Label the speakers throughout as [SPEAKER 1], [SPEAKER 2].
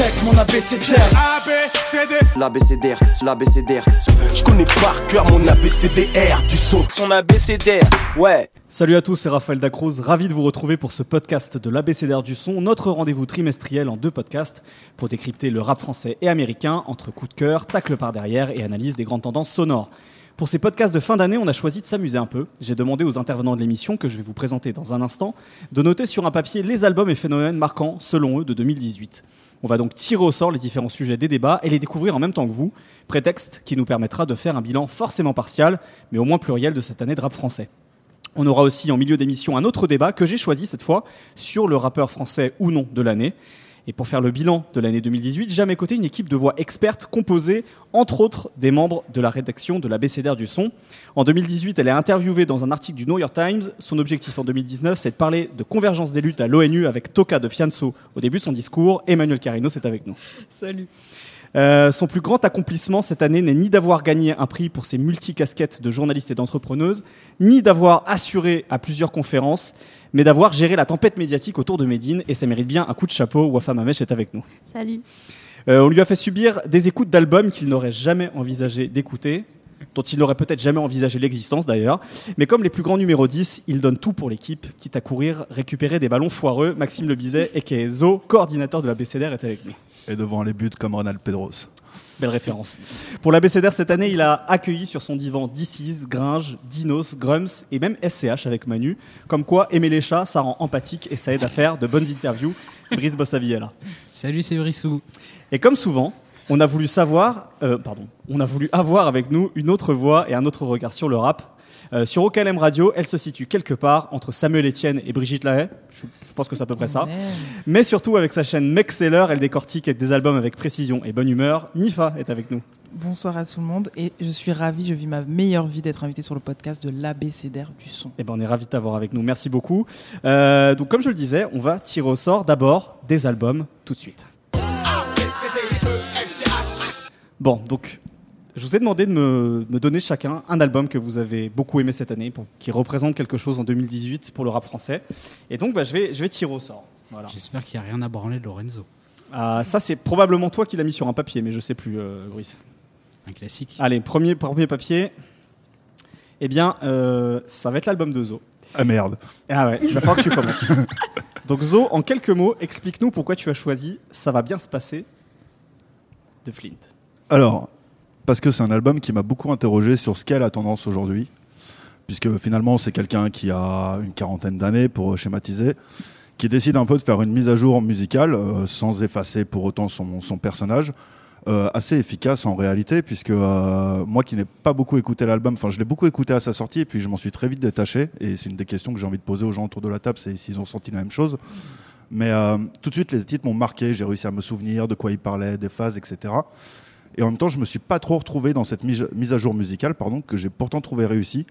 [SPEAKER 1] check mon abécédaire.
[SPEAKER 2] L'ABCDR, l'ABCDR.
[SPEAKER 1] Je connais par cœur mon abécédaire du son.
[SPEAKER 2] Son ABCDR, ouais.
[SPEAKER 3] Salut à tous, c'est Raphaël Dacruz, ravi de vous retrouver pour ce podcast de l'ABCDR du son, notre rendez-vous trimestriel en deux podcasts pour décrypter le rap français et américain entre coup de cœur, tacle par derrière et analyse des grandes tendances sonores. Pour ces podcasts de fin d'année, on a choisi de s'amuser un peu. J'ai demandé aux intervenants de l'émission, que je vais vous présenter dans un instant, de noter sur un papier les albums et phénomènes marquants, selon eux, de 2018. On va donc tirer au sort les différents sujets des débats et les découvrir en même temps que vous, prétexte qui nous permettra de faire un bilan forcément partial, mais au moins pluriel de cette année de rap français. On aura aussi en milieu d'émission un autre débat que j'ai choisi cette fois sur le rappeur français ou non de l'année. Et pour faire le bilan de l'année 2018, j'ai à mes côtés une équipe de voix expertes composée, entre autres, des membres de la rédaction de la BCDR du son. En 2018, elle est interviewée dans un article du New York Times. Son objectif en 2019, c'est de parler de convergence des luttes à l'ONU avec Toka de Fianso au début de son discours. Emmanuel Carino, c'est avec nous.
[SPEAKER 4] Salut.
[SPEAKER 3] Euh, son plus grand accomplissement cette année n'est ni d'avoir gagné un prix pour ses multicasquettes de journaliste et d'entrepreneuse, ni d'avoir assuré à plusieurs conférences, mais d'avoir géré la tempête médiatique autour de Médine, et ça mérite bien un coup de chapeau. Wafa Mamesh est avec nous.
[SPEAKER 4] Salut.
[SPEAKER 3] Euh, on lui a fait subir des écoutes d'albums qu'il n'aurait jamais envisagé d'écouter, dont il n'aurait peut-être jamais envisagé l'existence d'ailleurs. Mais comme les plus grands numéros 10, il donne tout pour l'équipe, quitte à courir récupérer des ballons foireux. Maxime Lebizet, et Zo, coordinateur de la BCDR, est avec nous.
[SPEAKER 5] Et devant les buts comme Ronald Pedros.
[SPEAKER 3] Belle référence. Pour la BCDR cette année, il a accueilli sur son divan DC's, Gringe, Dinos, Grums et même SCH avec Manu. Comme quoi, aimer les chats, ça rend empathique et ça aide à faire de bonnes interviews. Brice Bossaviella.
[SPEAKER 6] Salut, c'est Brissou.
[SPEAKER 3] Et comme souvent, on a voulu savoir, euh, pardon, on a voulu avoir avec nous une autre voix et un autre regard sur le rap. Euh, sur OKLM Radio, elle se situe quelque part entre Samuel Etienne et Brigitte Lahaye. Je, je pense que c'est à peu près ça. Mais surtout, avec sa chaîne Mexceller, elle décortique des albums avec précision et bonne humeur. Nifa est avec nous.
[SPEAKER 7] Bonsoir à tout le monde et je suis ravie, je vis ma meilleure vie d'être invité sur le podcast de l'ABCDR du son.
[SPEAKER 3] Eh ben, on est ravis de t'avoir avec nous. Merci beaucoup. Euh, donc, comme je le disais, on va tirer au sort d'abord des albums tout de suite. Bon, donc je vous ai demandé de me, me, donner chacun un album que vous avez beaucoup aimé cette année, pour, qui représente quelque chose en 2018 pour le rap français. Et donc, bah, je, vais, je vais tirer au sort. Voilà.
[SPEAKER 6] J'espère qu'il n'y a rien à branler de Lorenzo.
[SPEAKER 3] Ah, ça, c'est probablement toi qui l'as mis sur un papier, mais je sais plus, euh, Brice.
[SPEAKER 6] Un classique.
[SPEAKER 3] Allez, premier, premier papier. Eh bien, euh, ça va être l'album de Zo.
[SPEAKER 5] Ah merde.
[SPEAKER 3] Ah ouais, il va falloir que tu commences. Donc Zo, en quelques mots, explique-nous pourquoi tu as choisi Ça va bien se passer de Flint.
[SPEAKER 5] Alors, parce que c'est un album qui m'a beaucoup interrogé sur ce qu'est la tendance aujourd'hui, puisque finalement c'est quelqu'un qui a une quarantaine d'années pour schématiser, qui décide un peu de faire une mise à jour musicale euh, sans effacer pour autant son, son personnage. Euh, assez efficace en réalité, puisque euh, moi qui n'ai pas beaucoup écouté l'album, enfin je l'ai beaucoup écouté à sa sortie, et puis je m'en suis très vite détaché, et c'est une des questions que j'ai envie de poser aux gens autour de la table, c'est s'ils ont senti la même chose. Mais tout de suite, les titres m'ont marqué, j'ai réussi à me souvenir de quoi il parlait, des phases, etc. Et en même temps, je me suis pas trop retrouvé dans cette mise à jour musicale, pardon, que j'ai pourtant trouvé réussie.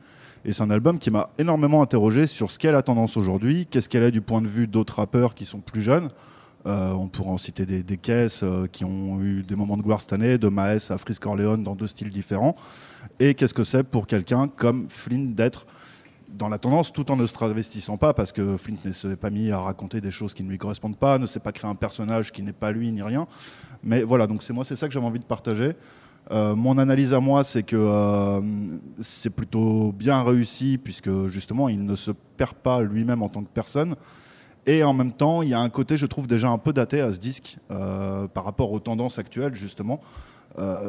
[SPEAKER 5] Et c'est un album qui m'a énormément interrogé sur ce qu'est la tendance aujourd'hui, qu'est-ce qu'elle est du point de vue d'autres rappeurs qui sont plus jeunes. Euh, on pourrait en citer des, caisses euh, qui ont eu des moments de gloire cette année, de Maes à Frisk Corleone dans deux styles différents. Et qu'est-ce que c'est pour quelqu'un comme Flynn d'être dans la tendance tout en ne se travestissant pas, parce que Flint ne s'est pas mis à raconter des choses qui ne lui correspondent pas, ne s'est pas créé un personnage qui n'est pas lui ni rien. Mais voilà, donc c'est moi, c'est ça que j'avais envie de partager. Euh, mon analyse à moi, c'est que euh, c'est plutôt bien réussi, puisque justement, il ne se perd pas lui-même en tant que personne. Et en même temps, il y a un côté, je trouve, déjà un peu daté à ce disque euh, par rapport aux tendances actuelles, justement.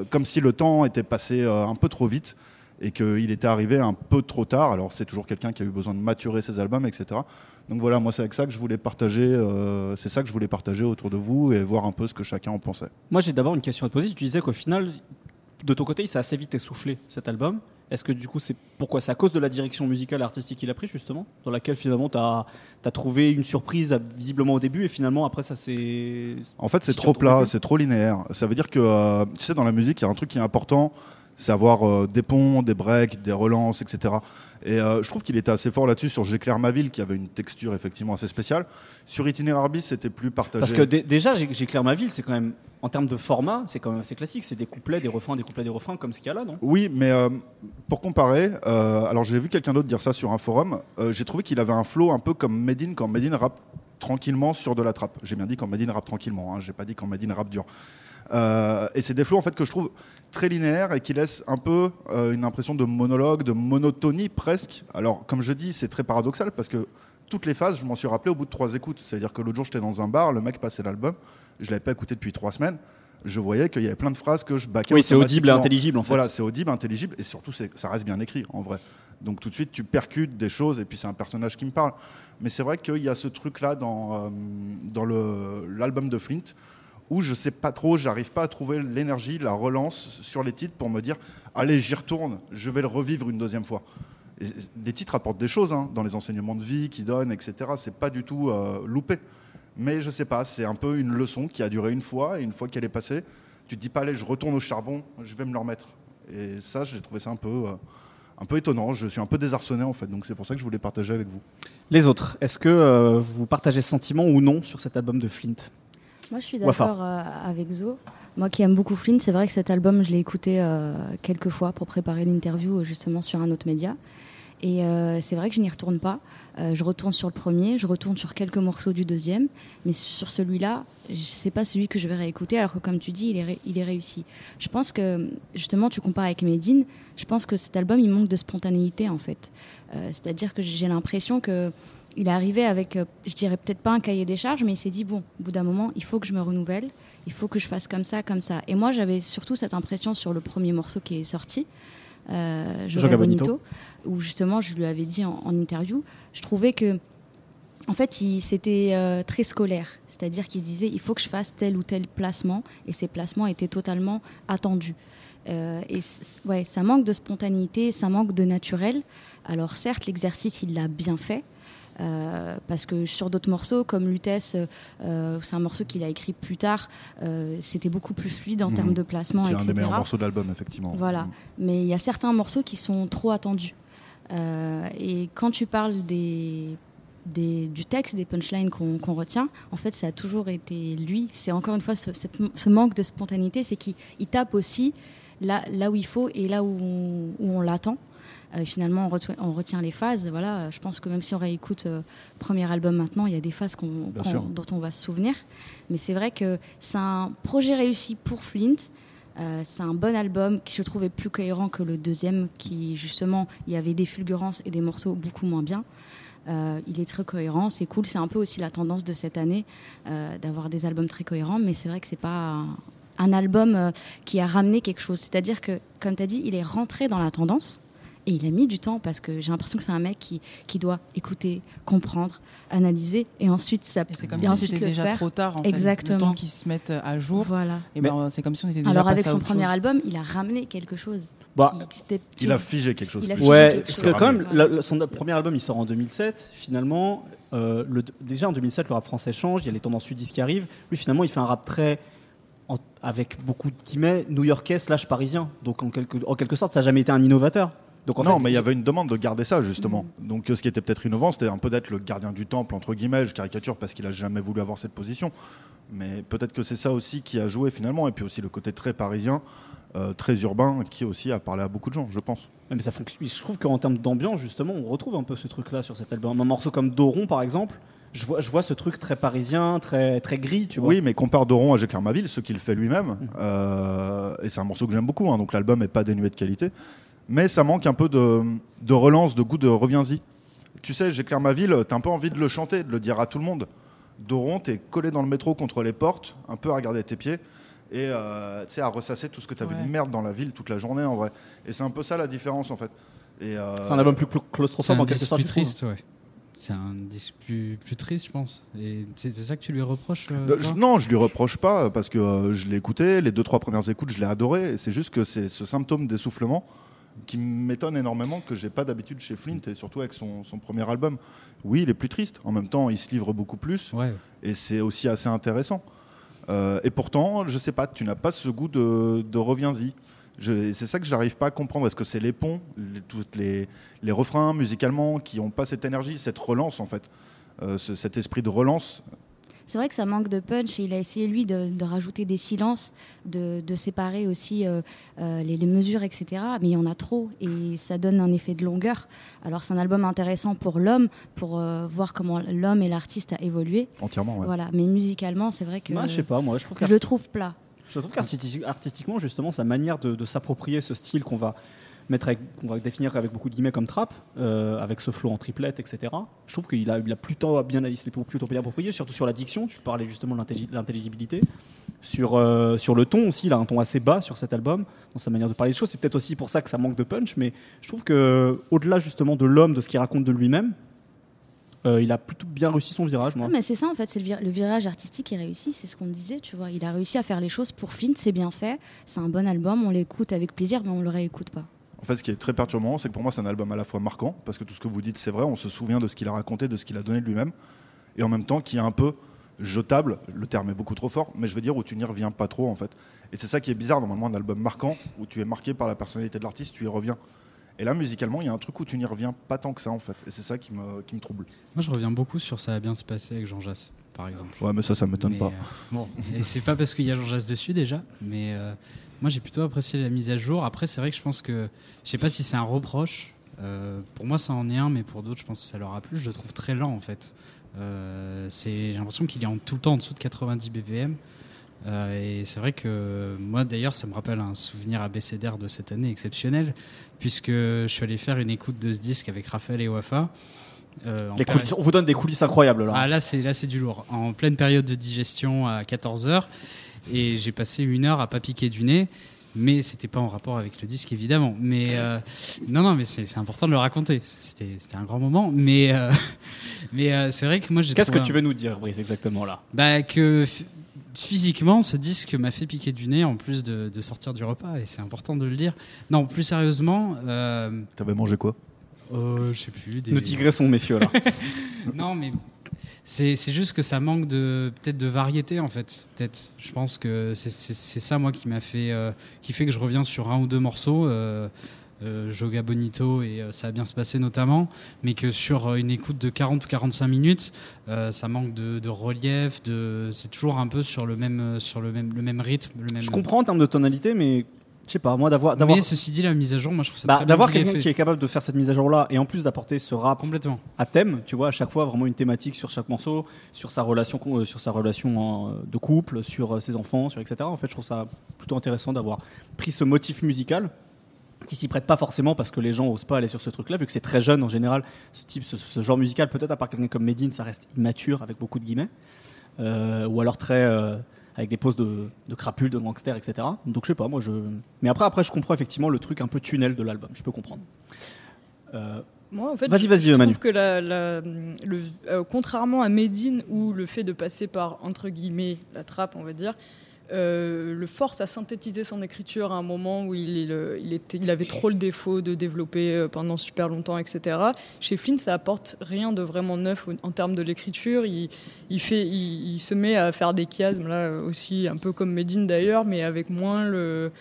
[SPEAKER 5] Comme si le temps était passé un peu trop vite et qu'il était arrivé un peu trop tard. Alors, c'est toujours quelqu'un qui a eu besoin de maturer ses albums, etc. Donc voilà, moi, c'est avec ça que je voulais partager. Euh, c'est ça que je voulais partager autour de vous et voir un peu ce que chacun en pensait.
[SPEAKER 3] Moi, j'ai d'abord une question à te poser. Tu disais qu'au final, de ton côté, il s'est assez vite essoufflé cet album. Est-ce que du coup, c'est pourquoi? C'est à cause de la direction musicale et artistique qu'il a pris, justement Dans laquelle finalement, tu as, as, trouvé une surprise visiblement au début et finalement, après, ça s'est.
[SPEAKER 5] En fait, c'est trop plat, c'est trop linéaire. Ça veut dire que, euh, tu sais, dans la musique, il y a un truc qui est important c'est avoir euh, des ponts, des breaks, des relances, etc. Et euh, je trouve qu'il était assez fort là-dessus sur J'éclaire ma ville, qui avait une texture effectivement assez spéciale. Sur Itinéraire bis, c'était plus partagé.
[SPEAKER 3] Parce que déjà, J'éclaire ma ville, c'est quand même, en termes de format, c'est quand même assez classique. C'est des couplets, des refrains, des couplets, des refrains, comme ce qu'il y a là, non?
[SPEAKER 5] Oui, mais euh, pour comparer, euh, alors j'ai vu quelqu'un d'autre dire ça sur un forum, euh, j'ai trouvé qu'il avait un flow un peu comme Medine quand Medine rappe tranquillement sur de la trappe. J'ai bien dit quand Madine rappe tranquillement, hein, j'ai pas dit quand Madine rappe dur. Euh, et c'est des flots en fait que je trouve très linéaires et qui laissent un peu euh, une impression de monologue, de monotonie presque. Alors comme je dis, c'est très paradoxal parce que toutes les phases, je m'en suis rappelé au bout de trois écoutes. C'est-à-dire que l'autre jour, j'étais dans un bar, le mec passait l'album, je l'avais pas écouté depuis trois semaines. Je voyais qu'il y avait plein de phrases que je baquais.
[SPEAKER 3] Oui, c'est audible et intelligible en fait.
[SPEAKER 5] Voilà, c'est audible, intelligible et surtout ça reste bien écrit en vrai. Donc tout de suite tu percutes des choses et puis c'est un personnage qui me parle. Mais c'est vrai qu'il y a ce truc là dans, euh, dans l'album de Flint où je sais pas trop, j'arrive pas à trouver l'énergie, la relance sur les titres pour me dire allez j'y retourne, je vais le revivre une deuxième fois. Et les titres apportent des choses hein, dans les enseignements de vie qu'ils donnent, etc. C'est pas du tout euh, loupé. Mais je sais pas, c'est un peu une leçon qui a duré une fois et une fois qu'elle est passée, tu te dis pas allez je retourne au charbon, je vais me le remettre. Et ça j'ai trouvé ça un peu, euh, un peu étonnant. Je suis un peu désarçonné en fait, donc c'est pour ça que je voulais partager avec vous.
[SPEAKER 3] Les autres, est-ce que euh, vous partagez ce sentiment ou non sur cet album de Flint?
[SPEAKER 4] Moi, je suis d'accord euh, avec Zo. Moi qui aime beaucoup Flint, c'est vrai que cet album, je l'ai écouté euh, quelques fois pour préparer l'interview euh, justement sur un autre média. Et euh, c'est vrai que je n'y retourne pas. Euh, je retourne sur le premier, je retourne sur quelques morceaux du deuxième, mais sur celui-là, c'est pas celui que je vais réécouter. Alors que comme tu dis, il est, ré- il est réussi. Je pense que justement, tu compares avec Medine. Je pense que cet album, il manque de spontanéité en fait. Euh, C'est-à-dire que j'ai l'impression que il est arrivé avec, euh, je dirais peut-être pas un cahier des charges, mais il s'est dit bon, au bout d'un moment, il faut que je me renouvelle, il faut que je fasse comme ça, comme ça. Et moi, j'avais surtout cette impression sur le premier morceau qui est sorti, euh, Joga Bonito, où justement, je lui avais dit en, en interview, je trouvais que, en fait, c'était euh, très scolaire, c'est-à-dire qu'il se disait il faut que je fasse tel ou tel placement, et ces placements étaient totalement attendus. Euh, et ouais, ça manque de spontanéité, ça manque de naturel. Alors certes, l'exercice, il l'a bien fait. Euh, parce que sur d'autres morceaux, comme Lutèce, euh, c'est un morceau qu'il a écrit plus tard, euh, c'était beaucoup plus fluide en
[SPEAKER 5] Mhm.
[SPEAKER 4] termes de placement,
[SPEAKER 5] C'est un des meilleurs morceaux de l'album effectivement.
[SPEAKER 4] Voilà. Mais il y a certains morceaux qui sont trop attendus. Et quand tu parles des, des- du texte, des punchlines qu'on retient, en fait, ça a toujours été lui. C'est encore une fois ce, cette- ce manque de spontanéité, c'est qu'il il tape aussi là, là où il faut et là où on, où on l'attend. Euh, finalement, on retient, on retient les phases. Voilà, je pense que même si on réécoute euh, premier album maintenant, il y a des phases qu'on- qu'on- dont on va se souvenir. Mais c'est vrai que c'est un projet réussi pour Flint. Euh, c'est un bon album qui je trouve est plus cohérent que le deuxième, qui justement il y avait des fulgurances et des morceaux beaucoup moins bien. Euh, il est très cohérent, c'est cool. C'est un peu aussi la tendance de cette année euh, d'avoir des albums très cohérents, mais c'est vrai que c'est pas un, un album euh, qui a ramené quelque chose. C'est-à-dire que, comme tu as dit, il est rentré dans la tendance. Et il a mis du temps parce que j'ai l'impression que c'est un mec qui, qui doit écouter, comprendre, analyser et ensuite ça
[SPEAKER 7] c'est comme
[SPEAKER 4] et
[SPEAKER 7] si c'était déjà
[SPEAKER 4] faire.
[SPEAKER 7] trop tard en
[SPEAKER 4] Exactement.
[SPEAKER 7] fait. Le temps qu'ils se mettent à jour.
[SPEAKER 4] Voilà.
[SPEAKER 7] Et ben, c'est comme si on était déjà
[SPEAKER 4] Alors
[SPEAKER 7] passé
[SPEAKER 4] avec
[SPEAKER 7] à
[SPEAKER 4] son
[SPEAKER 7] autre
[SPEAKER 4] premier
[SPEAKER 7] chose.
[SPEAKER 4] album, il a ramené quelque chose.
[SPEAKER 3] Bah,
[SPEAKER 4] qui- c'était- qui-
[SPEAKER 5] Il a figé quelque chose.
[SPEAKER 4] Figé
[SPEAKER 3] Ouais,
[SPEAKER 4] quelque
[SPEAKER 3] parce
[SPEAKER 4] chose.
[SPEAKER 3] que quand même,
[SPEAKER 4] Voilà.
[SPEAKER 3] la- la- son premier album il sort en 2007. Finalement, euh, le- déjà en 2007, le rap français change. Il y a les tendances sudistes qui arrivent. Lui, finalement, il fait un rap très en- avec beaucoup de guillemets new-yorkais slash parisien. Donc en quelque, en quelque sorte, ça n'a jamais été un innovateur. Donc en
[SPEAKER 5] non,
[SPEAKER 3] fait,
[SPEAKER 5] mais il y avait une demande de garder ça justement. Donc euh, ce qui était peut-être innovant, c'était un peu d'être le gardien du temple entre guillemets. Je caricature parce qu'il a jamais voulu avoir cette position. Mais peut-être que c'est ça aussi qui a joué finalement. Et puis aussi le côté très parisien, euh, très urbain, qui aussi a parlé à beaucoup de gens, je pense.
[SPEAKER 3] Mais ça fonctionne. Je trouve qu'en termes d'ambiance, justement, on retrouve un peu ce truc-là sur cet album. Un morceau comme Doron, par exemple, je vois, je vois ce truc très parisien, très, très gris, tu vois.
[SPEAKER 5] Oui, mais compare Doron à J'éclaire ma ville, ce qu'il fait lui-même. Euh, et c'est un morceau que j'aime beaucoup, hein, donc l'album n'est pas dénué de qualité. Mais ça manque un peu de, de relance, de goût de reviens-y. Tu sais, J'éclaire ma ville, t'as un peu envie de le chanter, de le dire à tout le monde. Doron, t'es collé dans le métro contre les portes, un peu à regarder tes pieds, et euh, tu sais, à ressasser tout ce que t'as vu
[SPEAKER 7] Ouais.
[SPEAKER 5] de merde dans la ville toute la journée, en vrai. Et c'est un peu ça la différence, en fait. Euh,
[SPEAKER 3] C'est un album plus claustrophobe
[SPEAKER 6] un
[SPEAKER 3] en quelque
[SPEAKER 6] disque
[SPEAKER 3] sorte.
[SPEAKER 6] plus
[SPEAKER 3] tu
[SPEAKER 6] triste, ouais. C'est un disque plus, plus triste, je pense. Et c'est ça que tu lui reproches euh,
[SPEAKER 5] Le-
[SPEAKER 6] toi
[SPEAKER 5] je- non, je lui reproche pas parce que euh, je l'ai écouté. Les deux trois premières écoutes, je l'ai adoré. C'est juste que c'est ce symptôme d'essoufflement qui m'étonne énormément que j'ai pas d'habitude chez Flint et surtout avec son, son premier album. Oui, il est plus triste. En même temps, il se livre beaucoup plus
[SPEAKER 6] Ouais.
[SPEAKER 5] et c'est aussi assez intéressant. Euh, et pourtant, je sais pas, tu n'as pas ce goût de, de reviens-y. C'est ça que j'arrive pas à comprendre. Est-ce que c'est les ponts, les, toutes les, les refrains musicalement qui n'ont pas cette énergie, cette relance en fait, Euh, ce- cet esprit de relance
[SPEAKER 4] C'est vrai que ça manque de punch et il a essayé, lui, de, de rajouter des silences, de, de séparer aussi euh, euh, les, les mesures, etc. Mais il y en a trop et ça donne un effet de longueur. Alors, c'est un album intéressant pour l'homme, pour euh, voir comment l'homme et l'artiste a évolué.
[SPEAKER 5] Entièrement, ouais.
[SPEAKER 4] Voilà. Mais musicalement, c'est vrai que
[SPEAKER 3] Moi, je sais pas, moi, je trouve
[SPEAKER 4] je le trouve plat.
[SPEAKER 3] Je trouve qu'artistiquement, artistiquement, justement, sa manière de, de s'approprier ce style qu'on va mettre, qu'on va définir avec beaucoup de guillemets comme trap, euh, avec ce flow en triplette, etc. Je trouve qu'il a, il a plutôt bien, il s'est plutôt bien approprié, surtout sur la diction. Tu parlais justement de l'intelli- l'intelligibilité, sur euh, sur le ton aussi. Il a un ton assez bas sur cet album dans sa manière de parler des choses. C'est peut-être aussi pour ça que ça manque de punch, mais je trouve que au-delà justement de l'homme, de ce qu'il raconte de lui-même. euh, il a plutôt bien réussi son virage, moi.
[SPEAKER 4] Ah, mais c'est ça en fait, c'est le, vir- le virage artistique qui réussit, c'est ce qu'on disait, tu vois. Il a réussi à faire les choses pour Flint, c'est bien fait, c'est un bon album, on l'écoute avec plaisir, mais on le réécoute pas.
[SPEAKER 5] En fait, ce qui est très perturbant, c'est que pour moi, c'est un album à la fois marquant, parce que tout ce que vous dites, c'est vrai, on se souvient de ce qu'il a raconté, de ce qu'il a donné de lui-même, et en même temps, qui est un peu jetable, le terme est beaucoup trop fort, mais je veux dire où tu n'y reviens pas trop, en fait. Et c'est ça qui est bizarre, normalement, un album marquant, où tu es marqué par la personnalité de l'artiste, tu y reviens. Et là, musicalement, il y a un truc où tu n'y reviens pas tant que ça, en fait. Et c'est ça qui me, qui me trouble.
[SPEAKER 6] Moi, je reviens beaucoup sur Ça va bien se passer avec Jean Jass, par exemple.
[SPEAKER 5] Ouais, mais ça, ça m'étonne
[SPEAKER 6] Mais,
[SPEAKER 5] pas.
[SPEAKER 6] euh, bon, et c'est pas parce qu'il y a Jean Jass dessus déjà, mais euh, moi j'ai plutôt apprécié la mise à jour. Après, c'est vrai que je pense que je sais pas si c'est un reproche. euh, pour moi, ça en est un, mais pour d'autres, je pense que ça leur a plu. Je le trouve très lent en fait. Euh, j'ai l'impression qu'il est en, tout le temps en dessous de 90 BPM. Euh, et c'est vrai que moi d'ailleurs ça me rappelle un souvenir abécédaire de cette année exceptionnel puisque je suis allé faire une écoute de ce disque avec Raphaël et Wafa. euh,
[SPEAKER 3] Les coulisses- on vous donne des coulisses incroyables là.
[SPEAKER 6] ah là c'est là c'est du lourd. En pleine période de digestion à 14 h et j'ai passé une heure à pas piquer du nez. Mais c'était pas en rapport avec le disque évidemment. Mais euh, non non mais c'est important de le raconter. C'était c'était un grand moment. Mais euh, mais euh, c'est vrai que moi j'ai
[SPEAKER 3] Qu'est-ce que tu veux nous dire, Brice, exactement là?
[SPEAKER 6] Bah, que physiquement, ce disque m'a fait piquer du nez en plus de, de sortir du repas, et c'est important de le dire. Non, plus sérieusement, euh,
[SPEAKER 5] T'avais mangé quoi?
[SPEAKER 6] Euh, je sais plus. Des...
[SPEAKER 3] Nous tigressons, messieurs là.
[SPEAKER 6] Non, mais c'est juste que ça manque de peut-être de variété en fait. Peut-être. Je pense que c'est ça moi qui m'a fait euh, qui fait que je reviens sur un ou deux morceaux. Euh, Joga Bonito et euh, ça va bien se passer notamment, mais que sur euh, une écoute de 40 ou 45 minutes, euh, ça manque de, de relief, de c'est toujours un peu sur le même euh, sur le même le même rythme, le même.
[SPEAKER 3] Je comprends en termes de tonalité, mais je sais pas, moi d'avoir
[SPEAKER 6] Mais ceci dit, la mise à jour, moi je trouve ça
[SPEAKER 3] bah, d'avoir quelqu'un qui est capable de faire cette mise à jour là et en plus d'apporter ce rap
[SPEAKER 6] complètement.
[SPEAKER 3] à thème, tu vois, à chaque fois vraiment une thématique sur chaque morceau, sur sa relation, euh, sur sa relation euh, de couple, sur euh, ses enfants, sur etc. En fait, je trouve ça plutôt intéressant d'avoir pris ce motif musical qui s'y prête pas forcément parce que les gens osent pas aller sur ce truc-là, vu que c'est très jeune en général. Ce type, ce, ce genre musical, peut-être à part quelqu'un comme Medine, ça reste immature avec beaucoup de guillemets, Euh, ou alors très euh, avec des poses de, de crapules, de gangsters, etc. Donc je sais pas, moi je. Mais après, après, je comprends effectivement le truc un peu tunnel de l'album. Je peux comprendre. Euh,
[SPEAKER 8] Moi, en fait,
[SPEAKER 3] Vas-y, vas-y,
[SPEAKER 8] je
[SPEAKER 3] Manu.
[SPEAKER 8] trouve que la, la- le, contrairement à Medine, où le fait de passer par entre guillemets la trappe, on va dire, euh, le force à synthétiser son écriture à un moment où il, avait trop le défaut de développer euh, pendant super longtemps, etc. Chez Flynn, ça apporte rien de vraiment neuf en termes de l'écriture. Il, il se met à faire des chiasmes là aussi, un peu comme Medine d'ailleurs, mais avec moins le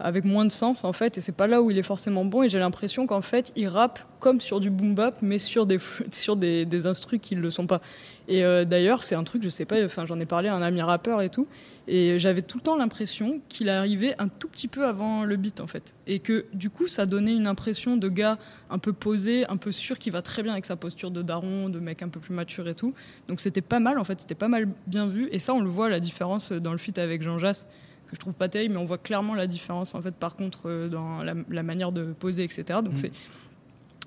[SPEAKER 8] avec moins de sens en fait et c'est pas là où il est forcément bon et j'ai l'impression qu'en fait il rappe comme sur du boom bap mais sur des sur des, des instrus qui le sont pas. Et euh, d'ailleurs c'est un truc je sais pas enfin j'en ai parlé à un ami rappeur et tout et j'avais tout le temps l'impression qu'il arrivait un tout petit peu avant le beat en fait. Et que du coup ça donnait une impression de gars un peu posé un peu sûr qui va très bien avec sa posture de daron de mec un peu plus mature et tout. Donc c'était pas mal en fait c'était pas mal bien vu et ça on le voit la différence dans le feat avec Jean Jass que je trouve pas terrible, mais on voit clairement la différence en fait par contre euh, dans la, la manière de poser, etc. Donc
[SPEAKER 6] Mm.
[SPEAKER 8] c'est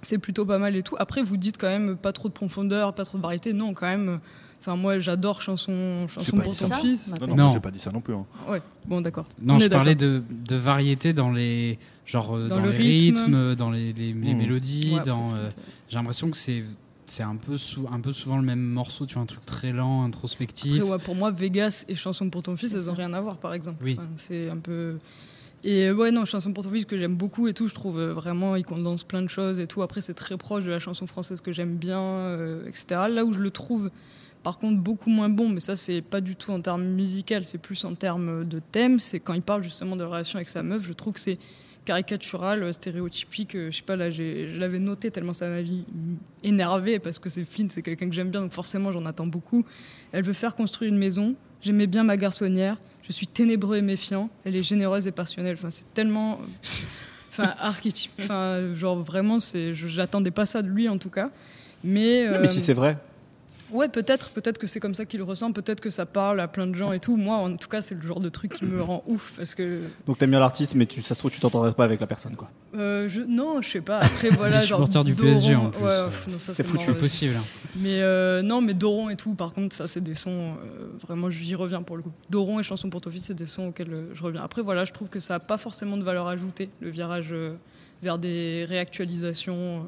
[SPEAKER 8] c'est plutôt pas mal et tout. Après, vous dites quand même pas trop de profondeur, pas trop de variété. Non, quand même. euh, Enfin, moi, j'adore chanson, chanson pour ton
[SPEAKER 5] ça.
[SPEAKER 8] fils.
[SPEAKER 5] Non, non,
[SPEAKER 6] Non.
[SPEAKER 5] j'ai pas dit ça non plus. hein.
[SPEAKER 8] Ouais, bon, d'accord.
[SPEAKER 6] Non,
[SPEAKER 8] On
[SPEAKER 6] je
[SPEAKER 8] est
[SPEAKER 6] parlais
[SPEAKER 8] d'accord.
[SPEAKER 6] de, de variété dans les genre euh,
[SPEAKER 8] Dans
[SPEAKER 6] dans,
[SPEAKER 8] le
[SPEAKER 6] les
[SPEAKER 8] rythme.
[SPEAKER 6] rythmes, dans les, les- les
[SPEAKER 5] Mmh.
[SPEAKER 6] mélodies,
[SPEAKER 8] Ouais,
[SPEAKER 6] dans.
[SPEAKER 8] après,
[SPEAKER 6] euh, J'ai l'impression que c'est c'est un peu sou- un peu souvent le même morceau, tu vois, un truc très lent, introspectif.
[SPEAKER 8] Après, ouais, pour moi, Vegas et Chanson pour ton fils, elles ont rien à voir, par exemple.
[SPEAKER 6] Oui.
[SPEAKER 8] Enfin, c'est un peu. Et ouais, non, Chanson pour ton fils que j'aime beaucoup et tout, je trouve euh, vraiment, il condense plein de choses et tout. Après, c'est très proche de la chanson française que j'aime bien, euh, etc. Là où je le trouve, par contre, beaucoup moins bon, mais ça, c'est pas du tout en termes musical, c'est plus en termes de thème. C'est quand il parle justement de la relation avec sa meuf, je trouve que c'est caricatural, stéréotypique. je sais pas, là, je l'avais noté tellement ça m'a énervé parce que c'est Flynn, c'est quelqu'un que j'aime bien, donc forcément j'en attends beaucoup. Elle veut faire construire une maison. J'aimais bien ma garçonnière. Je suis ténébreux et méfiant. Elle est généreuse et passionnelle. Enfin, c'est tellement. Enfin, archétype. Enfin, genre vraiment, c'est. J'attendais pas ça de lui en tout cas. Mais.
[SPEAKER 3] mais si c'est vrai.
[SPEAKER 8] Ouais, peut-être, peut-être que c'est comme ça qu'il le ressent, peut-être que ça parle à plein de gens et tout. Moi, en tout cas, c'est le genre de truc qui me rend ouf parce que.
[SPEAKER 3] Donc t'aimes bien l'artiste, mais tu, ça se trouve, tu t'entendrais pas avec la personne, quoi.
[SPEAKER 8] Euh, je, non, je sais pas. Après, voilà,
[SPEAKER 6] genre. du PSG en plus.
[SPEAKER 8] Ouais,
[SPEAKER 3] c'est foutu
[SPEAKER 6] possible. Hein.
[SPEAKER 8] Mais euh, non, mais Doron et tout, par contre, ça, c'est des sons. Euh, vraiment, j'y reviens pour le coup. Doron et Chanson pour ton fils, c'est des sons auxquels euh, je reviens. Après, voilà, je trouve que ça a pas forcément de valeur ajoutée, le virage vers des réactualisations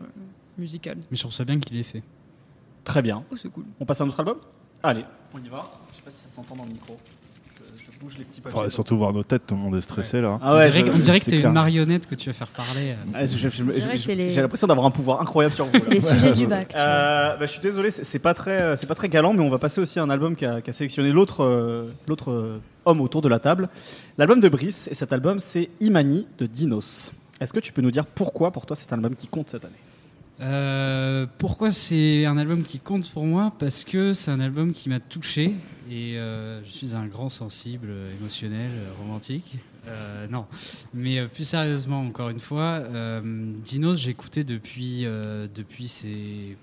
[SPEAKER 8] musicales.
[SPEAKER 6] Mais je trouve ça bien qu'il ait fait.
[SPEAKER 3] Très bien.
[SPEAKER 8] Oh, c'est cool.
[SPEAKER 3] On passe à notre album Allez, on y va. Je sais pas si ça s'entend dans le micro. Je, bouge les petits papiers.
[SPEAKER 5] Faudrait surtout voir nos têtes, tout le monde est stressé là.
[SPEAKER 6] Ah ouais, on dirait, que tu es une marionnette que tu vas faire parler.
[SPEAKER 3] Ah, j'ai l'impression d'avoir un pouvoir incroyable sur vous.
[SPEAKER 4] C'est les sujets du bac.
[SPEAKER 3] Euh, bah, je suis désolé, c'est pas très, c'est pas très galant, mais on va passer aussi à un album qui a, sélectionné l'autre, euh, l'autre euh, homme autour de la table. L'album de Brice, et cet album, c'est Imani de Dinos. Est-ce que tu peux nous dire pourquoi, pour toi, c'est un album qui compte cette année?
[SPEAKER 6] Euh, pourquoi c'est un album qui compte pour moi Parce que c'est un album qui m'a touché et euh, je suis un grand sensible, émotionnel, romantique. Euh, non, mais plus sérieusement, encore une fois, Dinos, écouté depuis, depuis ses.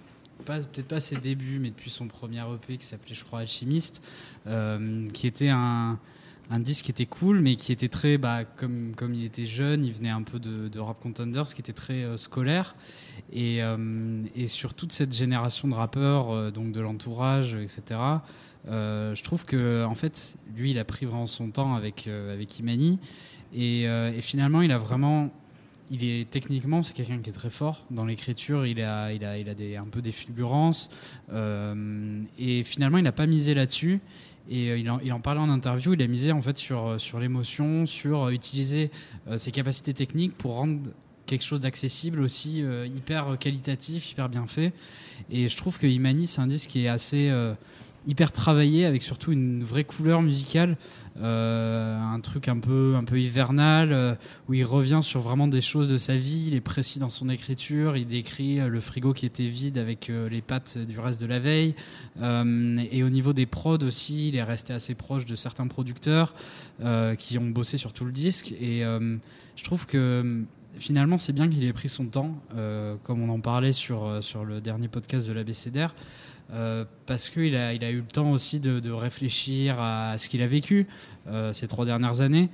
[SPEAKER 6] Peut-être pas ses débuts, mais depuis son premier EP qui s'appelait, je crois, Alchimiste, qui était un, un disque qui était cool, mais qui était très, bah, comme, comme il était jeune, il venait un peu de, Rap Contenders, qui était très scolaire. Et, euh, et, sur toute cette génération de rappeurs, euh, donc de l'entourage, etc., euh, je trouve que en fait, lui, il a pris vraiment son temps avec, avec Imani. Et, et, finalement, il a vraiment. Il est techniquement, c'est quelqu'un qui est très fort dans l'écriture. Il a, il a, il a des, un peu des fulgurances. et finalement, il n'a pas misé là-dessus. Et il en, il, en, parlait en interview, il a misé en fait sur, sur l'émotion, sur utiliser ses capacités techniques pour rendre quelque chose d'accessible aussi, euh, hyper qualitatif, hyper bien fait. Et je trouve que Imani, c'est un disque qui est assez euh, hyper travaillé, avec surtout une vraie couleur musicale. Euh, un truc un peu, un peu hivernal, où il revient sur vraiment des choses de sa vie, il est précis dans son écriture, il décrit le frigo qui était vide avec les pattes du reste de la veille, et au niveau des prods aussi, il est resté assez proche de certains producteurs qui ont bossé sur tout le disque, et je trouve que finalement, c'est bien qu'il ait pris son temps, euh, comme on en parlait sur, euh, sur le dernier podcast de l'ABCDR, euh, parce qu'il a, il a eu le temps aussi de, réfléchir à ce qu'il a vécu euh, ces trois dernières années.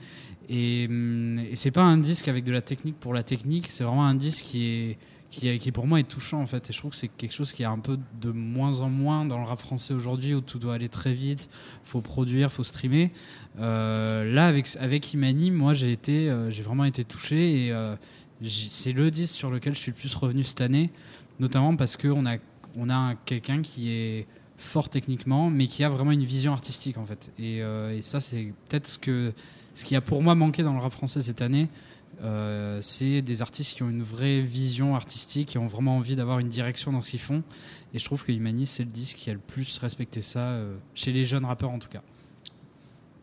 [SPEAKER 6] Et, hum, et c'est pas un disque avec de la technique pour la technique, c'est vraiment un disque qui est qui, pour moi est touchant en fait. Et je trouve que c'est quelque chose qui est un peu de moins en moins dans le rap français aujourd'hui où tout doit aller très vite, faut produire, faut streamer. Euh, là avec avec Imani, moi j'ai été, j'ai vraiment été touché et c'est le disque sur lequel je suis le plus revenu cette année, notamment parce que on a on a quelqu'un qui est fort techniquement, mais qui a vraiment une vision artistique en fait. Et, et ça c'est peut-être ce que ce qui a pour moi manqué dans le rap français cette année. Euh, c'est des artistes qui ont une vraie vision artistique, qui ont vraiment envie d'avoir une direction dans ce qu'ils font. Et je trouve que Imani, c'est le disque qui a le plus respecté ça, euh, chez les jeunes rappeurs en tout cas.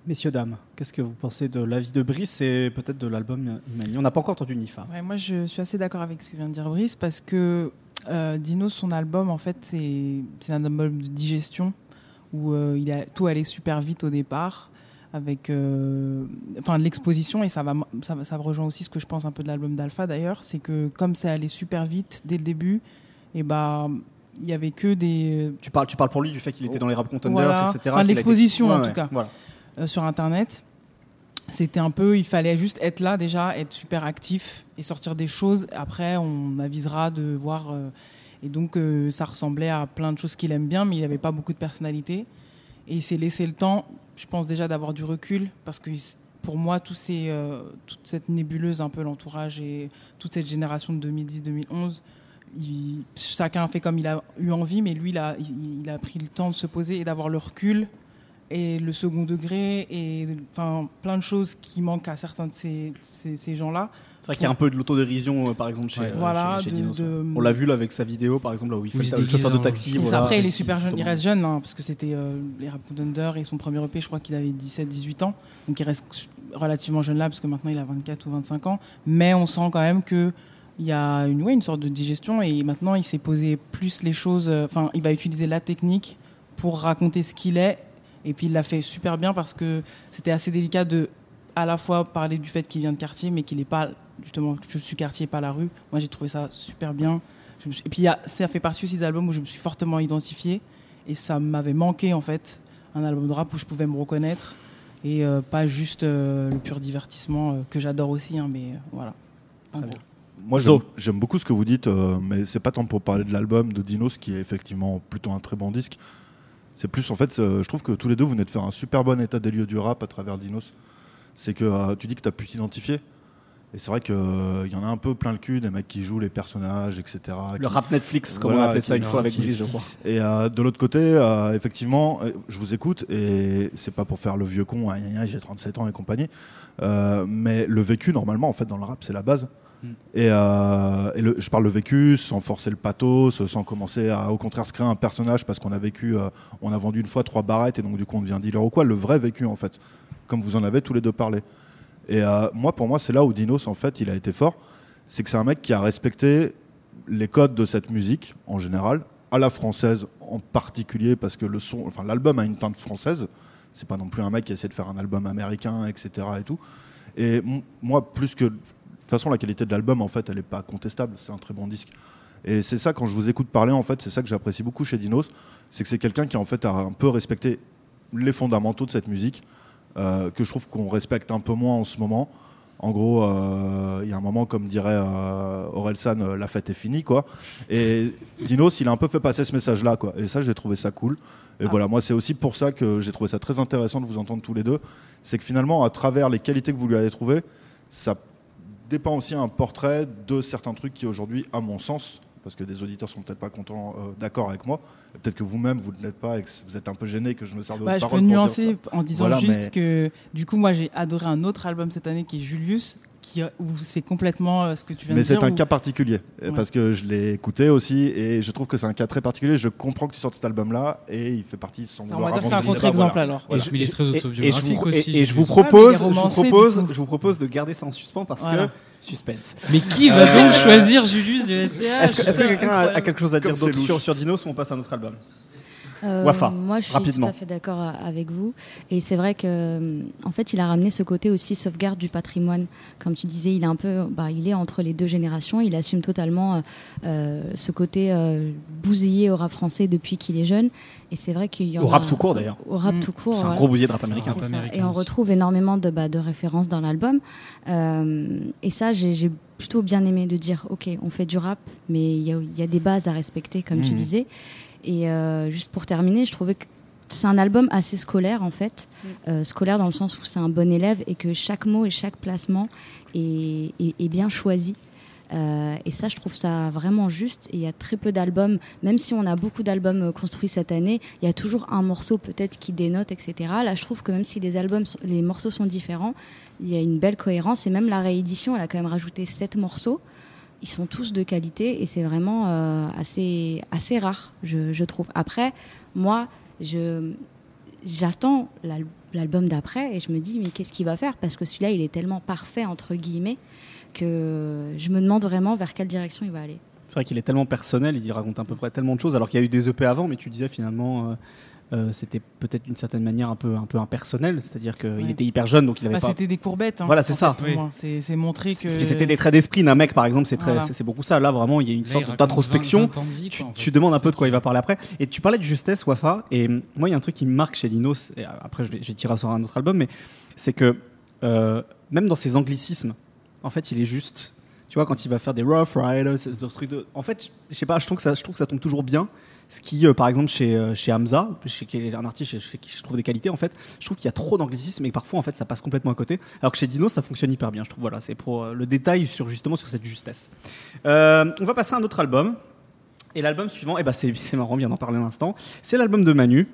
[SPEAKER 3] Messieurs, dames, qu'est-ce que vous pensez de la vie de Brice et peut-être de l'album Imani? On n'a pas encore entendu Nifa.
[SPEAKER 7] moi, je suis assez d'accord avec ce que vient de dire Brice parce que euh, Dino, son album, en fait, c'est un album de digestion où il a, tout allait super vite au départ avec euh, enfin l'exposition et ça va, ça ça rejoint aussi ce que je pense un peu de l'album d'Alpha d'ailleurs. C'est que comme ça allait super vite dès le début et bah il y avait que des
[SPEAKER 3] tu parles tu parles pour lui du fait qu'il était dans les rap contenders etc
[SPEAKER 7] enfin, l'exposition en tout cas euh, sur internet c'était un peu il fallait juste être là déjà être super actif et sortir des choses. Après on avisera de voir euh, et donc ça ressemblait à plein de choses qu'il aime bien mais il n'y avait pas beaucoup de personnalité. Et il s'est laissé le temps je pense déjà d'avoir du recul parce que pour moi, tout ces, euh, toute cette nébuleuse, un peu l'entourage et toute cette génération de 2010-2011, chacun a fait comme il a eu envie, mais lui, il a, il, a pris le temps de se poser et d'avoir le recul et le second degré et enfin plein de choses qui manquent à certains de ces, ces gens-là.
[SPEAKER 3] C'est vrai qu'il y a un peu de l'autodérision, euh, par exemple, chez, euh,
[SPEAKER 7] voilà,
[SPEAKER 3] On l'a vu là, avec sa vidéo, par exemple, là, où il fait le chauffeur de taxi.
[SPEAKER 7] Après, il est super jeune, il reste jeune, hein, parce que c'était euh, les Rap Under et son premier EP, je crois qu'il avait 17-18 ans. Donc il reste relativement jeune là, parce que maintenant il a 24 ou 25 ans, mais on sent quand même que il y a une, ouais, une sorte de digestion et maintenant il s'est posé plus les choses, euh, enfin il va utiliser la technique pour raconter ce qu'il est et puis il l'a fait super bien parce que c'était assez délicat de à la fois parler du fait qu'il vient de quartier mais qu'il n'est pas justement je suis quartier pas la rue. Moi j'ai trouvé ça super bien. et puis ça fait partie aussi des albums où je me suis fortement identifié et ça m'avait manqué en fait un album de rap où je pouvais me reconnaître et euh, pas juste euh, le pur divertissement que j'adore aussi hein, mais voilà.
[SPEAKER 5] Moi, j'aime beaucoup ce que vous dites, euh, mais c'est pas tant pour parler de l'album de Dinos, qui est effectivement plutôt un très bon disque. C'est plus, en fait, euh, je trouve que tous les deux, vous venez de faire un super bon état des lieux du rap à travers Dinos. C'est que euh, tu dis que tu as pu t'identifier. Et c'est vrai qu'il y en a un peu plein le cul, des mecs qui jouent les personnages, etc.
[SPEAKER 3] Le rap Netflix, comme on appelait ça une fois avec Brice, je crois.
[SPEAKER 5] Et de l'autre côté, effectivement, je vous écoute, et c'est pas pour faire le vieux con, j'ai 37 ans et compagnie, mais le vécu, normalement, en fait, dans le rap, c'est la base. Mm. Et, euh, je parle de vécu sans forcer le pathos, sans commencer à au contraire se créer un personnage parce qu'on a vécu, euh, on a vendu une fois trois barrettes et donc du coup on devient dealer ou quoi. Le vrai vécu en fait, comme vous en avez tous les deux parlé. Et euh, moi pour moi c'est là où Dinos en fait il a été fort, c'est que c'est un mec qui a respecté les codes de cette musique en général, à la française en particulier parce que le son, enfin l'album a une teinte française. C'est pas non plus un mec qui essaie de faire un album américain, etc. Et tout. Et moi, plus que toute façon, la qualité de l'album, en fait, elle n'est pas contestable. C'est un très bon disque. Et c'est ça, quand je vous écoute parler, en fait, c'est ça que j'apprécie beaucoup chez Dinos. C'est que c'est quelqu'un qui, en fait, a un peu respecté les fondamentaux de cette musique, euh, que je trouve qu'on respecte un peu moins en ce moment. En gros, euh, il y a un moment, comme dirait euh, Orelsan, la fête est finie, quoi. Et Dinos, il a un peu fait passer ce message-là, quoi. Et ça, j'ai trouvé ça cool. Et ah. voilà, moi, c'est aussi pour ça que j'ai trouvé ça très intéressant de vous entendre tous les deux. C'est que finalement, à travers les qualités que vous lui avez trouvées, ça dépend aussi un portrait de certains trucs qui aujourd'hui, à mon sens, parce que des auditeurs sont peut-être pas contents, euh, d'accord avec moi. Peut-être que vous-même vous ne l'êtes pas et que vous êtes un peu gêné que je me sers de
[SPEAKER 7] bah,
[SPEAKER 5] votre
[SPEAKER 7] Je peux nuancer en disant juste que du coup moi j'ai adoré un autre album cette année qui est Julius qui, où c'est complètement euh, ce que tu viens
[SPEAKER 5] de
[SPEAKER 7] dire.
[SPEAKER 5] Mais c'est un cas particulier, parce que je l'ai écouté aussi, et je trouve que c'est un cas très particulier. Je comprends que tu sortes cet album-là, et il fait partie
[SPEAKER 7] sans On va dire que c'est un contre-exemple alors.
[SPEAKER 6] Et il est très autobiographique
[SPEAKER 3] et,
[SPEAKER 6] aussi.
[SPEAKER 3] Et, je vous propose, je vous propose, je vous propose de garder ça en suspens parce que suspense.
[SPEAKER 6] Mais qui va donc euh, choisir Julius du SCH
[SPEAKER 3] Est-ce que, quelqu'un a, quelque chose à dire d'autre sur, sur Dinos ou on passe à un autre album?
[SPEAKER 4] Euh, moi, je suis tout à fait d'accord avec vous. Et c'est vrai que, euh, en fait, il a ramené ce côté aussi sauvegarde du patrimoine. Comme tu disais, il est un peu, bah, il est entre les deux générations. Il assume totalement euh, ce côté bousillé au rap français depuis qu'il est jeune. Et c'est vrai qu'il y
[SPEAKER 3] Au rap tout court d'ailleurs.
[SPEAKER 4] Au rap mm. tout court.
[SPEAKER 3] C'est un gros bousillé de rap américain.
[SPEAKER 4] et on retrouve énormément de, bah, de références dans l'album. et ça, j'ai plutôt bien aimé de dire, ok, on fait du rap, mais il y, y, a des bases à respecter, comme tu mm. disais. Et euh, juste pour terminer, je trouvais que c'est un album assez scolaire en fait, mm. euh, scolaire dans le sens où c'est un bon élève et que chaque mot et chaque placement est, est, bien choisi. Euh, et ça, je trouve ça vraiment juste. Et il y a très peu d'albums, même si on a beaucoup d'albums construits cette année, il y a toujours un morceau peut-être qui dénote, etc. Là, je trouve que même si les albums, les morceaux sont différents, il y a une belle cohérence. Et même la réédition, elle a quand même rajouté sept morceaux ils sont tous de qualité et c'est vraiment euh, assez, assez rare, je, trouve. Après, moi, je, j'attends l'album d'après et je me dis, mais qu'est-ce qu'il va faire? Parce que celui-là, il est tellement parfait, entre guillemets, que je me demande vraiment vers quelle direction il va aller.
[SPEAKER 3] C'est vrai qu'il est tellement personnel, il raconte à peu près tellement de choses, alors qu'il y a eu des EP avant, mais tu disais finalement. Euh, euh, c'était peut-être d'une certaine manière un peu un peu impersonnel, c'est-à-dire qu'il était hyper jeune, donc il avait bah, pas.
[SPEAKER 7] C'était des courbettes. Hein,
[SPEAKER 3] voilà, c'est ça.
[SPEAKER 7] C'est montrer que.
[SPEAKER 3] C'était des traits d'esprit d'un mec, par exemple, c'est c'est beaucoup ça. Là, vraiment, il y a une sorte d'introspection. Tu, demandes un peu de quoi il va parler après. Et tu parlais de justesse, Wafa. Et moi, il y a un truc qui me marque chez Dinos. Et après, je vais, je tirer sur un autre album, mais c'est que euh, même dans ses anglicismes, en fait, il est juste. Tu vois, quand il va faire des Rough Riders, de... en fait, je sais pas, je trouve que ça, je trouve que ça tombe toujours bien ce qui, euh, par exemple, chez, euh, chez Hamza, chez, qui est un artiste chez, qui je trouve des qualités, en fait, je trouve qu'il y a trop d'anglicisme et parfois, en fait, ça passe complètement à côté. Alors que chez Dino, ça fonctionne hyper bien, je trouve. Voilà, c'est pour euh, le détail sur justement sur cette justesse. on va passer à un autre album. Et l'album suivant, eh ben c'est, marrant, on vient d'en parler un instant. C'est l'album de Manu.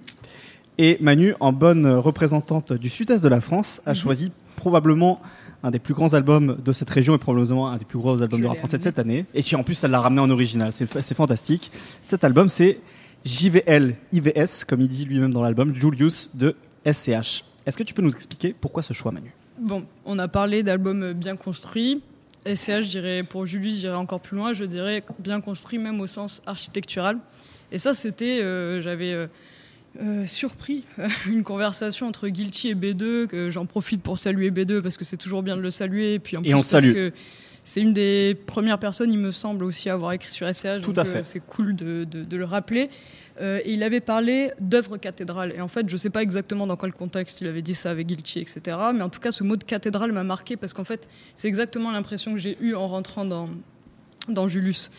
[SPEAKER 3] Et Manu, en bonne représentante du sud-est de la France, a mhm. choisi probablement un des plus grands albums de cette région et probablement un des plus gros albums de rap français de cette année. Et qui en plus, ça l'a ramené en original. C'est, fantastique. Cet album, c'est JVL IVS, comme il dit lui-même dans l'album, Julius de SCH. Est-ce que tu peux nous expliquer pourquoi ce choix, Manu?
[SPEAKER 8] Bon, on a parlé d'albums bien construits. SCH, je dirais, pour Julius, je dirais encore plus loin, je dirais bien construit même au sens architectural. Et ça, c'était, euh, j'avais euh, euh, surpris une conversation entre Guilty et B2, que j'en profite pour saluer B2 parce que c'est toujours bien de le saluer. Et puis en
[SPEAKER 3] Et on
[SPEAKER 8] parce
[SPEAKER 3] salue.
[SPEAKER 8] que c'est une des premières personnes, il me semble, aussi à avoir écrit sur SCH.
[SPEAKER 3] Tout
[SPEAKER 8] donc,
[SPEAKER 3] à
[SPEAKER 8] euh,
[SPEAKER 3] fait.
[SPEAKER 8] c'est cool de, de- de le rappeler. Euh, et il avait parlé d'œuvre cathédrale. Et en fait, je ne sais pas exactement dans quel contexte il avait dit ça avec Guilty, etc. Mais en tout cas, ce mot de cathédrale m'a marqué parce qu'en fait, c'est exactement l'impression que j'ai eue en rentrant dans, dans Julius.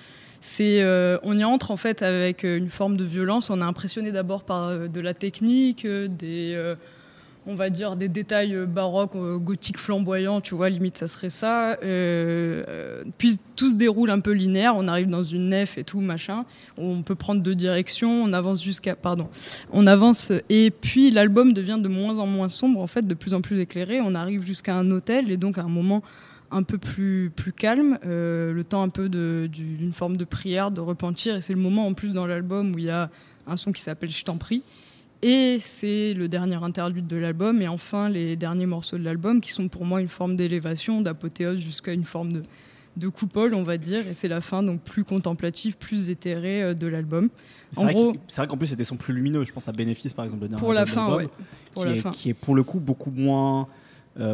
[SPEAKER 8] C'est, euh, on y entre en fait avec euh, une forme de violence. On est impressionné d'abord par euh, de la technique, des, on va dire des détails baroques, gothiques flamboyants, tu vois, limite ça serait ça. Puis tout se déroule un peu linéaire. On arrive dans une nef et tout machin. On peut prendre deux directions. On avance jusqu'à, pardon, on avance et puis l'album devient de moins en moins sombre en fait, de plus en plus éclairé. On arrive jusqu'à un hôtel et donc à un moment un peu plus, plus calme, euh, le temps un peu d'une forme de prière, de repentir. Et c'est le moment en plus dans l'album où il y a un son qui s'appelle Je t'en prie. Et c'est le dernier interlude de l'album. Et enfin, les derniers morceaux de l'album qui sont pour moi une forme d'élévation, d'apothéose jusqu'à une forme de, de coupole, on va dire. Et c'est la fin, donc plus contemplative, plus éthérée euh, de l'album.
[SPEAKER 3] C'est
[SPEAKER 8] En
[SPEAKER 3] vrai
[SPEAKER 8] gros,
[SPEAKER 3] qu'il- c'est vrai qu'en plus, c'était son plus lumineux. Je pense à Bénéfice, par exemple, le dernier
[SPEAKER 8] pour la fin,
[SPEAKER 3] d'album,
[SPEAKER 8] ouais. Pour
[SPEAKER 3] qui,
[SPEAKER 8] la
[SPEAKER 3] est,
[SPEAKER 8] fin.
[SPEAKER 3] qui est pour le coup beaucoup moins,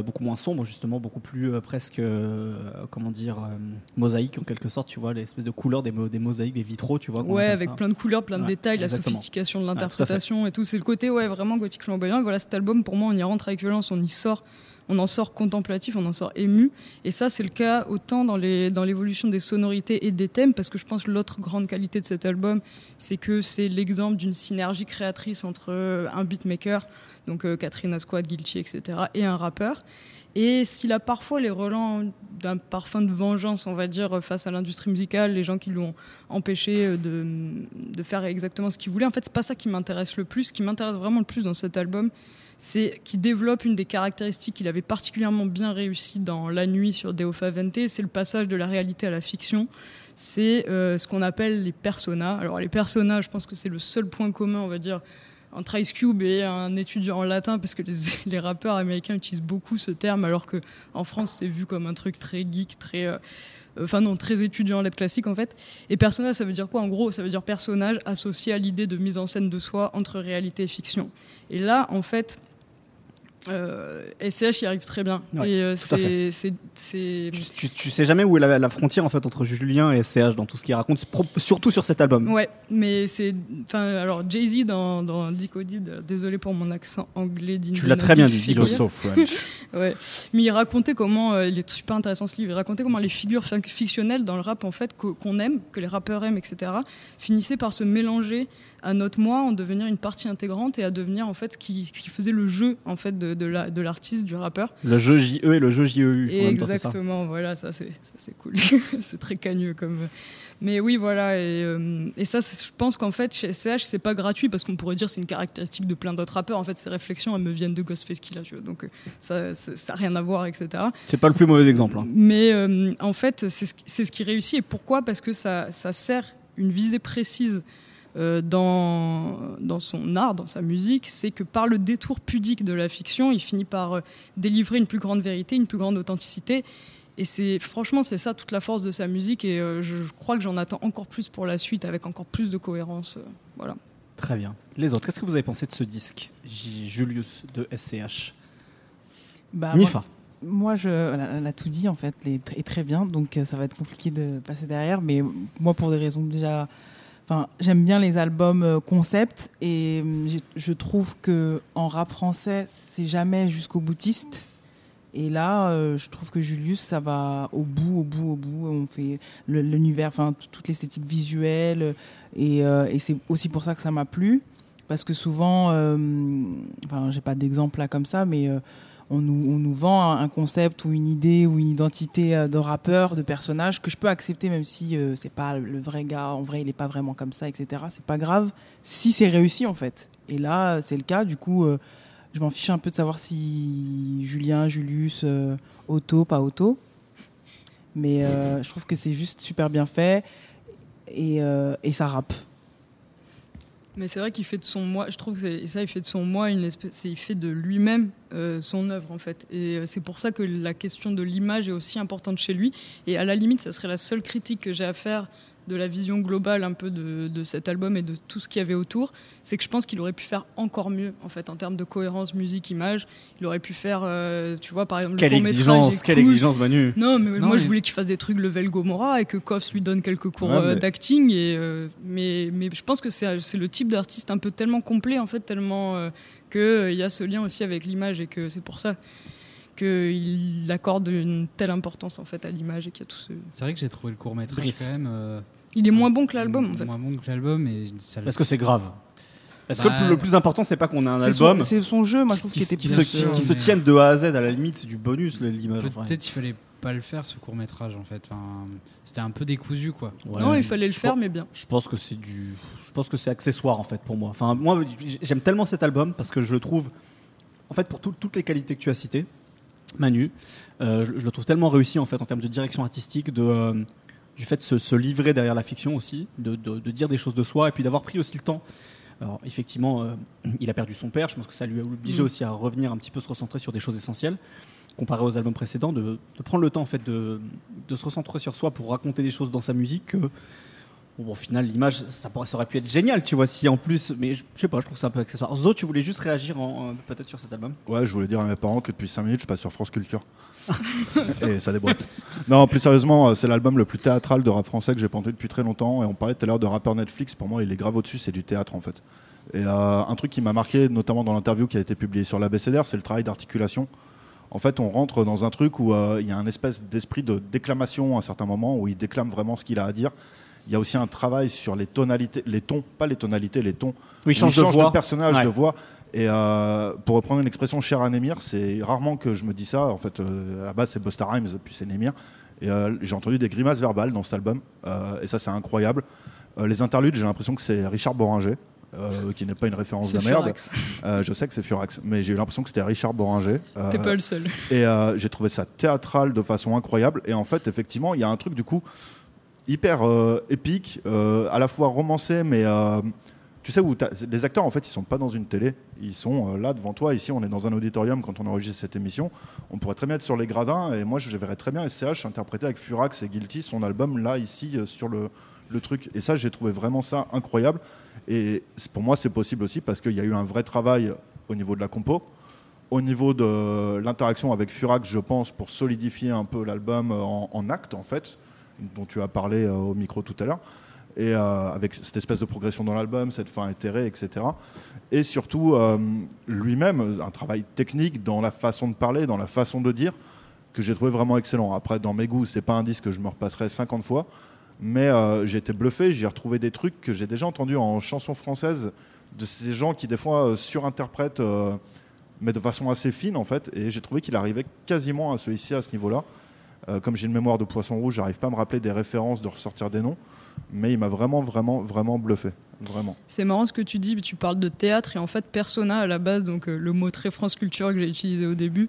[SPEAKER 3] beaucoup moins sombre, justement, beaucoup plus euh, presque, euh, comment dire, euh, mosaïque en quelque sorte, tu vois, l'espèce de couleurs des, mo- des mosaïques, des vitraux, tu vois.
[SPEAKER 8] Ouais, avec
[SPEAKER 3] ça.
[SPEAKER 8] plein de couleurs, plein de
[SPEAKER 3] Ouais,
[SPEAKER 8] détails, la sophistication de l'interprétation et tout. C'est le côté ouais, vraiment gothique flamboyant. Et voilà, cet album, pour moi, on y rentre avec violence, on y sort. On en sort contemplatif, on en sort ému. Et ça, c'est le cas autant dans les dans l'évolution des sonorités et des thèmes, parce que je pense que l'autre grande qualité de cet album, c'est que c'est l'exemple d'une synergie créatrice entre euh, un beatmaker, donc euh, Catherine Asquad, Guilty, etc., et un rappeur. Et s'il a parfois les relents d'un parfum de vengeance, on va dire, face à l'industrie musicale, les gens qui l'ont empêché euh, de, de faire exactement ce qu'il voulait. En fait, c'est pas ça qui m'intéresse le plus. Ce qui m'intéresse vraiment le plus dans cet album, c'est qu'il développe une des caractéristiques qu'il avait particulièrement bien réussi dans La Nuit sur Deo Favente, c'est le passage de la réalité à la fiction. C'est euh, ce qu'on appelle les personas. Alors les personas, je pense que c'est le seul point commun, on va dire, entre Ice Cube et un étudiant en latin, parce que les, rappeurs américains utilisent beaucoup ce terme, alors que en France c'est vu comme un truc très geek, très euh, enfin non, très étudiant en lettres classiques en fait. Et personnage, ça veut dire quoi En gros, ça veut dire personnage associé à l'idée de mise en scène de soi entre réalité et fiction. Et là, en fait, euh, SCH y arrive très bien.
[SPEAKER 3] Ouais,
[SPEAKER 8] et euh, c'est, c'est, c'est-
[SPEAKER 3] Tu, tu, tu sais jamais où est la, la frontière en fait entre Julien et SCH dans tout ce qu'il raconte, surtout sur cet album.
[SPEAKER 8] Ouais, mais c'est. Enfin, alors Jay-Z dans, dans Decoded, euh, désolé pour mon accent anglais
[SPEAKER 3] Tu l'as très bien dit.
[SPEAKER 5] So French.
[SPEAKER 8] Ouais. Mais il racontait comment, euh, il est super intéressant ce livre, il racontait comment les figures fin- fictionnelles dans le rap, en fait, qu'o- qu'on aime, que les rappeurs aiment, etc., finissaient par se mélanger à notre moi, en devenir une partie intégrante et à devenir, en fait, ce qui, ce qui faisait le jeu, en fait, de, de la- de l'artiste, du rappeur.
[SPEAKER 3] Le jeu JE et le jeu JEU. en même temps, ça.
[SPEAKER 8] Exactement, voilà, ça c'est cool. c'est très cagneux comme. Mais oui, voilà, et, euh, et ça, je pense qu'en fait, chez SCH, c'est pas gratuit parce qu'on pourrait dire c'est une caractéristique de plein d'autres rappeurs. En fait, ces réflexions, elles me viennent de Ghostface Killah, tu vois, donc euh, ça, ça ça a rien à voir, etc.
[SPEAKER 3] C'est pas le plus mauvais exemple. hein.
[SPEAKER 8] Mais euh, en fait, c'est ce, ce qui réussit. Et pourquoi? Parce que ça, ça sert une visée précise euh, dans, dans son art, dans sa musique. C'est que par le détour pudique de la fiction, il finit par euh, délivrer une plus grande vérité, une plus grande authenticité. Et c'est franchement, c'est ça toute la force de sa musique. Et euh, je, je crois que j'en attends encore plus pour la suite, avec encore plus de cohérence. euh, voilà.
[SPEAKER 3] Très bien. Les autres, qu'est-ce que vous avez pensé de ce disque J- Julius de SCH
[SPEAKER 7] Bah,
[SPEAKER 3] Nifa.
[SPEAKER 7] Moi, moi, je, elle a, tout dit en fait, les- et très bien, donc ça va être compliqué de passer derrière. Mais moi, pour des raisons déjà, enfin, j'aime bien les albums euh, concept et j'ai- je trouve que en rap français, c'est jamais jusqu'au boutiste. Et là, euh, je trouve que Julius, ça va au bout, au bout, au bout. On fait l'univers, enfin, toute l'esthétique visuelle. Et, euh, c'est aussi pour ça que ça m'a plu. Parce que souvent, euh, enfin, j'ai pas d'exemple là comme ça, mais euh, on, nous, vend un, concept ou une idée ou une identité euh, de rappeur, de personnage que je peux accepter, même si euh, c'est pas le vrai gars, en vrai, il est pas vraiment comme ça, etc. C'est pas grave si c'est réussi en fait. Et là, c'est le cas. Du coup, euh, je m'en fiche un peu de savoir si Julien, Julius, euh, Otto, pas Otto. Mais euh, je trouve que c'est juste super bien fait et, et ça rappe.
[SPEAKER 8] Mais c'est vrai qu'il fait de son moi, je trouve que ça, il fait de son moi une espèce, il fait de lui-même euh, son œuvre en fait. Et euh, c'est pour ça que la question de l'image est aussi importante chez lui. Et à la limite, ça serait la seule critique que j'ai à faire de la vision globale un peu de, de cet album et de tout ce qu'il y avait autour, c'est que je pense qu'il aurait pu faire encore mieux en fait en termes de cohérence musique-image. Il aurait pu faire, euh, tu vois, par exemple,
[SPEAKER 3] Quelle
[SPEAKER 8] le
[SPEAKER 3] exigence, quelle exigence, Manu.
[SPEAKER 8] Non, mais
[SPEAKER 6] Non,
[SPEAKER 8] moi
[SPEAKER 6] mais-
[SPEAKER 8] je voulais qu'il fasse des trucs level Gomorrah et que Koffs lui donne quelques cours
[SPEAKER 5] Ouais,
[SPEAKER 8] euh,
[SPEAKER 5] mais-
[SPEAKER 8] d'acting. Et mais mais je pense que c'est c'est le type d'artiste un peu tellement complet en fait, tellement euh, que euh, il y a ce lien aussi avec l'image et que c'est pour ça qu'il accorde une telle importance en fait à l'image et qu'il y a tout ce.
[SPEAKER 6] C'est vrai que j'ai trouvé le court métrage
[SPEAKER 3] Brice.
[SPEAKER 6] quand même. euh,
[SPEAKER 8] Il est moins bon que l'album en fait.
[SPEAKER 6] Moins bon que l'album et ça
[SPEAKER 3] Est-ce que c'est grave Est-ce que
[SPEAKER 6] Bah,
[SPEAKER 3] le plus important, c'est pas qu'on a un album
[SPEAKER 7] c'est son jeu, moi je trouve
[SPEAKER 3] qui,
[SPEAKER 7] qu'il était
[SPEAKER 3] qui
[SPEAKER 7] bien
[SPEAKER 3] se,
[SPEAKER 6] sûr,
[SPEAKER 3] qui se
[SPEAKER 6] mais-
[SPEAKER 3] tienne de A à Z à la limite, c'est du bonus le- l'image.
[SPEAKER 6] Peut-être il fallait pas le faire ce court métrage en fait. Enfin, c'était un peu décousu quoi.
[SPEAKER 3] Ouais.
[SPEAKER 8] non, il fallait le faire,
[SPEAKER 3] pense-
[SPEAKER 8] mais bien.
[SPEAKER 3] Je pense que c'est du, je pense que c'est accessoire en fait pour moi. Enfin moi j'aime tellement cet album parce que je le trouve, en fait pour tout- toutes les qualités que tu as citées, Manu, euh, je, je le trouve tellement réussi en fait en termes de direction artistique, de euh, du fait de se, se livrer derrière la fiction aussi, de, de- de dire des choses de soi et puis d'avoir pris aussi le temps. Alors effectivement, euh, il a perdu son père. Je pense que ça lui a obligé
[SPEAKER 8] Mm.
[SPEAKER 3] aussi à revenir un petit peu se recentrer sur des choses essentielles comparé aux albums précédents, de, de prendre le temps en fait de, de se recentrer sur soi pour raconter des choses dans sa musique que Bon, au final, l'image, ça, aurait pu être génial, tu vois, si en plus, mais je, je sais pas, je trouve ça un peu accessoire. Zo, tu voulais juste réagir en- peut-être sur cet album?
[SPEAKER 5] Ouais, je voulais dire à mes parents que depuis 5 minutes, je passe sur France Culture. Et ça déboîte. Non, plus sérieusement, euh, c'est l'album le plus théâtral de rap français que j'ai entendu depuis très longtemps. Et on parlait tout à l'heure de rappeur Netflix. Pour moi, il est grave au-dessus, c'est du théâtre en fait. Et euh, un truc qui m'a marqué, notamment dans l'interview qui a été publiée sur l'ABCDR, c'est le travail d'articulation. En fait, on rentre dans un truc où euh, il y a un espèce d'esprit de déclamation à un certain moment, où il déclame vraiment ce qu'il a à dire. Il y a aussi un travail sur les tonalités, les tons, pas les tonalités, les tons.
[SPEAKER 3] Oui,
[SPEAKER 5] change, de, personnage,
[SPEAKER 3] Ouais.
[SPEAKER 5] de voix. Et euh, pour reprendre une expression chère à Némir, c'est rarement que je me dis ça. En fait, euh, à la base, c'est Busta Rhymes, puis c'est Némir. Et euh, j'ai entendu des grimaces verbales dans cet album. Et ça, c'est incroyable. Les interludes, j'ai l'impression que c'est Richard Boringer, qui n'est pas une référence de merde.
[SPEAKER 8] Furax.
[SPEAKER 5] Je sais que c'est Furax, mais j'ai eu l'impression que c'était Richard Boringer.
[SPEAKER 8] T'es pas le seul.
[SPEAKER 5] et j'ai trouvé ça théâtral de façon incroyable. Et en fait, effectivement, il y a un truc du coup hyper épique, à la fois romancé, mais tu sais où les acteurs en fait ils sont pas dans une télé, ils sont euh, là devant toi. Ici, on est dans un auditorium quand on enregistre cette émission. On pourrait très bien être sur les gradins. Et moi, je verrais très bien SCH interpréter avec Furax et Guilty son album là ici euh, sur le le truc. Et ça, j'ai trouvé vraiment ça incroyable. Et pour moi, c'est possible aussi parce qu'il y a eu un vrai travail au niveau de la compo, au niveau de l'interaction avec Furax, je pense, pour solidifier un peu l'album euh, en, acte, en fait, dont tu as parlé au micro tout à l'heure, et euh, avec cette espèce de progression dans l'album, cette fin éthérée, etc. Et surtout, euh, lui-même, un travail technique dans la façon de parler, dans la façon de dire, que j'ai trouvé vraiment excellent. Après, dans mes goûts, c'est pas un disque que je me repasserai 50 fois, mais euh, j'ai été bluffé, j'ai retrouvé des trucs que j'ai déjà entendus en chanson française, de ces gens qui, des fois, euh, surinterprètent, mais de façon assez fine, en fait, et j'ai trouvé qu'il arrivait quasiment à se hisser à ce niveau-là. Euh, comme j'ai une mémoire de poisson rouge, j'arrive pas à me rappeler des références, de ressortir des noms, mais il m'a vraiment, vraiment, vraiment bluffé. Vraiment.
[SPEAKER 8] C'est marrant ce que tu dis, tu parles de théâtre et en fait persona à la base, donc euh, le mot très France Culture que j'ai utilisé au début,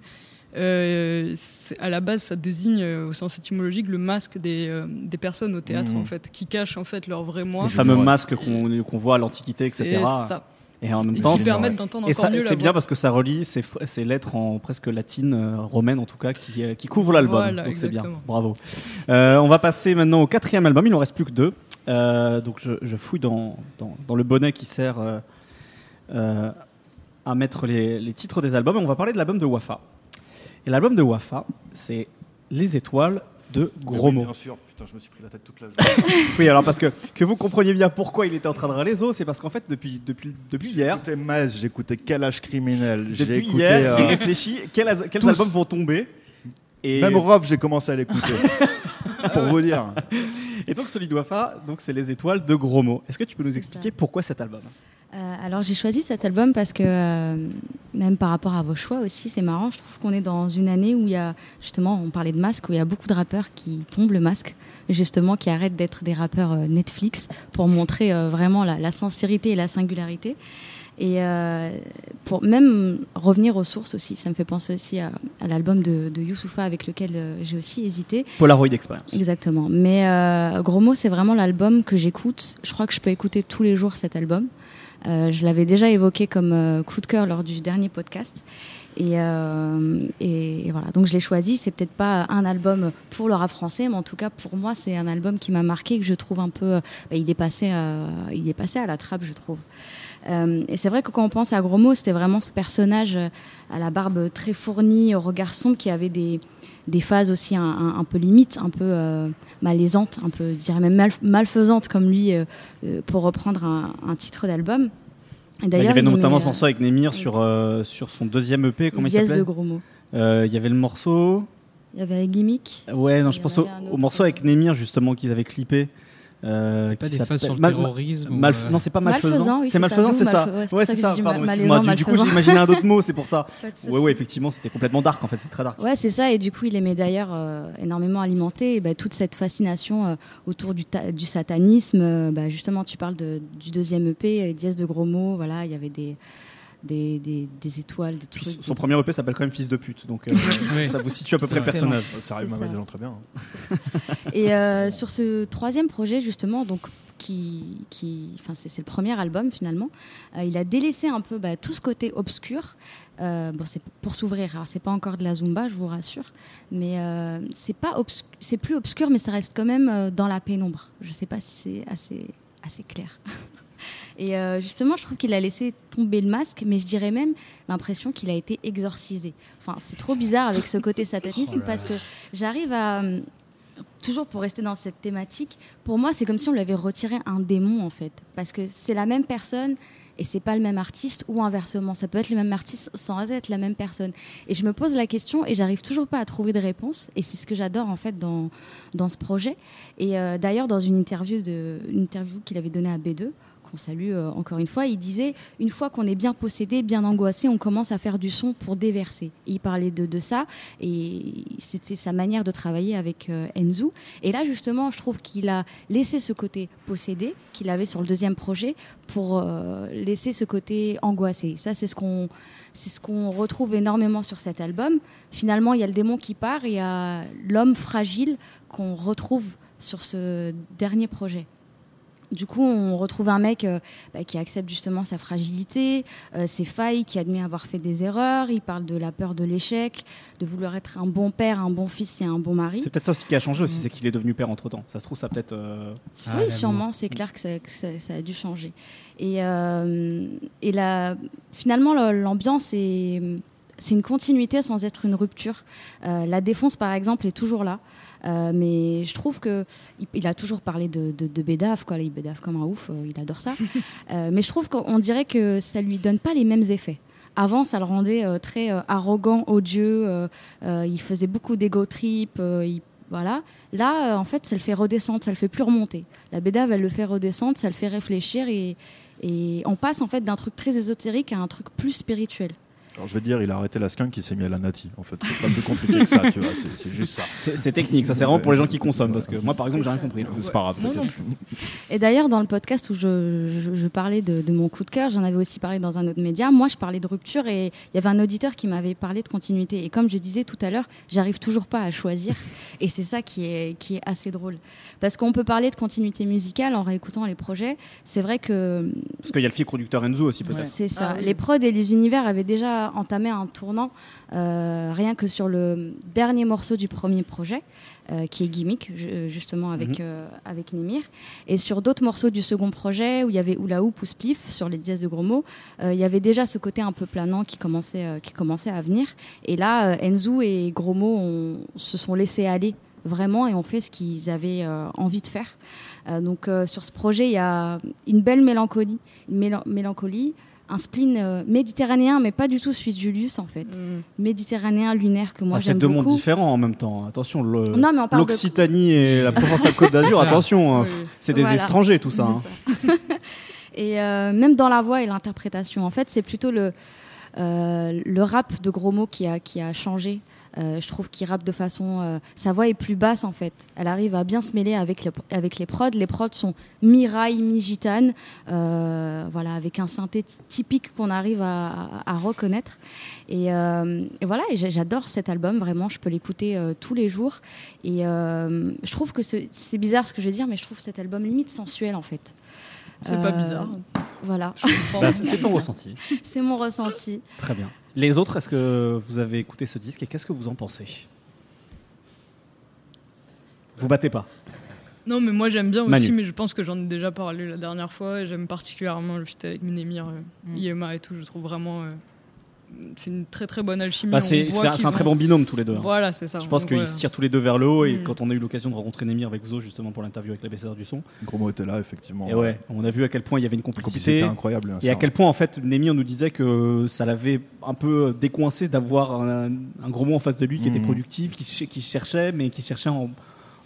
[SPEAKER 8] euh, à la base ça désigne euh, au sens étymologique le masque des, euh, des personnes au théâtre
[SPEAKER 5] Mhm.
[SPEAKER 8] en fait, qui cachent en fait leur vrai moi.
[SPEAKER 3] Les fameux
[SPEAKER 5] Ouais.
[SPEAKER 3] masques qu'on qu'on voit à l'Antiquité, etc.
[SPEAKER 8] C'est ça.
[SPEAKER 3] Et en même temps, c'est- bien parce que ça relie ces, lettres en presque latine, euh, romaine en tout cas, qui, euh, qui couvrent l'album.
[SPEAKER 8] Voilà,
[SPEAKER 3] donc c'est bien, bravo. Euh, on va passer maintenant au quatrième album, il en reste plus que deux. Euh, donc je, je fouille dans, dans, dans le bonnet qui sert à mettre les, les titres des albums. Et on va parler de l'album de Wafa. Et l'album de Wafa, c'est Les Étoiles de Gros
[SPEAKER 5] Oui,
[SPEAKER 3] mots.
[SPEAKER 5] Bien sûr, putain, je me suis pris la tête toute la journée.
[SPEAKER 3] Oui, alors parce que, que vous compreniez bien pourquoi il était en train de râler, Zo, c'est parce qu'en fait, depuis, depuis, depuis hier,
[SPEAKER 5] J'ai écouté Metz, j'ai écouté Quel âge criminel, j'ai écouté.
[SPEAKER 3] hier, il
[SPEAKER 5] euh,
[SPEAKER 3] réfléchit quels, quels
[SPEAKER 5] tous.
[SPEAKER 3] albums vont tomber. Et,
[SPEAKER 5] Même Rov, j'ai commencé à l'écouter. pour vous dire.
[SPEAKER 3] et donc, celui de Wafa, donc c'est Les Étoiles de Gros mots. Est-ce que tu peux nous expliquer
[SPEAKER 4] ça.
[SPEAKER 3] pourquoi cet album?
[SPEAKER 4] Euh, alors j'ai choisi cet album parce que euh, même par rapport à vos choix aussi, c'est marrant. Je trouve qu'on est dans une année où il y a justement, on parlait de masque, où il y a beaucoup de rappeurs qui tombent le masque, justement, qui arrêtent d'être des rappeurs euh, Netflix pour montrer euh, vraiment la, la sincérité et la singularité. Et euh, pour même revenir aux sources aussi, ça me fait penser aussi à, à l'album de, de Youssoufa avec lequel j'ai aussi hésité.
[SPEAKER 3] Polaroid Experience.
[SPEAKER 4] Exactement. Mais euh, Gros mots, c'est vraiment l'album que j'écoute. Je crois que je peux écouter tous les jours cet album. Je l'avais déjà évoqué comme coup de cœur lors du dernier podcast. Et, et, voilà, donc je l'ai choisi. C'est peut-être pas un album pour le français, mais en tout cas pour moi, c'est un album qui m'a marqué, que je trouve un peu. Il est passé, il est passé à la trappe, je trouve. Euh, et c'est vrai que quand on pense à Gros c'était vraiment ce personnage euh, à la barbe très fournie, au regard sombre, qui avait des phases aussi un, peu limites, un peu euh, malaisantes, un peu, je dirais même mal, malfaisantes, comme lui, pour reprendre un, titre d'album.
[SPEAKER 3] Bah, il y avait notamment ce morceau avec Némir sur, sur son deuxième EP, comment il s'appelait
[SPEAKER 4] de Gros Mots.
[SPEAKER 3] Il y avait le morceau.
[SPEAKER 4] Il y avait Gimmick.
[SPEAKER 3] Ouais, non, je pense au, au, morceau avec Némir, justement, qu'ils avaient clippé.
[SPEAKER 6] Euh, pas des phases sur le terrorisme
[SPEAKER 3] euh, Non, c'est pas malfaisant. c'est malfaisant, c'est ça. Ouais, c'est ça. Pardon, Du coup, j'imaginais un autre mot, c'est pour ça. ouais, ouais, effectivement, c'était complètement dark. En fait, c'est très dark.
[SPEAKER 4] Ouais, c'est ça. Et du coup, il aimait d'ailleurs euh, énormément alimenter bah, toute cette fascination euh, autour du, du satanisme. Bah, justement, tu parles de, du deuxième EP, Dièse de gros mots. Voilà, il y avait des des, des, étoiles, des trucs.
[SPEAKER 3] Son premier EP s'appelle quand même Fils de pute, donc euh, ça vous situe à peu près le personnage.
[SPEAKER 5] Ça arrive à des gens très bien.
[SPEAKER 4] Hein. Et euh, sur ce troisième projet, justement, donc qui, qui, enfin c'est le premier album finalement. Euh, il a délaissé un peu bah, tout ce côté obscur. bon, c'est pour s'ouvrir. c'est pas encore de la zumba, je vous rassure, mais c'est pas c'est plus obscur, mais ça reste quand même dans la pénombre. Je sais pas si c'est assez assez clair. Et euh, justement, je trouve qu'il a laissé tomber le masque, mais je dirais même l'impression qu'il a été exorcisé. Enfin, c'est trop bizarre avec ce côté satanisme oh parce que j'arrive à hum, toujours pour rester dans cette thématique, pour moi, c'est comme si on lui avait retiré un démon en fait, parce que c'est la même personne et c'est pas le même artiste ou inversement, ça peut être le même artiste sans être la même personne. Et je me pose la question et j'arrive toujours pas à trouver de réponse et c'est ce que j'adore en fait dans dans ce projet. Et euh, d'ailleurs dans une interview de une interview qu'il avait donnée à B2 qu'on salue euh, encore une fois, il disait une fois qu'on est bien possédé, bien angoissé, on commence à faire du son pour déverser. il parlait de, ça et c'était sa manière de travailler avec euh, Enzu. Et là, justement, je trouve qu'il a laissé ce côté possédé qu'il avait sur le deuxième projet pour euh, laisser ce côté angoissé. Ça, c'est ce qu'on c'est ce qu'on retrouve énormément sur cet album. Finalement, il y a le démon qui part, et il y a l'homme fragile qu'on retrouve sur ce dernier projet. Du coup, on retrouve un mec euh, bah, qui accepte justement sa fragilité, euh, ses failles, qui admet avoir fait des erreurs. Il parle de la peur de l'échec, de vouloir être un bon père, un bon fils et un bon mari.
[SPEAKER 3] C'est peut-être ça aussi qui a changé aussi, mm. c'est qu'il est devenu père entre temps. Ça se trouve, ça peut-être. Euh,
[SPEAKER 4] oui, ah, sûrement, c'est clair que, ça, a dû changer. Et, et là, finalement, l'ambiance est c'est une continuité sans être une rupture. la défense, par exemple, est toujours là. Euh, mais je trouve que il, a toujours parlé de, de, Bédaf, quoi. Il bédave comme un ouf, euh, il adore ça. Euh, mais je trouve qu'on dirait que ça lui donne pas les mêmes effets. Avant, ça le rendait très arrogant, odieux. il faisait beaucoup d'ego trip. voilà. Là, en fait, ça le fait redescendre, ça le fait plus remonter. La Bédave, elle le fait redescendre, ça le fait réfléchir et, et on passe en fait d'un truc très ésotérique à un truc plus spirituel.
[SPEAKER 5] Alors je vais dire, il a arrêté la skunk, il s'est mis à la nati. En fait, c'est pas plus compliqué que ça, tu vois. C'est juste ça.
[SPEAKER 3] C'est technique, ça c'est vraiment pour les gens qui consomment, parce que moi, par exemple, j'ai rien compris.
[SPEAKER 5] C'est pas grave.
[SPEAKER 4] Et d'ailleurs, dans le podcast où je, parlais de, mon coup de cœur, j'en avais aussi parlé dans un autre média. Moi, je parlais de rupture et il y avait un auditeur qui m'avait parlé de continuité. Et comme je disais tout à l'heure, j'arrive toujours pas à choisir. Et c'est ça qui est, qui est assez drôle. Parce qu'on peut parler de continuité musicale en réécoutant les projets. C'est vrai que.
[SPEAKER 3] Parce qu'il y a le fil producteur Enzo aussi, peut-être.
[SPEAKER 4] C'est ça. Ah les prods et les univers avaient déjà entamé un tournant, euh, rien que sur le dernier morceau du premier projet. Euh, qui est gimmick justement avec euh, avec Nemir et sur d'autres morceaux du second projet où il y avait Oula ou Spliff sur les dièses de gros mots il y avait déjà ce côté un peu planant qui commençait qui commençait à venir et là Enzu et gros mots se sont laissés aller vraiment et ont fait ce qu'ils avaient euh, envie de faire. Euh, donc euh, sur ce projet, il y a une belle mélancolie, mélancolie un spleen méditerranéen, mais pas du tout celui de Julius en fait. Mm. Méditerranéen lunaire que moi ah, j'aime beaucoup.
[SPEAKER 3] C'est deux mondes différents en même temps. Attention, l'Occitanie et la Provence-Alpes-Côte d'Azur, attention, hein. c'est des étrangers tout ça. Hein.
[SPEAKER 4] et même dans la voix et l'interprétation, en fait, c'est plutôt le, le rap de gros mots qui a, qui a changé. Euh, je trouve qu'il rappe de façon. Euh, sa voix est plus basse en fait. Elle arrive à bien se mêler avec, avec les prods. Les prods sont mi-rail, mi-gitane, euh, voilà, avec un synthé typique qu'on arrive à, reconnaître. Et, et voilà, j'adore cet album vraiment. Je peux l'écouter tous les jours. Et je trouve que c'est bizarre ce que je vais dire, mais je trouve cet album limite sensuel en fait.
[SPEAKER 8] C'est pas bizarre.
[SPEAKER 4] Voilà.
[SPEAKER 3] Bah, c'est ton ressenti.
[SPEAKER 4] c'est mon ressenti.
[SPEAKER 3] Très bien. Les autres, est-ce que vous avez écouté ce disque et qu'est-ce que vous en pensez? Vous battez pas.
[SPEAKER 8] Non, mais moi j'aime bien
[SPEAKER 3] Manu.
[SPEAKER 8] aussi, mais je pense que j'en ai déjà parlé la dernière fois. et J'aime particulièrement le feat avec Minemir, euh,
[SPEAKER 7] Mm.
[SPEAKER 8] Yema et tout. Je trouve vraiment. C'est une très très bonne alchimie.
[SPEAKER 3] Bah, c'est un,
[SPEAKER 8] ont-
[SPEAKER 3] très bon binôme tous les deux. hein.
[SPEAKER 8] Voilà, c'est ça.
[SPEAKER 3] Je pense qu'ils se tirent tous les deux vers le haut et
[SPEAKER 8] Mm.
[SPEAKER 3] quand on a eu l'occasion de rencontrer Nemir avec Zo justement pour l'interview avec l'ABCR du son,
[SPEAKER 5] Gros mot était là, effectivement.
[SPEAKER 3] et ouais, on a vu à quel point il y avait une
[SPEAKER 5] La
[SPEAKER 3] complicité.
[SPEAKER 5] complicité incroyable.
[SPEAKER 3] Et à quel point, en fait, Nemir nous disait que ça l'avait un peu décoincé d'avoir un, un gros mot en face de lui qui était
[SPEAKER 5] Mhm.
[SPEAKER 3] productif, qui, qui cherchait, mais qui cherchait en-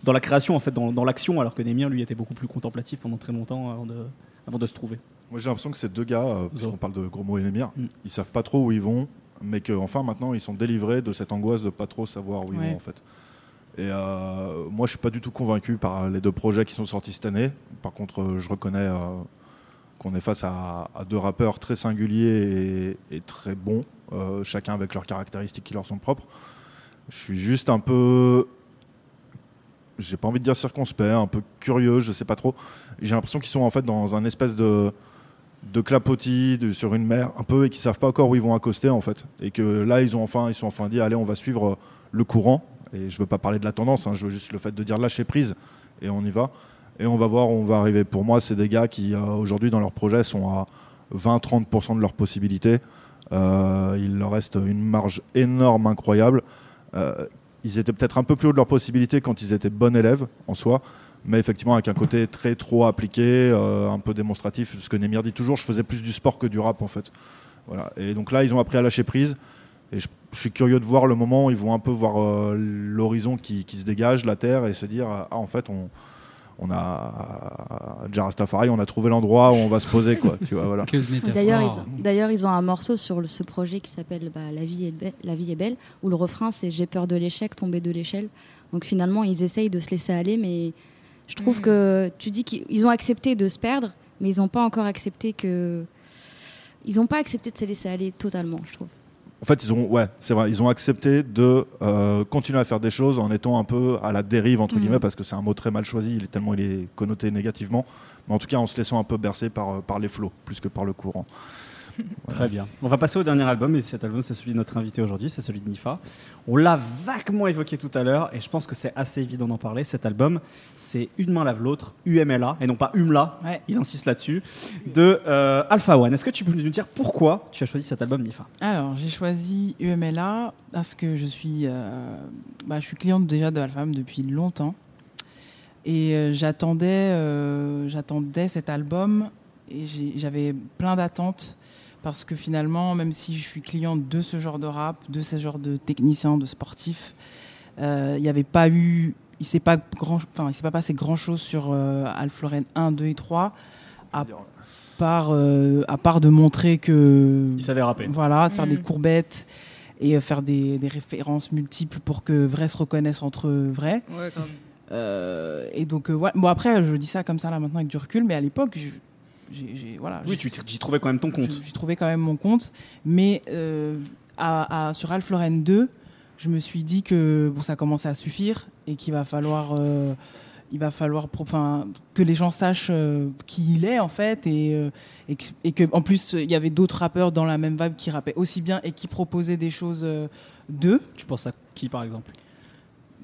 [SPEAKER 3] dans la création, en fait, dans, dans l'action, alors que Nemir, lui, était beaucoup plus contemplatif pendant très longtemps avant de, avant de se trouver.
[SPEAKER 5] Moi j'ai l'impression que ces deux gars, euh, puisqu'on parle de Gros Mots et Nemir,
[SPEAKER 3] Mm.
[SPEAKER 5] ils savent pas trop où ils vont, mais que enfin maintenant ils sont délivrés de cette angoisse de pas trop savoir où ils
[SPEAKER 7] Ouais.
[SPEAKER 5] vont en fait. Et euh, moi je suis pas du tout convaincu par les deux projets qui sont sortis cette année. Par contre, euh, je reconnais euh, qu'on est face à, à deux rappeurs très singuliers et, et très bons, euh, chacun avec leurs caractéristiques qui leur sont propres. Je suis juste un peu j'ai pas envie de dire circonspect, un peu curieux, je sais pas trop. J'ai l'impression qu'ils sont en fait dans un espèce de clapotis sur une mer un peu et qui savent pas encore où ils vont accoster en fait. Et que là ils ont enfin ils sont enfin dit allez on va suivre euh, le courant. Et je veux pas parler de la tendance hein, je veux juste le fait de dire lâcher prise et on y va. Et on va voir où on va arriver. Pour moi c'est des gars qui euh, aujourd'hui dans leur projet sont à 20-30% de leurs possibilités. Euh, il leur reste une marge énorme incroyable ils étaient peut-être un peu plus haut de leurs possibilités quand ils étaient bons élèves en soi mais effectivement avec un côté très trop appliqué, euh, un peu démonstratif. Ce que Nemir dit toujours, je faisais plus du sport que du rap en fait. Voilà. Et donc là, ils ont appris à lâcher prise. Et je, je suis curieux de voir le moment où ils vont un peu voir euh, l'horizon qui, qui se dégage, la terre, et se dire ah en fait on on a Jarastafari, on a trouvé l'endroit où on va se poser quoi. Tu vois voilà.
[SPEAKER 4] D'ailleurs, ils, ont- d'ailleurs, ils ont un morceau sur le- ce projet qui s'appelle bah, La, vie est be- La vie est belle, où le refrain c'est J'ai peur de l'échec, tomber de l'échelle. Donc finalement, ils essayent de se laisser aller, mais je trouve
[SPEAKER 8] Mhm.
[SPEAKER 4] que tu dis qu'ils ont accepté de se perdre, mais ils n'ont pas encore accepté que. Ils n'ont pas accepté de se laisser aller totalement, je trouve.
[SPEAKER 5] En fait, ils ont, ouais, c'est vrai, ils ont accepté de euh, continuer à faire des choses en étant un peu à la dérive entre
[SPEAKER 4] Mhm.
[SPEAKER 5] guillemets, parce que c'est un mot très mal choisi, il est tellement il est connoté négativement, mais en tout cas en se laissant un peu bercer par euh, par les flots plus que par le courant.
[SPEAKER 3] Très bien. On va passer au dernier album, et cet album, c'est celui de notre invité aujourd'hui, c'est celui de Nifa. On l'a vaguement évoqué tout à l'heure, et je pense que c'est assez évident d'en parler. Cet album, c'est Une main lave l'autre, UMLA, et non pas UMLA,
[SPEAKER 7] Ouais.
[SPEAKER 3] il insiste là-dessus, de euh, Alpha One. Est-ce que tu peux nous dire pourquoi tu as choisi cet album, Nifa?
[SPEAKER 7] Alors, j'ai choisi UMLA parce que je suis, euh, bah, je suis cliente déjà de Alpham depuis longtemps. Et euh, j'attendais, j'attendais cet album et j'avais plein d'attentes parce que finalement, même si je suis cliente de ce genre de rap, de ce genre de techniciens, de sportifs, euh, il n'y avait pas eu, il s'est pas grand, enfin, il s'est pas passé grand chose sur euh, Alpha 1, 2 et 3 à part, euh, à part de montrer que
[SPEAKER 3] Il savait rapper.
[SPEAKER 7] voilà, faire des
[SPEAKER 8] Mhm.
[SPEAKER 7] courbettes et euh, faire des, des références multiples pour que vrais se reconnaissent entre vrais.
[SPEAKER 8] Ouais, quand même.
[SPEAKER 7] Euh, et donc, euh, ouais. bon, après, je dis ça comme ça là maintenant avec du recul, mais à l'époque, je- j'ai, voilà,
[SPEAKER 3] Oui, tu y trouvais quand même ton compte.
[SPEAKER 7] J'ai trouvé quand même mon compte. Mais euh, à, à- sur Alpha Lorraine 2, je me suis dit que bon, ça commençait à suffire et qu'il va falloir, euh, il va falloir enfin, que les gens sachent euh, qui il est en fait et, et, que, et que, en plus il y avait d'autres rappeurs dans la même vibe qui rappaient aussi bien et qui proposaient des choses d'eux.
[SPEAKER 3] Tu penses à qui, par exemple?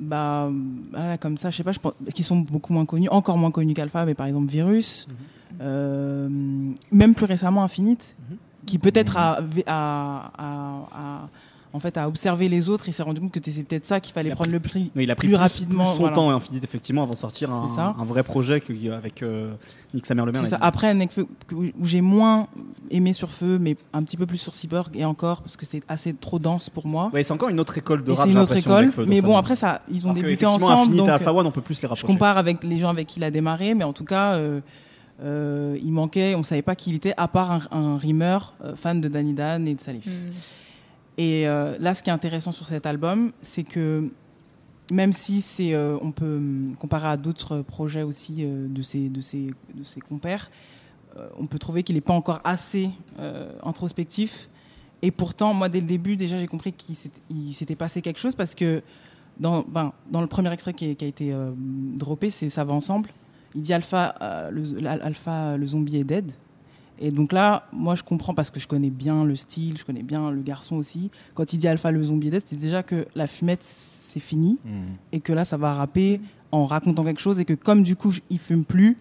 [SPEAKER 7] Bah, voilà, comme ça, je sais pas, je pense, qui sont beaucoup moins connus, encore moins connus qu'Alpha, mais par exemple Virus,
[SPEAKER 3] Mhm.
[SPEAKER 7] Euh, même plus récemment Infinite,
[SPEAKER 3] Mhm.
[SPEAKER 7] qui peut-être a, a, a- a- en fait, a observé les autres et s'est rendu compte que c'est peut-être ça qu'il fallait prendre
[SPEAKER 3] pris-
[SPEAKER 7] le prix.
[SPEAKER 3] Il a pris
[SPEAKER 7] Plus
[SPEAKER 3] plus,
[SPEAKER 7] rapidement,
[SPEAKER 3] plus son
[SPEAKER 7] voilà.
[SPEAKER 3] temps, Infinite, effectivement, avant de sortir un,
[SPEAKER 7] C'est ça.
[SPEAKER 3] un vrai projet avec euh, Nick Samer le maire.
[SPEAKER 7] Ça. Après, où j'ai moins aimé sur Feu, mais un petit peu plus sur Cyborg et encore parce que c'était assez trop dense pour moi.
[SPEAKER 3] Ouais, c'est encore une autre école de
[SPEAKER 7] et
[SPEAKER 3] rap.
[SPEAKER 7] c'est une autre école,
[SPEAKER 3] Feu,
[SPEAKER 7] mais bon après ça, ils ont
[SPEAKER 3] Alors
[SPEAKER 7] débuté ensemble,
[SPEAKER 3] Infinite
[SPEAKER 7] donc
[SPEAKER 3] et Alpha One, on peut plus les
[SPEAKER 7] je
[SPEAKER 3] rapprocher.
[SPEAKER 7] compare avec les gens avec qui il a démarré, mais en tout cas, euh, euh, il manquait, on savait pas qui il était, à part un, un rimeur euh, fan de Danny Dan et de Salif.
[SPEAKER 8] Mm.
[SPEAKER 7] Et euh, là, ce qui est intéressant sur cet album, c'est que même si c'est, euh, on peut hum, comparer à d'autres projets aussi de ses de ses de ses compères, on peut trouver qu'il n'est pas encore assez introspectif. Et pourtant, moi, dès le début, déjà, j'ai compris qu'il s'était- passé quelque chose parce que dans, ben, dans le premier extrait qui, est- qui a été droppé, c'est Ça va ensemble. Il dit Alpha, euh, le, Alpha, le zombie est dead. Et donc là, moi je comprends parce que je connais bien le style, je connais bien le garçon aussi. Quand il dit Alpha, le zombie est dead, c'est déjà que la fumette c'est fini
[SPEAKER 5] Mhm.
[SPEAKER 7] et que là ça va rapper en racontant quelque chose et que comme du coup il fume plus,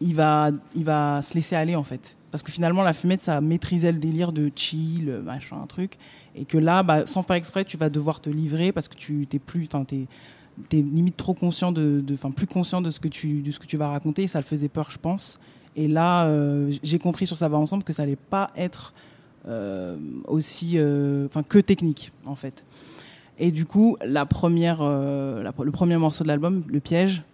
[SPEAKER 7] il va, il va se laisser aller en fait. Parce que finalement la fumette ça maîtrisait le délire de chill, machin, un truc. Et que là, bah, sans faire exprès, tu vas devoir te livrer parce que tu t'es plus, enfin t'es t'es limite trop conscient de, enfin plus conscient de ce que tu, de ce que tu vas raconter. Et ça le faisait peur, je pense. Et là, euh, j'ai compris sur ça ensemble que ça allait pas être euh, aussi, euh, enfin que technique en fait. Et du coup, la première, le premier morceau de l'album, Le Piège,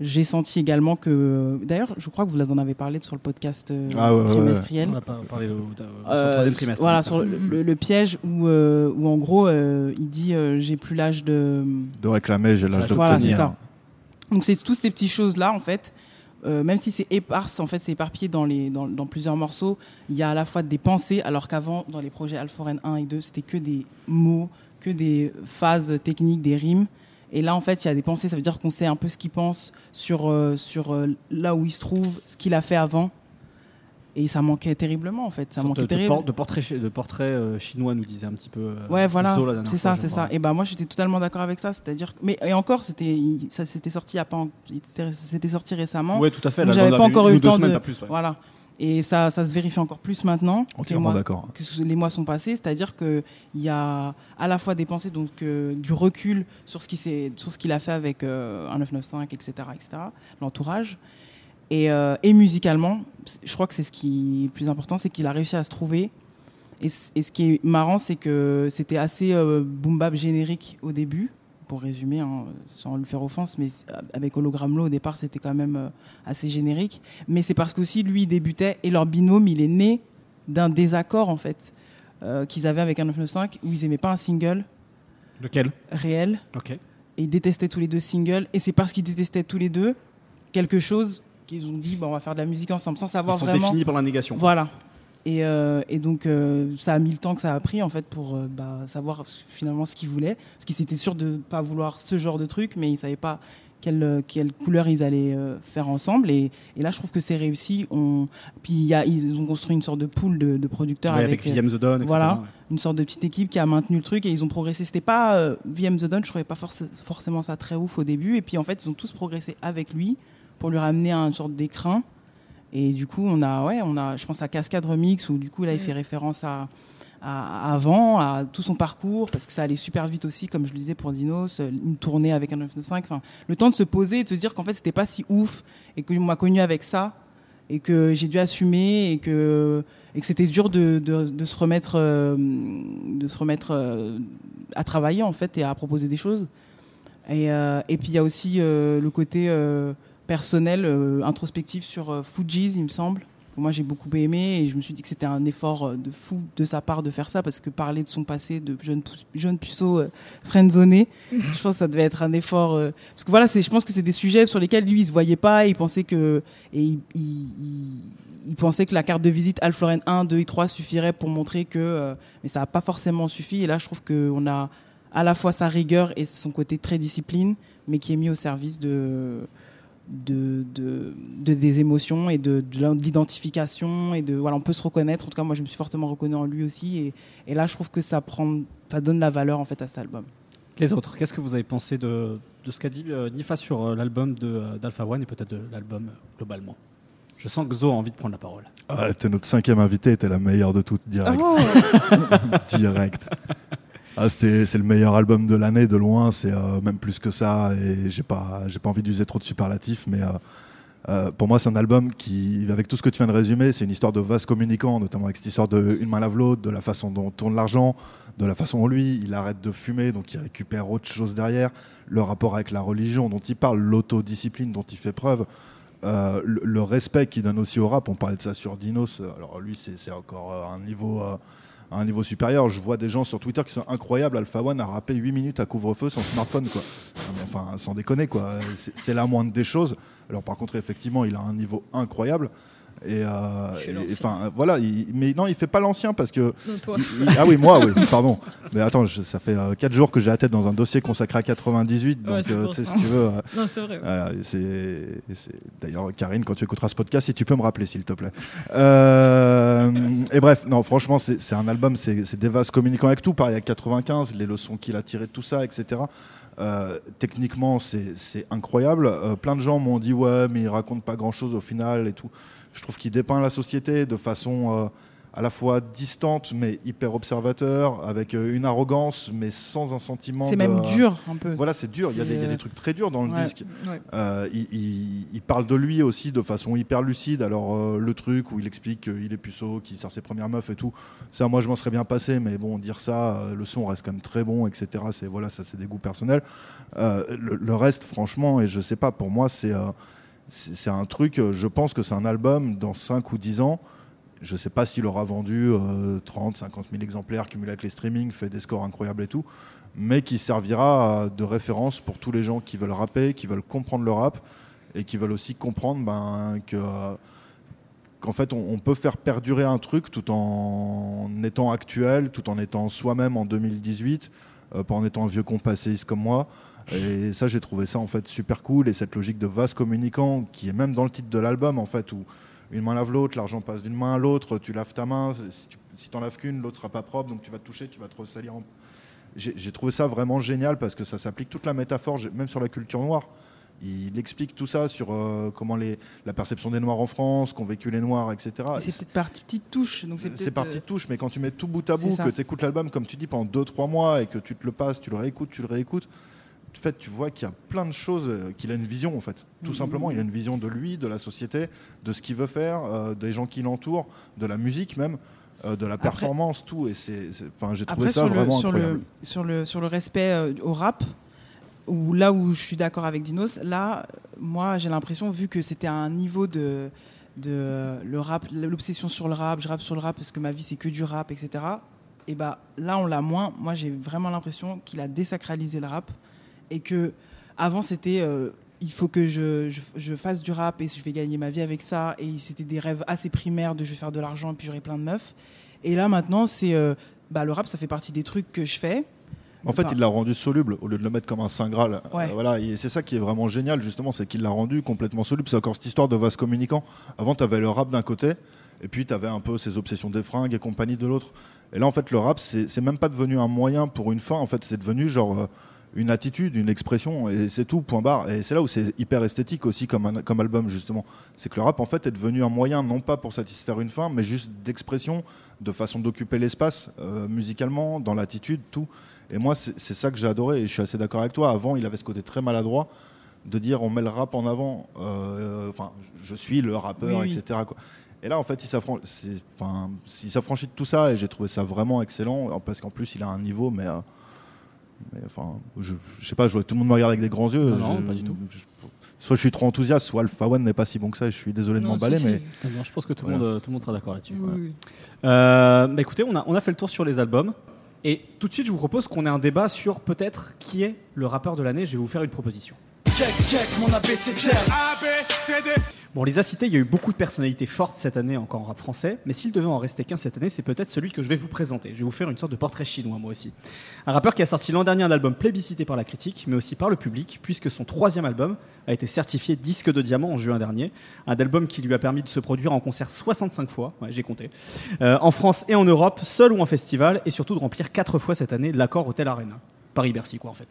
[SPEAKER 7] j'ai senti également que. D'ailleurs, je crois que vous en avez parlé sur le podcast euh,
[SPEAKER 5] Ah ouais, ouais, ouais.
[SPEAKER 7] trimestriel.
[SPEAKER 3] On a pas parlé au- au- sur le
[SPEAKER 7] Euh,
[SPEAKER 3] troisième trimestre.
[SPEAKER 7] Voilà,
[SPEAKER 3] hein,
[SPEAKER 7] sur le, le- le piège où, euh, où en gros, euh, il dit euh, J'ai plus l'âge de.
[SPEAKER 5] De réclamer, j'ai l'âge
[SPEAKER 7] Voilà,
[SPEAKER 5] d'obtenir.
[SPEAKER 7] c'est ça. Donc c'est toutes ces petites choses là en fait. euh, même si c'est éparse, en fait, c'est éparpillé dans, les, dans, dans plusieurs morceaux. Il y a à la fois des pensées, alors qu'avant, dans les projets Alphoren 1 et 2, c'était que des mots, que des phases techniques, des rimes. Et là, en fait, il y a des pensées, ça veut dire qu'on sait un peu ce qu'il pense sur, euh, sur euh, là où il se trouve, ce qu'il a fait avant. Et ça manquait terriblement, en fait. Ça manquait
[SPEAKER 3] de,
[SPEAKER 7] terrible.
[SPEAKER 3] de portrait, de portrait euh, chinois, nous disait un petit peu.
[SPEAKER 7] Ouais, voilà, c'est ça, c'est ça. Et ben moi, j'étais totalement d'accord avec ça. C'est-à-dire, mais et encore, c'était, ça s'était sorti a pas, c'était sorti récemment.
[SPEAKER 3] Ouais, tout à fait.
[SPEAKER 7] J'avais pas encore eu le temps de,
[SPEAKER 3] plus, ouais.
[SPEAKER 7] voilà. Et ça, ça se vérifie encore plus maintenant.
[SPEAKER 5] Entièrement d'accord.
[SPEAKER 7] les mois sont passés, c'est-à-dire que il y a à la fois des pensées, donc euh, du recul sur ce qu'il a fait avec euh, un 995, etc., etc., l'entourage, et, euh, et musicalement, je crois que c'est ce qui est le plus important, c'est qu'il a réussi à se trouver. Et, et ce qui est marrant, c'est que c'était assez euh, boom bap générique au début, pour résumer, hein, sans lui faire offense, mais avec Hologram Low, au départ, c'était quand même euh, assez générique. Mais c'est parce qu'aussi, lui, il débutait, et leur binôme, il est né d'un désaccord, en fait, euh, qu'ils avaient avec un 995, où ils aimaient pas un single
[SPEAKER 3] Lequel?
[SPEAKER 7] Réel,
[SPEAKER 3] Ok.
[SPEAKER 7] et ils détestaient tous les deux singles. Et c'est parce qu'ils détestaient tous les deux quelque chose qu'ils ont dit, bon, on va faire de la musique ensemble, sans
[SPEAKER 3] Ils
[SPEAKER 7] savoir
[SPEAKER 3] sont
[SPEAKER 7] vraiment.
[SPEAKER 3] définis par la négation.
[SPEAKER 7] Voilà. Et, euh, et donc, euh, ça a mis le temps que ça a pris, en fait, pour euh, bah, savoir finalement ce qu'ils voulaient. Parce qu'ils étaient sûrs de ne pas vouloir ce genre de truc, mais ils ne savaient pas quelle, quelle couleur ils allaient faire ensemble. Et, et là, je trouve que c'est réussi. On... Puis, il y a, ils ont construit une sorte de pool de, de producteurs
[SPEAKER 3] Ouais,
[SPEAKER 7] avec,
[SPEAKER 3] avec William The Don, etc.
[SPEAKER 7] voilà.
[SPEAKER 3] ouais.
[SPEAKER 7] une sorte de petite équipe qui a maintenu le truc et ils ont progressé. C'était pas euh, VM The Don, je trouvais pas forc- forcément ça très ouf au début. Et puis, en fait, ils ont tous progressé avec lui pour lui ramener à une sorte d'écrin. Et du coup, on a, ouais, on a, je pense à Cascade Remix où du coup, là, il fait référence à, avant, à tout son parcours, parce que ça allait super vite aussi, comme je le disais pour Dinos, euh, une tournée avec un 995. Enfin, le temps de se poser et de se dire qu'en fait, c'était pas si ouf et que m'a connu avec ça et que j'ai dû assumer et que, et que c'était dur de, de, de se remettre, euh, de se remettre euh, à travailler en fait et à proposer des choses. Et, euh, et puis il y a aussi le côté euh, personnel, euh, introspectif sur euh, Fugees, il me semble. Moi j'ai beaucoup aimé et je me suis dit que c'était un effort euh, de fou de sa part de faire ça parce que parler de son passé de jeune, jeune puceau euh, friendzoné, je pense que ça devait être un effort. euh, parce que voilà, je pense que c'est des sujets sur lesquels lui il se voyait pas et il pensait que. Et il, il- il- il pensait que la carte de visite Alfloren 1, 2 et 3 suffirait pour montrer que. euh, mais ça n'a pas forcément suffi et là je trouve qu'on a à la fois sa rigueur et son côté très discipline, mais qui est mis au service de, de, de, de- des émotions et de, de l'identification et de voilà, on peut se reconnaître. En tout cas, moi, je me suis fortement reconnu en lui aussi, et, et là, je trouve que ça prend, ça donne la valeur en fait à cet album.
[SPEAKER 3] Les autres, qu'est-ce que vous avez pensé de, de ce qu'a dit euh, Nifa sur euh, l'album de, euh, d'Alpha One et peut-être de l'album euh, globalement? Je sens que Zo a envie de prendre la parole.
[SPEAKER 5] Ah, t'es notre cinquième invité, t'es la meilleure de toutes, direct.
[SPEAKER 7] Oh.
[SPEAKER 5] direct. Ah, c'est le meilleur album de l'année, de loin, c'est euh, même plus que ça, et j'ai pas, pas envie d'user trop de superlatifs, mais euh, euh, pour moi, c'est un album qui, avec tout ce que tu viens de résumer, c'est une histoire de vase communicant, notamment avec cette histoire de une main lave l'autre, de la façon dont tourne l'argent, de la façon dont lui, il arrête de fumer, donc il récupère autre chose derrière, le rapport avec la religion dont il parle, l'autodiscipline dont il fait preuve, le, respect qu'il donne aussi au rap. On parlait de ça sur Dinos. Alors lui, c'est encore un niveau, un niveau supérieur. Je vois des gens sur Twitter qui sont incroyables. Alpha One a rappé 8 minutes à couvre-feu son smartphone, quoi. Enfin, sans déconner, quoi. C'est- C'est la moindre des choses. Alors par contre, effectivement, il a un niveau incroyable. Et, euh, enfin voilà, il- mais non, il fait pas l'ancien parce que
[SPEAKER 8] Non, toi.
[SPEAKER 5] il- ah oui, moi, oui, pardon. Mais attends, je- ça fait 4 jours que j'ai la tête dans un dossier consacré à 98, donc
[SPEAKER 8] Ouais,
[SPEAKER 5] euh, tu sais, si tu veux. euh,
[SPEAKER 8] Non, c'est vrai.
[SPEAKER 5] voilà, c'est d'ailleurs Karine, quand tu écouteras ce podcast, si tu peux me rappeler, s'il te plaît. Euh, et bref, non, franchement, c'est un album, c'est des vases communicants avec tout. Pareil à 95, les leçons qu'il a tirées de tout ça, etc. Euh, techniquement, c'est c'est incroyable. Euh, plein de gens m'ont dit ouais, mais il raconte pas grand chose au final et tout. Je trouve qu'il dépeint la société de façon euh, à la fois distante mais hyper observateur, avec euh, une arrogance mais sans un sentiment.
[SPEAKER 7] C'est
[SPEAKER 5] de-
[SPEAKER 7] même dur un peu.
[SPEAKER 5] Voilà, c'est dur. Il y, a des, il y a
[SPEAKER 7] C'est,
[SPEAKER 5] des
[SPEAKER 7] euh,
[SPEAKER 5] trucs très durs dans le
[SPEAKER 7] ouais.
[SPEAKER 5] disque.
[SPEAKER 8] Ouais.
[SPEAKER 5] Euh, il, il- il parle de lui aussi de façon hyper lucide. Alors euh, le truc où il explique qu'il est puceau, qu'il sert ses premières meufs et tout, ça moi je m'en serais bien passé, mais bon dire ça, euh, le son reste quand même très bon, etc. C'est voilà, ça c'est des goûts personnels. Euh, le, le reste, franchement, et je sais pas, pour moi c'est euh, c'est un truc. euh, Je pense que c'est un album dans 5 ou 10 ans. Je sais pas s'il aura vendu euh, 30, 50 000 exemplaires cumulés avec les streamings, fait des scores incroyables et tout mais qui servira de référence pour tous les gens qui veulent rapper, qui veulent comprendre le rap et qui veulent aussi comprendre ben, euh, qu'en fait on, on peut faire perdurer un truc tout en étant actuel, tout en étant soi-même en 2018, euh, pas en étant un vieux compasséiste comme moi. Et ça, j'ai trouvé ça en fait super cool. Et cette logique de vase communicant qui est même dans le titre de l'album en fait, où une main lave l'autre, l'argent passe d'une main à l'autre, tu laves ta main, si tu si t'en laves qu'une, l'autre sera pas propre, donc tu vas te toucher, tu vas te ressalir. en- J'ai trouvé ça vraiment génial parce que ça s'applique toute la métaphore, même sur la culture noire. Il explique tout ça sur euh, comment les, la perception des Noirs en France, qu'ont vécu les Noirs, etc.
[SPEAKER 7] Et C'est par petites touches. c'est
[SPEAKER 5] par
[SPEAKER 7] euh,
[SPEAKER 5] petites touches, mais quand tu mets tout bout à bout, que tu écoutes l'album, comme tu dis, pendant 2-3 mois et que tu te le passes, tu le réécoutes, tu le réécoutes, en fait, tu vois qu'il y a plein de choses, euh, qu'il a une vision en fait. Tout
[SPEAKER 7] Mhm.
[SPEAKER 5] simplement, il a une vision de lui, de la société, de ce qu'il veut faire, euh, des gens qui l'entourent, de la musique même, euh, de la
[SPEAKER 7] Après-
[SPEAKER 5] performance, tout. Et c'est, enfin, j'ai trouvé
[SPEAKER 7] Après,
[SPEAKER 5] ça
[SPEAKER 7] sur le,
[SPEAKER 5] vraiment
[SPEAKER 7] sur,
[SPEAKER 5] incroyable.
[SPEAKER 7] le, sur, le, sur le respect euh, au rap, où là où je suis d'accord avec Dinos, là, moi, j'ai l'impression, vu que c'était un niveau de, de le rap, l'obsession sur le rap, je rappe sur le rap parce que ma vie c'est que du rap, etc. Et bah là, on l'a moins. Moi, j'ai vraiment l'impression qu'il a désacralisé le rap et que avant c'était euh, il faut que je, je, je fasse du rap et je vais gagner ma vie avec ça et c'était des rêves assez primaires de je vais faire de l'argent et puis j'aurai plein de meufs et là maintenant c'est euh, bah, le rap ça fait partie des trucs que je fais
[SPEAKER 5] En fait, il l'a rendu soluble au lieu de le mettre comme un saint graal.
[SPEAKER 7] Ouais.
[SPEAKER 5] Euh, voilà, et c'est ça qui est vraiment génial, justement, c'est qu'il l'a rendu complètement soluble. C'est encore cette histoire de vase communicant. Avant, tu avais le rap d'un côté, et puis tu avais un peu ces obsessions des fringues et compagnie de l'autre. Et là, en fait, le rap, c'est c'est même pas devenu un moyen pour une fin. En fait, c'est devenu genre euh, une attitude, une expression, et c'est tout, point barre. Et c'est là où c'est hyper esthétique aussi comme, un- comme album, justement. C'est que le rap, en fait, est devenu un moyen, non pas pour satisfaire une fin, mais juste d'expression, de façon d'occuper l'espace, euh, musicalement, dans l'attitude, tout. Et moi, c'est ça que j'ai adoré, et je suis assez d'accord avec toi. Avant, il avait ce côté très maladroit de dire on met le rap en avant, euh, enfin, je suis le rappeur,
[SPEAKER 7] Oui,
[SPEAKER 5] etc. quoi. Et là, en fait, il s'affranchit de tout ça, et j'ai trouvé ça vraiment excellent, parce qu'en plus, il a un niveau, mais. euh, mais enfin, je, je sais pas, je vois tout le monde me regarde avec des grands yeux.
[SPEAKER 3] Non, pas du tout.
[SPEAKER 5] je- soit je suis trop enthousiaste, soit Alpha One n'est pas si bon que ça, et je suis désolé de m'emballer,
[SPEAKER 8] si,
[SPEAKER 5] mais.
[SPEAKER 8] si.
[SPEAKER 3] Non, je pense que tout, le
[SPEAKER 5] Voilà.
[SPEAKER 3] monde, tout le monde sera d'accord là-dessus.
[SPEAKER 8] Oui, oui.
[SPEAKER 3] Euh, bah écoutez, on a, on a fait le tour sur les albums. Et tout de suite, je vous propose qu'on ait un débat sur peut-être qui est le rappeur de l'année. Je vais vous faire une proposition.
[SPEAKER 1] Check, check, mon ABCDR.
[SPEAKER 3] Bon, on les a cités, il y a eu beaucoup de personnalités fortes cette année encore en rap français, mais s'il devait en rester qu'un cette année, c'est peut-être celui que je vais vous présenter. Je vais vous faire une sorte de portrait chinois, moi aussi. Un rappeur qui a sorti l'an dernier un album plébiscité par la critique, mais aussi par le public, puisque son troisième album a été certifié disque de diamant en juin dernier. Un album qui lui a permis de se produire en concert 65 fois, ouais, j'ai compté, euh, en France et en Europe, seul ou en festival, et surtout de remplir quatre fois cette année l'accord Hotel Arena. Paris-Bercy, quoi, en fait.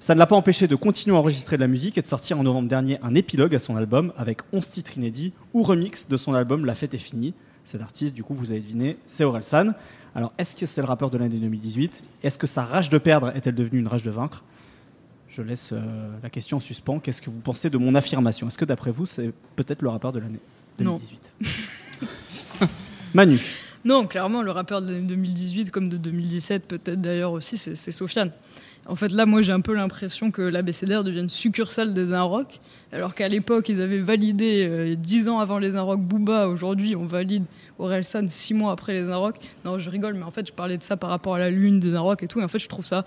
[SPEAKER 3] Ça ne l'a pas empêché de continuer à enregistrer de la musique et de sortir en novembre dernier un épilogue à son album avec 11 titres inédits ou remix de son album La fête est finie. Cet artiste, du coup, vous avez deviné, c'est Orelsan. Alors, est-ce que c'est le rappeur de l'année 2018 Est-ce que sa rage de perdre est-elle devenue une rage de vaincre? Je laisse euh, la question en suspens. Qu'est-ce que vous pensez de mon affirmation? Est-ce que d'après vous, c'est peut-être le rappeur de l'année
[SPEAKER 8] Non.
[SPEAKER 3] 2018 Manu.
[SPEAKER 8] Non, clairement, le rappeur de 2018, comme de 2017, peut-être d'ailleurs aussi, c'est Sofiane. En fait, là, moi, j'ai un peu l'impression que l'ABCDR devient succursale des Inrock, alors qu'à l'époque, ils avaient validé, euh, dix ans avant les Inrock Booba, aujourd'hui, on valide Orelsan six mois après les Inrocks. Non, je rigole, mais en fait, je parlais de ça par rapport à la lune des Inrocks et tout. Et en fait, je trouve ça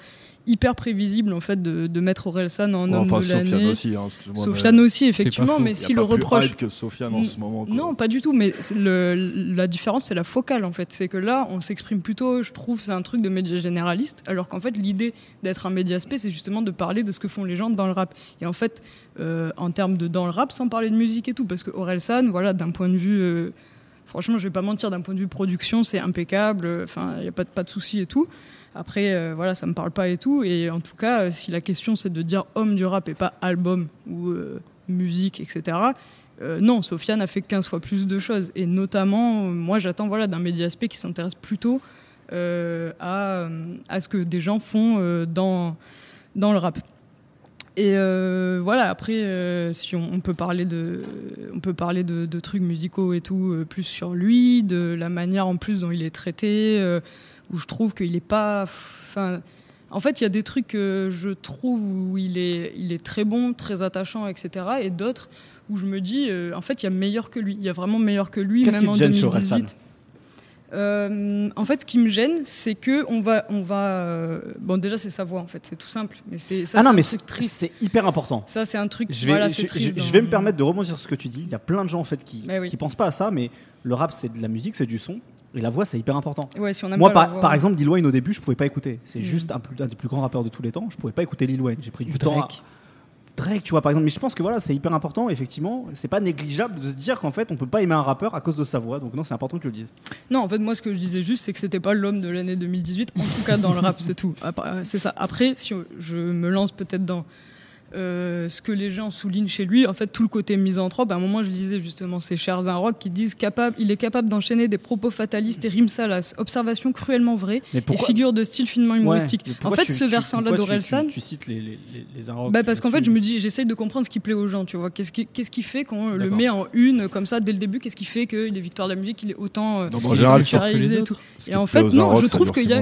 [SPEAKER 8] hyper prévisible en fait de, de mettre Orelsan en homme
[SPEAKER 5] enfin,
[SPEAKER 8] de
[SPEAKER 5] Sofiane
[SPEAKER 8] l'année.
[SPEAKER 5] aussi, hein,
[SPEAKER 8] Sofiane
[SPEAKER 5] mais
[SPEAKER 8] aussi, effectivement, mais si le reproche.
[SPEAKER 5] que Sofiane en ce moment. quoi.
[SPEAKER 8] Non, pas du tout, mais le, la différence, c'est la focale en fait. C'est que là, on s'exprime plutôt, je trouve, c'est un truc de média généraliste, alors qu'en fait, l'idée d'être un média spé, c'est justement de parler de ce que font les gens dans le rap. Et en fait, euh, en termes de dans le rap, sans parler de musique et tout, parce que Orelsan, voilà, d'un point de vue. euh, franchement, je vais pas mentir, d'un point de vue production, c'est impeccable, enfin, il n'y a pas, de- pas souci et tout. Après, euh, voilà, ça me parle pas et tout. Et en tout cas, euh, si la question c'est de dire homme du rap et pas album ou euh, musique, etc., euh, non, Sofiane a fait 15 fois plus de choses. Et notamment, moi, j'attends voilà, d'un médiaspect qui s'intéresse plutôt à, à ce que des gens font dans, dans le rap. Et euh, voilà, après, euh, si on, on peut parler, de, on peut parler de, de trucs musicaux et tout, euh, plus sur lui, de la manière en plus dont il est traité, où je trouve qu'il n'est pas. Enfin, en fait, il y a des trucs que je trouve où il est, il est très bon, très attachant, etc. Et d'autres où je me dis, en fait, il y a meilleur que lui. Il y a vraiment meilleur que lui,
[SPEAKER 3] Qu'est-ce
[SPEAKER 8] même
[SPEAKER 3] qui te
[SPEAKER 8] en
[SPEAKER 3] gêne chez Orelsan
[SPEAKER 8] 2018. Euh, en fait, ce qui me gêne, c'est que on va, on va. euh, bon, déjà, c'est sa voix, en fait, c'est tout simple. Mais c'est ça,
[SPEAKER 3] ah non, mais c'est
[SPEAKER 8] triste.
[SPEAKER 3] c'est hyper important.
[SPEAKER 8] Ça, c'est un truc.
[SPEAKER 3] Je vais,
[SPEAKER 8] voilà,
[SPEAKER 3] je,
[SPEAKER 8] c'est
[SPEAKER 3] je-
[SPEAKER 8] triste.
[SPEAKER 3] je vais me permettre de rebondir sur ce que tu dis. Il y a plein de gens en fait qui,
[SPEAKER 8] Bah oui.
[SPEAKER 3] qui pensent pas à ça, mais le rap c'est de la musique, c'est du son, et la voix c'est hyper important.
[SPEAKER 8] Ouais, si on aime
[SPEAKER 3] Moi, par,
[SPEAKER 8] voix.
[SPEAKER 3] par exemple, Lil Wayne au début, je pouvais pas écouter. C'est
[SPEAKER 8] Mhm.
[SPEAKER 3] juste un, des plus grands rappeurs de tous les temps. Je pouvais pas écouter Lil Wayne. J'ai pris du
[SPEAKER 6] Ou
[SPEAKER 3] temps. à- Tu vois, par exemple. Mais je pense que voilà, c'est hyper important. Effectivement, c'est pas négligeable de se dire qu'en fait, on peut pas aimer un rappeur à cause de sa voix. Donc non, c'est important que tu le dises.
[SPEAKER 8] Non, en fait, moi, ce que je disais juste, c'est que c'était pas l'homme de l'année 2018, en tout cas dans le rap, c'est tout. C'est ça. Après, si je me lance peut-être dans euh, ce que les gens soulignent chez lui, en fait, tout le côté misanthrope, à un moment, je lisais justement ces chers un rock qui disent capable, il est capable d'enchaîner des propos fatalistes et rimes salaces, observations cruellement vraies
[SPEAKER 3] Mais
[SPEAKER 8] et figures de style finement humoristique.
[SPEAKER 3] Ouais,
[SPEAKER 8] en fait,
[SPEAKER 3] tu-
[SPEAKER 8] ce
[SPEAKER 3] tu-
[SPEAKER 8] versant-là d'Orelsan,
[SPEAKER 3] Tu, tu cites les, les, les, les
[SPEAKER 8] bah parce qu'en fait, je me dis, j'essaye de comprendre ce qui plaît aux gens, tu vois. Qu'est-ce qui, qu'est-ce qui fait qu'on le met en une comme ça dès le début? Qu'est-ce qui fait qu'il est victoire de la musique, il est autant euh,
[SPEAKER 5] en général,
[SPEAKER 8] culturalisé et en fait, non, je trouve qu'il y a-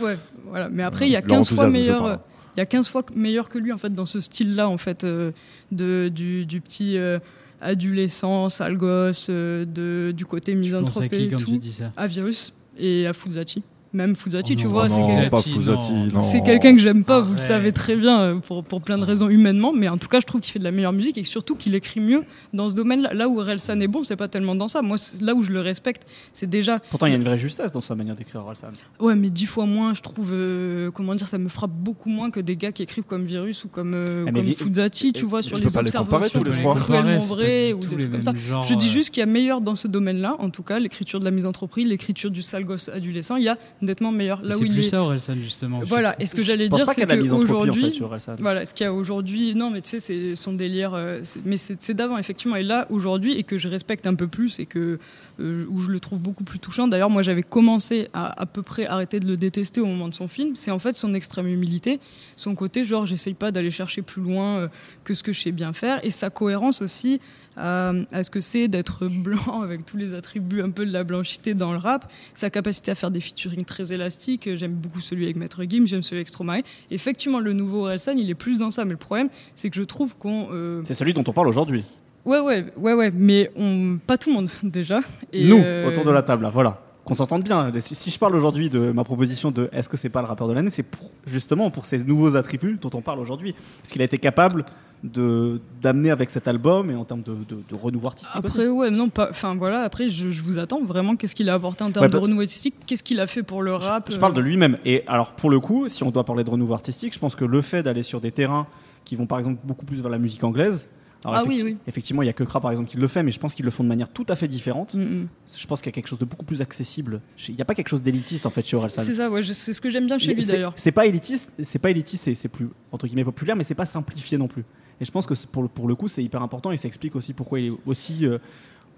[SPEAKER 8] Ouais, voilà. Mais après, il y a
[SPEAKER 5] Leur
[SPEAKER 8] 15 fois meilleur. Il y a 15 fois meilleur que lui en fait dans ce style-là en fait euh, de du, du petit euh, adolescent, sale gosse, euh, de du côté
[SPEAKER 6] Tu penses à
[SPEAKER 8] misanthropé
[SPEAKER 6] qui
[SPEAKER 8] et
[SPEAKER 6] tu
[SPEAKER 8] tout.
[SPEAKER 6] dis ça?
[SPEAKER 8] À Virus et à Fuzati. Même Fuzati,
[SPEAKER 6] Oh
[SPEAKER 8] tu vois, c'est
[SPEAKER 5] non,
[SPEAKER 8] quel-
[SPEAKER 5] pas
[SPEAKER 6] Fuzati,
[SPEAKER 5] Fuzati,
[SPEAKER 6] non.
[SPEAKER 5] non.
[SPEAKER 8] c'est quelqu'un que j'aime pas, vous le savez très bien, euh, pour, pour plein de raisons humainement, mais en tout cas, je trouve qu'il fait de la meilleure musique et surtout qu'il écrit mieux dans ce domaine-là. Là où Relsan est bon, c'est pas tellement dans ça. Moi, là où je le respecte, c'est déjà.
[SPEAKER 3] Pourtant, il y a une vraie justesse dans sa manière d'écrire Orelsan.
[SPEAKER 8] Ouais, mais dix fois moins, je trouve. euh, comment dire, ça me frappe beaucoup moins que des gars qui écrivent comme Virus ou comme, euh,
[SPEAKER 3] Ah, mais
[SPEAKER 8] comme
[SPEAKER 3] vi-
[SPEAKER 8] Fuzati, tu vois, sur les observations
[SPEAKER 5] tous les
[SPEAKER 8] cruellement vraies ou des
[SPEAKER 6] les
[SPEAKER 8] trucs comme ça. Je dis
[SPEAKER 6] euh,
[SPEAKER 8] juste qu'il y a meilleur dans ce domaine-là, en tout cas, l'écriture de la mise entreprise, l'écriture du sale gosse adolescent, il y a nettement meilleur. Là
[SPEAKER 6] C'est
[SPEAKER 8] où il
[SPEAKER 6] plus
[SPEAKER 8] est.
[SPEAKER 6] ça, Orelsan, justement.
[SPEAKER 8] Voilà, et ce que j'allais dire, c'est
[SPEAKER 3] en
[SPEAKER 8] qu'aujourd'hui.
[SPEAKER 3] fait.
[SPEAKER 8] Voilà, ce qu'il y a aujourd'hui, non, mais tu sais, c'est son délire, euh, c'est- mais c'est c'est d'avant, effectivement. Et là, aujourd'hui, et que je respecte un peu plus, et que, euh, où je le trouve beaucoup plus touchant. D'ailleurs, moi, j'avais commencé à à peu près arrêter de le détester au moment de son film. C'est en fait son extrême humilité, son côté, genre, j'essaye pas d'aller chercher plus loin euh, que ce que je sais bien faire, et sa cohérence aussi à, à ce que c'est d'être blanc avec tous les attributs un peu de la blanchité dans le rap, sa capacité à faire des featuring très élastiques. J'aime beaucoup celui avec Maître Gim, j'aime celui avec Stromae. Effectivement, le nouveau Orelsan, il est plus dans ça, mais le problème, c'est que je trouve qu'on. euh,
[SPEAKER 3] C'est celui dont on parle aujourd'hui.
[SPEAKER 8] Ouais, ouais, ouais, ouais, mais on... pas tout le monde déjà. Et,
[SPEAKER 3] Nous,
[SPEAKER 8] euh,
[SPEAKER 3] autour de la table, là, voilà. Qu'on s'entende bien. Si, si je parle aujourd'hui de ma proposition de est-ce que c'est pas le rappeur de l'année, c'est justement pour ces nouveaux attributs dont on parle aujourd'hui. Est-ce qu'il a été capable d'amener avec cet album et en termes de, de- de renouveau artistique aussi
[SPEAKER 8] Après, ouais, non. Enfin, voilà, après, je, je vous attends vraiment. Qu'est-ce qu'il a apporté en termes
[SPEAKER 3] Ouais,
[SPEAKER 8] de renouveau artistique Qu'est-ce qu'il a fait pour le rap
[SPEAKER 3] Je parle de
[SPEAKER 8] euh,
[SPEAKER 3] lui-même. Et alors, pour le coup, si on doit parler de renouveau artistique, je pense que le fait d'aller sur des terrains qui vont par exemple beaucoup plus vers la musique anglaise. alors
[SPEAKER 8] Ah oui,
[SPEAKER 3] effecti-
[SPEAKER 8] oui.
[SPEAKER 3] Effectivement, il y a que Kra par exemple qui le fait, mais je pense qu'ils le font de manière tout à fait différente.
[SPEAKER 8] mm, mm.
[SPEAKER 3] Je pense qu'il y a quelque chose de beaucoup plus accessible. Il n'y a pas quelque chose d'élitiste en fait chez Orelsan.
[SPEAKER 8] C'est ça, ouais, c'est ce que j'aime bien chez lui d'ailleurs.
[SPEAKER 3] C'est pas élitiste, c'est pas élitiste, c'est- c'est plus entre guillemets populaire, mais c'est pas simplifié non plus. Et je pense que pour le, pour le coup, c'est hyper important et ça explique aussi pourquoi il est aussi. euh,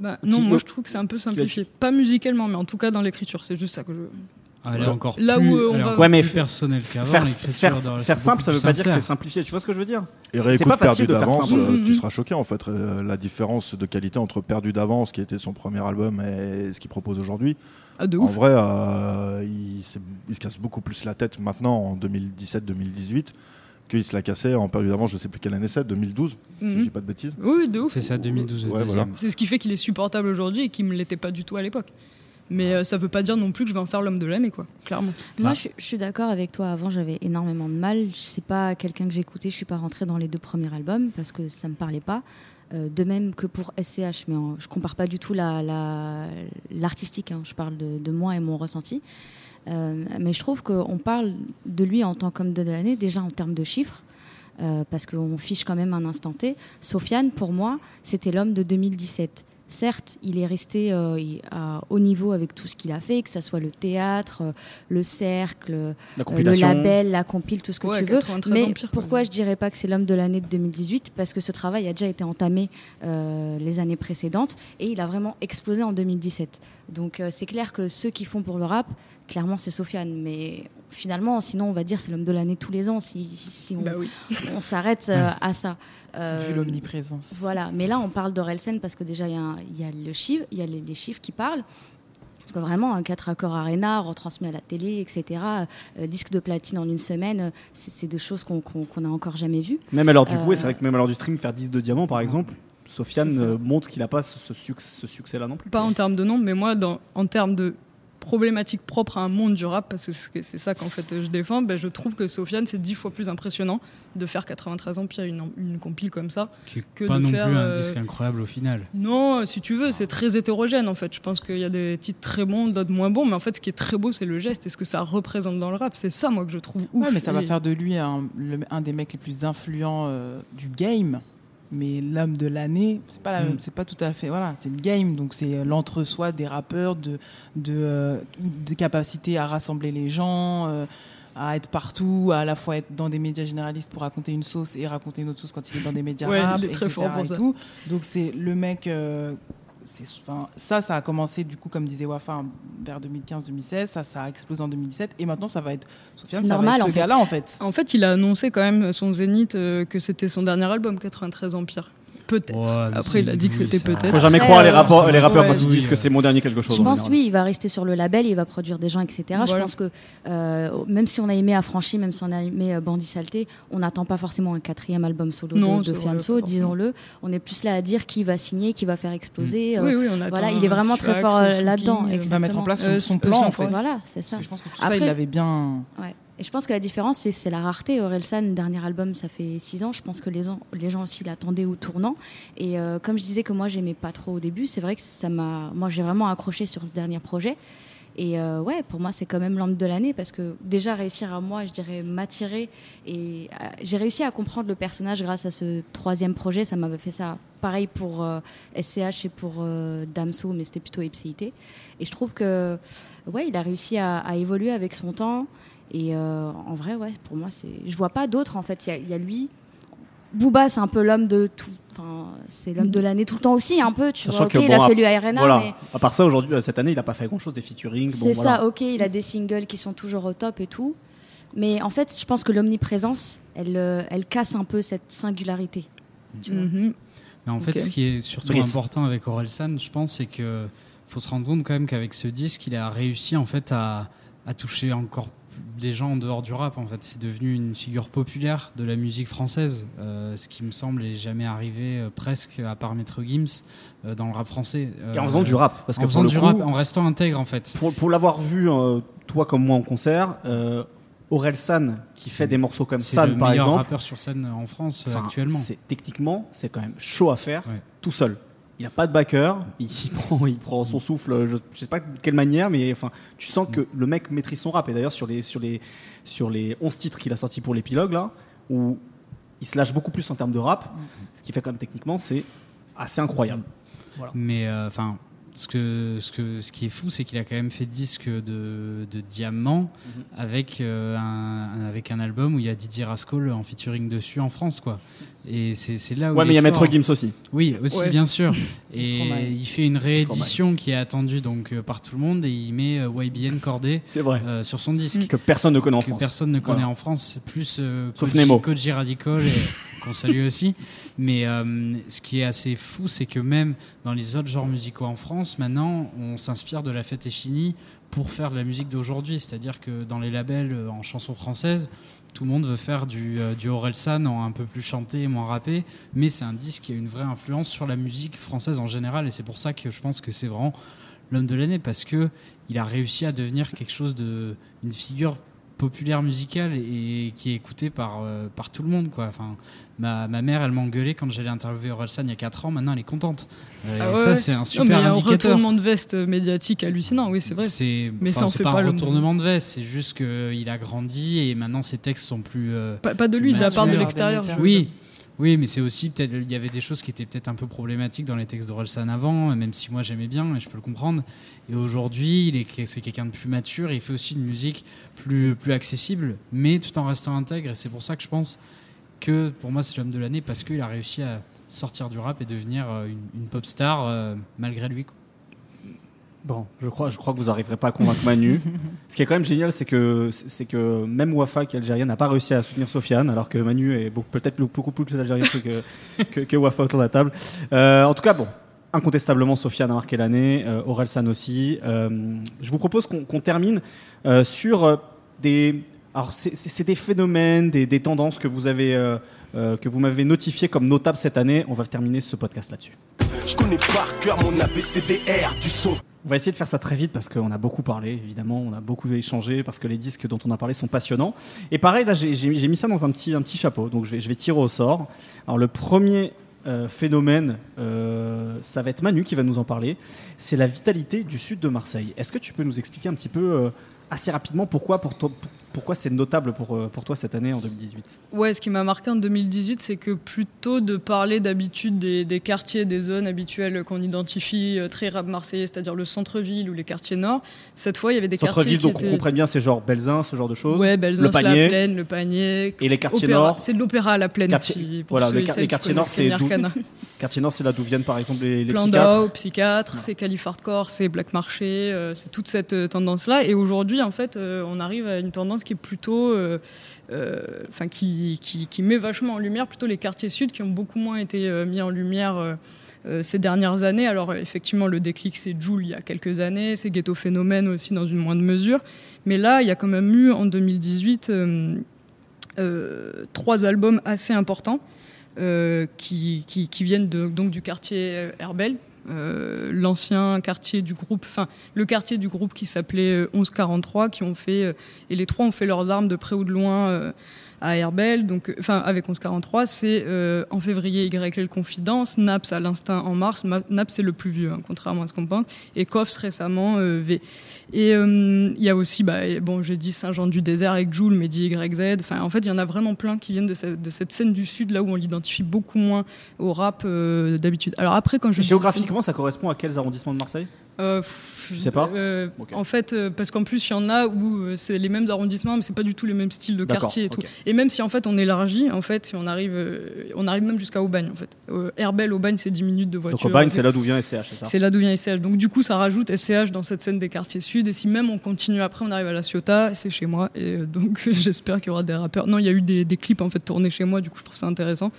[SPEAKER 8] Bah, non,
[SPEAKER 3] Qui-
[SPEAKER 8] moi je trouve que c'est un peu simplifié. Pas musicalement, mais en tout cas dans l'écriture. C'est juste ça que je.
[SPEAKER 6] Ah, elle est encore
[SPEAKER 8] Là
[SPEAKER 6] plus,
[SPEAKER 8] où, euh, on va-
[SPEAKER 3] Ouais, mais
[SPEAKER 6] plus qu'avant.
[SPEAKER 3] faire, faire, faire simple, ça veut
[SPEAKER 6] plus
[SPEAKER 3] pas dire que c'est simplifié. Tu vois ce que je veux dire?
[SPEAKER 5] Et
[SPEAKER 3] C'est
[SPEAKER 5] réécoute
[SPEAKER 3] pas facile
[SPEAKER 5] Perdu
[SPEAKER 3] de faire
[SPEAKER 5] d'avance,
[SPEAKER 3] simple.
[SPEAKER 5] euh, tu seras choqué en fait. euh, la différence de qualité entre Perdu d'avance, qui était son premier album, et ce qu'il propose aujourd'hui.
[SPEAKER 8] Ah,
[SPEAKER 5] En
[SPEAKER 8] ouf.
[SPEAKER 5] vrai, euh, il, se casse beaucoup plus la tête maintenant en 2017-2018 qu'il se l'a cassé en d'avance, je sais plus quelle année c'est, 2012, si
[SPEAKER 8] Mhm.
[SPEAKER 5] je dis pas de bêtises.
[SPEAKER 8] Oui, de ouf.
[SPEAKER 6] C'est ça, 2012. le
[SPEAKER 5] Ouais,
[SPEAKER 6] deuxième.
[SPEAKER 5] voilà.
[SPEAKER 8] C'est ce qui fait qu'il est supportable aujourd'hui et qu'il ne l'était pas du tout à l'époque. Mais euh, ça veut pas dire non plus que je vais en faire l'homme de l'année, quoi, clairement.
[SPEAKER 4] Moi, je, je suis d'accord avec toi. Avant, j'avais énormément de mal. C'est pas quelqu'un que j'écoutais. Je suis pas rentrée dans les deux premiers albums parce que ça me parlait pas. Euh, de même que pour SCH, mais en- je compare pas du tout la- la- l'artistique. hein. Je parle de, de moi et mon ressenti. Euh, mais je trouve qu'on parle de lui en tant qu'homme de l'année déjà en termes de chiffres. euh, parce qu'on fiche quand même un instant T. Sofiane, pour moi, c'était l'homme de 2017. Certes, il est resté euh, à haut niveau avec tout ce qu'il a fait, que ce soit le théâtre, euh, le cercle,
[SPEAKER 3] La
[SPEAKER 4] le
[SPEAKER 3] compilation.
[SPEAKER 4] label, la compile, tout ce que
[SPEAKER 8] Ouais,
[SPEAKER 4] tu veux.
[SPEAKER 8] 93
[SPEAKER 4] Mais pourquoi je
[SPEAKER 8] exemple.
[SPEAKER 4] dirais pas que c'est l'homme de l'année de 2018 Parce que ce travail a déjà été entamé euh, les années précédentes et il a vraiment explosé en 2017. Donc euh, c'est clair que ceux qui font pour le rap, clairement c'est Sofiane. Mais finalement, sinon on va dire c'est l'homme de l'année tous les ans si, si on,
[SPEAKER 8] Bah oui.
[SPEAKER 4] on s'arrête euh, à ça. Euh,
[SPEAKER 7] Vu l'omniprésence.
[SPEAKER 4] voilà, mais là on parle d'Orelsen parce que déjà il y, a y le chiffre, il y a les, les chiffres qui parlent. Parce que vraiment, un 4 accords Arena, retransmis à la télé, etc., euh, disque de platine en une semaine, c'est c'est des choses qu'on qu'on qu'on n'a encore jamais vues.
[SPEAKER 3] Même à l'heure du
[SPEAKER 4] Euh,
[SPEAKER 3] coup, et c'est vrai que même à l'heure du stream, faire 10 de diamant par exemple, Sofiane montre qu'il n'a pas ce, ce succ- ce succès-là non plus.
[SPEAKER 8] Pas en termes de nombre, mais moi, dans, en termes de problématiques propres à un monde du rap, parce que c'est ça qu'en fait je défends, ben, je trouve que Sofiane, c'est dix fois plus impressionnant de faire 93 ans, puis une, une compile comme ça.
[SPEAKER 6] Qui est
[SPEAKER 8] Que
[SPEAKER 6] pas
[SPEAKER 8] de
[SPEAKER 6] non
[SPEAKER 8] faire,
[SPEAKER 6] plus un
[SPEAKER 8] euh,
[SPEAKER 6] disque incroyable au final.
[SPEAKER 8] Non, si tu veux, c'est très hétérogène en fait. Je pense qu'il y a des titres très bons, d'autres moins bons, mais en fait, ce qui est très beau, c'est le geste et ce que ça représente dans le rap. C'est ça, moi, que je trouve ouf.
[SPEAKER 7] Ouais, mais ça va faire de lui un, le- un des mecs les plus influents euh, du game. Mais l'homme de l'année, c'est pas, la-
[SPEAKER 6] Mm.
[SPEAKER 7] c'est pas tout à fait. Voilà, c'est le game, donc c'est euh, l'entre-soi des rappeurs, de, de, euh, de capacité à rassembler les gens, euh, à être partout, à à la fois être dans des médias généralistes pour raconter une sauce et raconter une autre sauce quand il est dans des médias
[SPEAKER 8] Ouais,
[SPEAKER 7] rap,
[SPEAKER 8] il est très
[SPEAKER 7] etc.
[SPEAKER 8] fort pour
[SPEAKER 7] et
[SPEAKER 8] ça.
[SPEAKER 7] tout. Donc c'est le mec. euh, enfin, ça, ça a commencé du coup, comme disait Wafa, vers 2015-2016. Ça, ça a explosé en 2017. Et maintenant, ça va être Sofiane,
[SPEAKER 4] C'est
[SPEAKER 7] ça
[SPEAKER 4] normal,
[SPEAKER 7] va être
[SPEAKER 4] en
[SPEAKER 7] ce
[SPEAKER 4] fait.
[SPEAKER 7] gars-là, en fait.
[SPEAKER 8] En fait, il a annoncé quand même son zénith euh, que c'était son dernier album, 93 Empire. Peut-être.
[SPEAKER 6] Ouais, mais
[SPEAKER 8] Après, il a dit que c'était peut-être.
[SPEAKER 3] Faut jamais
[SPEAKER 4] Après,
[SPEAKER 3] croire les,
[SPEAKER 4] euh,
[SPEAKER 3] rappeurs, les rappeurs quand ils disent que c'est mon dernier quelque chose.
[SPEAKER 4] Je
[SPEAKER 3] en
[SPEAKER 4] pense, oui, il va rester sur le label, il va produire des gens, etc. Je pense que euh, même si on a aimé Affranchi, même si on a aimé euh, Bandit Saleté, on n'attend pas forcément un quatrième album solo
[SPEAKER 8] Non,
[SPEAKER 4] de, de Fianso, disons-le. On est plus là à dire qui va signer, qui va faire exploser. euh,
[SPEAKER 8] Oui, oui, on attend
[SPEAKER 4] voilà, il est vraiment très fort là-dedans.
[SPEAKER 7] Il va mettre en place son, son plan, en fait.
[SPEAKER 4] Voilà, c'est ça.
[SPEAKER 7] Je pense que tout ça, il avait bien.
[SPEAKER 4] Et je pense que la différence, c'est, la rareté. Orelsan, dernier album, ça fait six ans. Je pense que les, gens- aussi l'attendaient au tournant. Et euh, comme je disais que moi, j'aimais pas trop au début, c'est vrai que ça m'a. Moi, j'ai vraiment accroché sur ce dernier projet. Et euh, ouais, pour moi, c'est quand même l'homme de l'année parce que déjà réussir à moi, je dirais m'attirer et euh, j'ai réussi à comprendre le personnage grâce à ce troisième projet. Ça m'avait fait ça pareil pour euh, SCH et pour euh, Damso, mais c'était plutôt Ipséité. Et je trouve que ouais, il a réussi à évoluer avec son temps. Et euh, en vrai, ouais, pour moi, c'est. Je vois pas d'autres en fait. Il y a- il y, a lui. Booba, c'est un peu l'homme de tout. Enfin, c'est l'homme de l'année tout le temps aussi, un peu. Tu
[SPEAKER 3] Sachant
[SPEAKER 4] vois, ok,
[SPEAKER 3] que,
[SPEAKER 4] il a fait l'URNA,
[SPEAKER 3] Voilà.
[SPEAKER 4] mais
[SPEAKER 3] À part ça, aujourd'hui, euh, cette année, il n'a pas fait grand-chose des featuring. Bon,
[SPEAKER 4] c'est
[SPEAKER 3] voilà.
[SPEAKER 4] ça, ok, il a des singles qui sont toujours au top et tout. Mais en fait, je pense que l'omniprésence, elle, euh, elle casse un peu cette singularité. tu vois.
[SPEAKER 8] Mhm.
[SPEAKER 6] Mais en fait, ce qui est surtout
[SPEAKER 3] Brice.
[SPEAKER 6] important avec Orelsan, je pense, c'est que faut se rendre compte quand même qu'avec ce disque, il a réussi en fait à, à toucher encore plus des gens en dehors du rap. En fait, c'est devenu une figure populaire de la musique française, euh, ce qui me semble est jamais arrivé euh, presque à part Maître Gims euh, dans le rap français.
[SPEAKER 3] Et en faisant du rap. Parce
[SPEAKER 6] en faisant
[SPEAKER 3] le
[SPEAKER 6] du
[SPEAKER 3] coup,
[SPEAKER 6] rap, en restant intègre en fait.
[SPEAKER 3] Pour, pour l'avoir vu, toi comme moi en concert, Aurel San, qui
[SPEAKER 6] C'est-
[SPEAKER 3] fait des morceaux comme
[SPEAKER 6] C'est
[SPEAKER 3] San
[SPEAKER 6] le
[SPEAKER 3] par
[SPEAKER 6] meilleur
[SPEAKER 3] exemple,
[SPEAKER 6] rappeur sur scène en France actuellement.
[SPEAKER 3] c'est- techniquement, c'est quand même chaud à faire
[SPEAKER 6] Ouais.
[SPEAKER 3] tout seul. Il n'a pas de backer, il, il prend, il prend son souffle, je ne sais pas de quelle manière, mais enfin, tu sens que le mec maîtrise son rap. Et d'ailleurs, sur les, sur, les, sur les 11 titres qu'il a sortis pour l'épilogue, là, où il se lâche beaucoup plus en termes de rap, ce qui fait quand même techniquement, c'est assez incroyable.
[SPEAKER 6] Mais euh, enfin, ce, que, ce, que, ce qui est fou, c'est qu'il a quand même fait disque de, de diamant
[SPEAKER 3] Mhm.
[SPEAKER 6] avec, euh, un, avec un album où il y a Didier Rascal en featuring dessus en France. quoi. Et c'est c'est là où.
[SPEAKER 3] Ouais, mais il y a Maître
[SPEAKER 6] fort.
[SPEAKER 3] Gims aussi.
[SPEAKER 6] Oui, aussi,
[SPEAKER 8] Ouais.
[SPEAKER 6] bien sûr. Et il fait une réédition qui est attendue donc, euh, par tout le monde et il met euh, YBN Cordé
[SPEAKER 3] C'est vrai.
[SPEAKER 6] euh, sur son disque.
[SPEAKER 3] Que personne ne connaît en
[SPEAKER 6] que
[SPEAKER 3] France.
[SPEAKER 6] personne ne connaît
[SPEAKER 3] Voilà.
[SPEAKER 6] en France, plus euh,
[SPEAKER 3] Sauf
[SPEAKER 6] Koji-
[SPEAKER 3] Nemo.
[SPEAKER 6] Koji Radical, et- qu'on salue aussi. Mais euh, ce qui est assez fou, c'est que même dans les autres genres musicaux en France, maintenant, on s'inspire de La Fête est finie pour faire de la musique d'aujourd'hui. C'est-à-dire que dans les labels euh, en chanson française, tout le monde veut faire du, euh, du Orelsan en un peu plus chanté, moins rappé, mais c'est un disque qui a une vraie influence sur la musique française en général, et c'est pour ça que je pense que c'est vraiment l'homme de l'année parce que il a réussi à devenir quelque chose de une figure populaire musicale et qui est écouté par, euh, par tout le monde. Quoi. Enfin, ma, ma mère, elle m'engueulait quand j'allais interviewer Orelsan il y a 4 ans. Maintenant, elle est contente. Euh,
[SPEAKER 8] Ah
[SPEAKER 6] et ça,
[SPEAKER 8] ouais.
[SPEAKER 6] c'est un
[SPEAKER 8] Non,
[SPEAKER 6] super
[SPEAKER 8] mais il y a un
[SPEAKER 6] indicateur.
[SPEAKER 8] retournement de veste médiatique hallucinant, oui, c'est vrai.
[SPEAKER 6] C'est,
[SPEAKER 8] Mais ça en
[SPEAKER 6] c'est
[SPEAKER 8] fait
[SPEAKER 6] pas,
[SPEAKER 8] pas
[SPEAKER 6] un
[SPEAKER 8] le-
[SPEAKER 6] retournement de veste, c'est juste qu'il a grandi et maintenant ses textes sont plus. euh,
[SPEAKER 8] Pas, pas de lui, de la part de l'extérieur.
[SPEAKER 6] oui,
[SPEAKER 8] dire.
[SPEAKER 6] Oui, mais c'est aussi peut-être il y avait des choses qui étaient peut-être un peu problématiques dans les textes d'Orelsan avant, même si moi j'aimais bien et je peux le comprendre. Et aujourd'hui, il est c'est quelqu'un de plus mature il fait aussi une musique plus plus accessible, mais tout en restant intègre. Et c'est pour ça que je pense que pour moi c'est l'homme de l'année parce qu'il a réussi à sortir du rap et devenir euh, une, pop star euh, malgré lui.
[SPEAKER 3] Bon, je crois, je crois que vous n'arriverez pas à convaincre Manu. Ce qui est quand même génial, c'est que, c'est que même Wafa, qui est algérien, n'a pas réussi à soutenir Sofiane, alors que Manu est peut-être beaucoup plus algérien que, que, que Wafa autour de la table. Euh, en tout cas, bon, incontestablement, Sofiane a marqué l'année, euh, Aurel San aussi. Euh, je vous propose qu'on termine euh, sur des. Alors, c'est des phénomènes, des, des tendances que vous avez. Euh, que vous m'avez notifié comme notables cette année. On va terminer ce podcast là-dessus.
[SPEAKER 1] Je connais par cœur mon ABCDR du son.
[SPEAKER 3] On va essayer de faire ça très vite parce qu'on a beaucoup parlé, évidemment, on a beaucoup échangé parce que les disques dont on a parlé sont passionnants. Et pareil, là, j'ai- mis ça dans un petit, un petit chapeau, donc je vais, je vais tirer au sort. Alors, le premier euh, phénomène, euh, ça va être Manu qui va nous en parler, c'est la vitalité du sud de Marseille. Est-ce que tu peux nous expliquer un petit peu, euh, assez rapidement, pourquoi, pour toi- pourquoi c'est notable pour, euh, pour toi cette année en 2018
[SPEAKER 8] Ouais, ce qui m'a marqué en 2018, c'est que plutôt de parler d'habitude des, des quartiers, des zones habituelles qu'on identifie euh, très rap marseillais, c'est-à-dire le centre-ville ou les quartiers nord, cette fois il y avait des quartiers
[SPEAKER 3] Centre-ville, donc on comprenne bien, c'est genre Belzin, ce genre de choses.
[SPEAKER 8] Ouais, Belzins,
[SPEAKER 3] le panier.
[SPEAKER 8] la plaine, le panier.
[SPEAKER 3] Et les quartiers
[SPEAKER 8] Opéra.
[SPEAKER 3] nord
[SPEAKER 8] C'est de l'opéra à la plaine.
[SPEAKER 3] Quartier-
[SPEAKER 8] si- pour
[SPEAKER 3] voilà, les les quartiers nord, c'est. Quartier nord, c'est là d'où viennent par exemple les, les psychiatres.
[SPEAKER 8] d'eau, psychiatre, c'est Calif Hardcore, c'est Black Marché, euh, c'est toute cette euh, tendance-là. Et aujourd'hui, en fait, euh, on arrive à une tendance qui est plutôt, euh, euh, enfin, qui, qui, qui met vachement en lumière plutôt les quartiers sud qui ont beaucoup moins été euh, mis en lumière. ces dernières années, alors effectivement le déclic c'est Joule il y a quelques années, c'est Ghetto Phénomène aussi dans une moindre mesure, mais là il y a quand même eu en 2018 euh, euh, trois albums assez importants qui, qui, qui viennent de- donc du quartier Herbel, euh, l'ancien quartier du groupe, enfin le quartier du groupe qui s'appelait euh, 1143, qui ont fait euh, et les trois ont fait leurs armes de près ou de loin euh, à Herbel, donc euh, enfin avec 1143, c'est euh, en février YL Confidence, Naps à l'instinct en mars, Ma- Naps c'est le plus vieux, hein, contrairement à ce qu'on pense, et Coffs récemment euh, V. Et il y a aussi, bah, bon, j'ai dit Saint-Jean-du-Désert avec Joule, Mehdi YZ. Enfin, en fait, il y en a vraiment plein qui viennent de cette, de cette scène du Sud, là où on l'identifie beaucoup moins au rap d'habitude. Alors après, quand je
[SPEAKER 3] Géographiquement, ça correspond à quels arrondissements de Marseille?
[SPEAKER 8] Euh, pff,
[SPEAKER 3] Tu sais pas
[SPEAKER 8] euh. En fait, euh, parce qu'en plus, il y en a où euh, c'est les mêmes arrondissements, mais c'est pas du tout les mêmes styles de quartier et tout. Et même si en fait on élargit, en fait, si on arrive, euh, on arrive même jusqu'à Aubagne. En fait, euh, Herbel, Aubagne, c'est 10 minutes de voiture.
[SPEAKER 3] Donc Aubagne, c'est là d'où vient SCH, c'est ça
[SPEAKER 8] C'est là d'où vient SCH. Donc du coup, ça rajoute SCH dans cette scène des quartiers sud. Et si même on continue après, on arrive à la Ciotat, c'est chez moi. Et euh, donc j'espère qu'il y aura des rappeurs. Non, il y a eu des, des clips en fait tournés chez moi. Du coup, je trouve ça intéressant.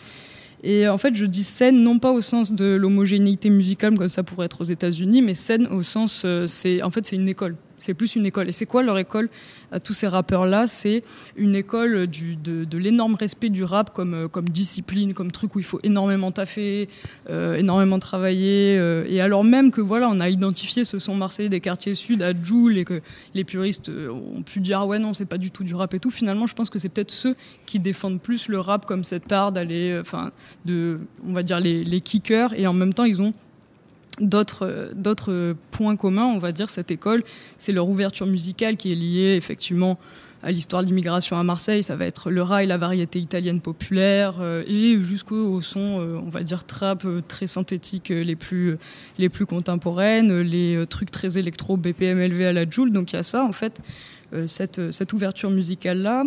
[SPEAKER 8] Et en fait, je dis scène non pas au sens de l'homogénéité musicale comme ça pourrait être aux États-Unis, mais scène au sens, euh, c'est en fait c'est une école. C'est plus une école. Et c'est quoi leur école à tous ces rappeurs-là? C'est une école de, l'énorme respect du rap comme, euh, comme discipline, comme truc où il faut énormément taffer, euh, énormément travailler. euh, et alors même que voilà, on a identifié ce son marseillais des quartiers sud à et que les puristes ont pu dire ah ouais non c'est pas du tout du rap et tout. Finalement, je pense que c'est peut-être ceux qui défendent plus le rap comme cet art d'aller, enfin de, on va dire les kickers et en même temps ils ont d'autres points communs, on va dire, cette école, c'est leur ouverture musicale qui est liée effectivement à l'histoire de l'immigration à Marseille. Ça va être le rail, la variété italienne populaire euh, et jusqu'au son, euh, on va dire, trap euh, très synthétique les plus, les plus contemporaines, les trucs très électro, BPM élevé à la Joule. Donc il y a ça, en fait, cette, cette ouverture musicale-là.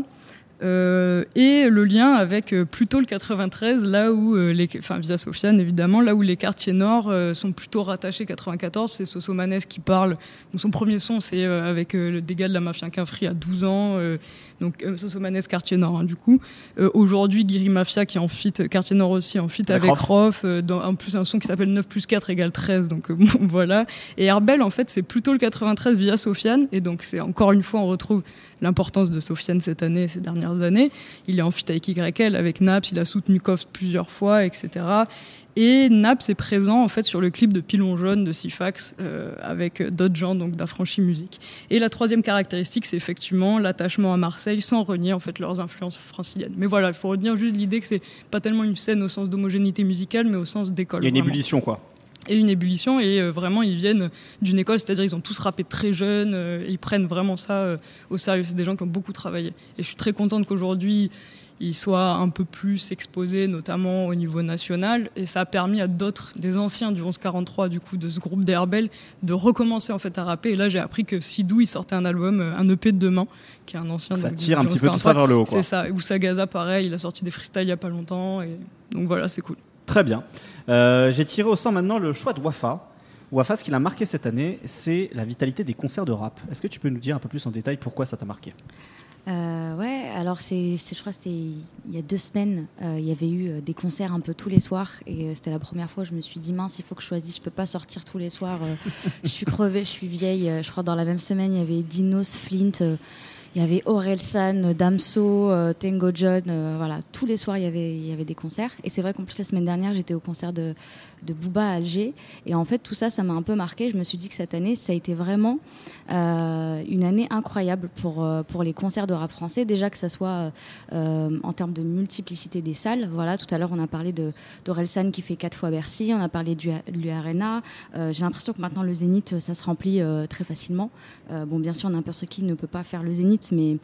[SPEAKER 8] Euh, et le lien avec euh, plutôt le 93, là où euh, les, enfin via Sofiane évidemment, là où les quartiers nord sont plutôt rattachés 94, c'est Sosomanes qui parle. Donc son premier son, c'est avec le dégât de la mafia Quinfri à 12 ans. donc Sosomanes quartier nord hein, du coup. Aujourd'hui Guiri Mafia qui est en fit, quartier nord aussi en fit
[SPEAKER 3] Avec
[SPEAKER 8] avec
[SPEAKER 3] Rof.
[SPEAKER 8] Dans en plus un son qui s'appelle 9 plus 4 égale 13. Donc bon, voilà. Et Herbel en fait c'est plutôt le 93 via Sofiane et donc c'est encore une fois on retrouve l'importance de Sofiane cette année, ces dernières années. Il est en fit avec YL, avec Naps, il a soutenu Koft plusieurs fois, etc. Et Naps est présent en fait sur le clip de Pilon jaune de Sifax euh, avec d'autres gens donc d'Affranchi Musique. Et la troisième caractéristique, c'est effectivement l'attachement à Marseille sans renier en fait leurs influences franciliennes. Mais voilà, il faut retenir juste l'idée que c'est pas tellement une scène au sens d'homogénéité musicale, mais au sens d'école.
[SPEAKER 3] Il y a une
[SPEAKER 8] vraiment.
[SPEAKER 3] ébullition, quoi.
[SPEAKER 8] Et une ébullition, et euh, vraiment ils viennent d'une école, c'est-à-dire ils ont tous rappé très jeunes, euh, ils prennent vraiment ça euh, au sérieux. C'est des gens qui ont beaucoup travaillé. Et je suis très contente qu'aujourd'hui ils soient un peu plus exposés, notamment au niveau national. Et ça a permis à d'autres, des anciens du 1143, du coup, de ce groupe d'Herbel, de recommencer en fait à rapper. Et là, j'ai appris que Sidou, il sortait un album, un EP de demain, qui est un ancien.
[SPEAKER 3] Ça tire
[SPEAKER 8] du
[SPEAKER 3] un petit peu tout
[SPEAKER 8] 1143.
[SPEAKER 3] ça vers le haut, quoi.
[SPEAKER 8] C'est ça. Oussa Gaza, pareil, il a sorti des freestyles il y a pas longtemps. Et donc voilà, c'est cool.
[SPEAKER 3] Très bien. Euh, J'ai tiré au sort maintenant le choix de Wafa. Wafa, ce qui l'a marqué cette année, c'est la vitalité des concerts de rap. Est-ce que tu peux nous dire un peu plus en détail pourquoi ça t'a marqué?
[SPEAKER 4] Euh, ouais, alors c'est, je crois que c'était il y a deux semaines, euh, il y avait eu euh, des concerts un peu tous les soirs et c'était la première fois où je me suis dit mince, il faut que je choisisse, je peux pas sortir tous les soirs, je suis crevée, je suis vieille. Je crois dans la même semaine il y avait Dinos, Flint, il y avait Orelsan, euh, Damso, euh, Tango John, euh, voilà, tous les soirs il y avait il y avait des concerts. Et c'est vrai qu'en plus la semaine dernière j'étais au concert de de Booba à Alger et en fait tout ça ça m'a un peu marqué. Je me suis dit que cette année ça a été vraiment euh, une année incroyable pour, euh, pour les concerts de rap français. Déjà que ça soit euh, en termes de multiplicité des salles. Voilà, tout à l'heure on a parlé d'Orelsan qui fait quatre fois Bercy, on a parlé du. Euh, J'ai l'impression que maintenant le Zénith ça se remplit très facilement. Bon bien sûr n'importe qui ne peut pas faire le Zénith mais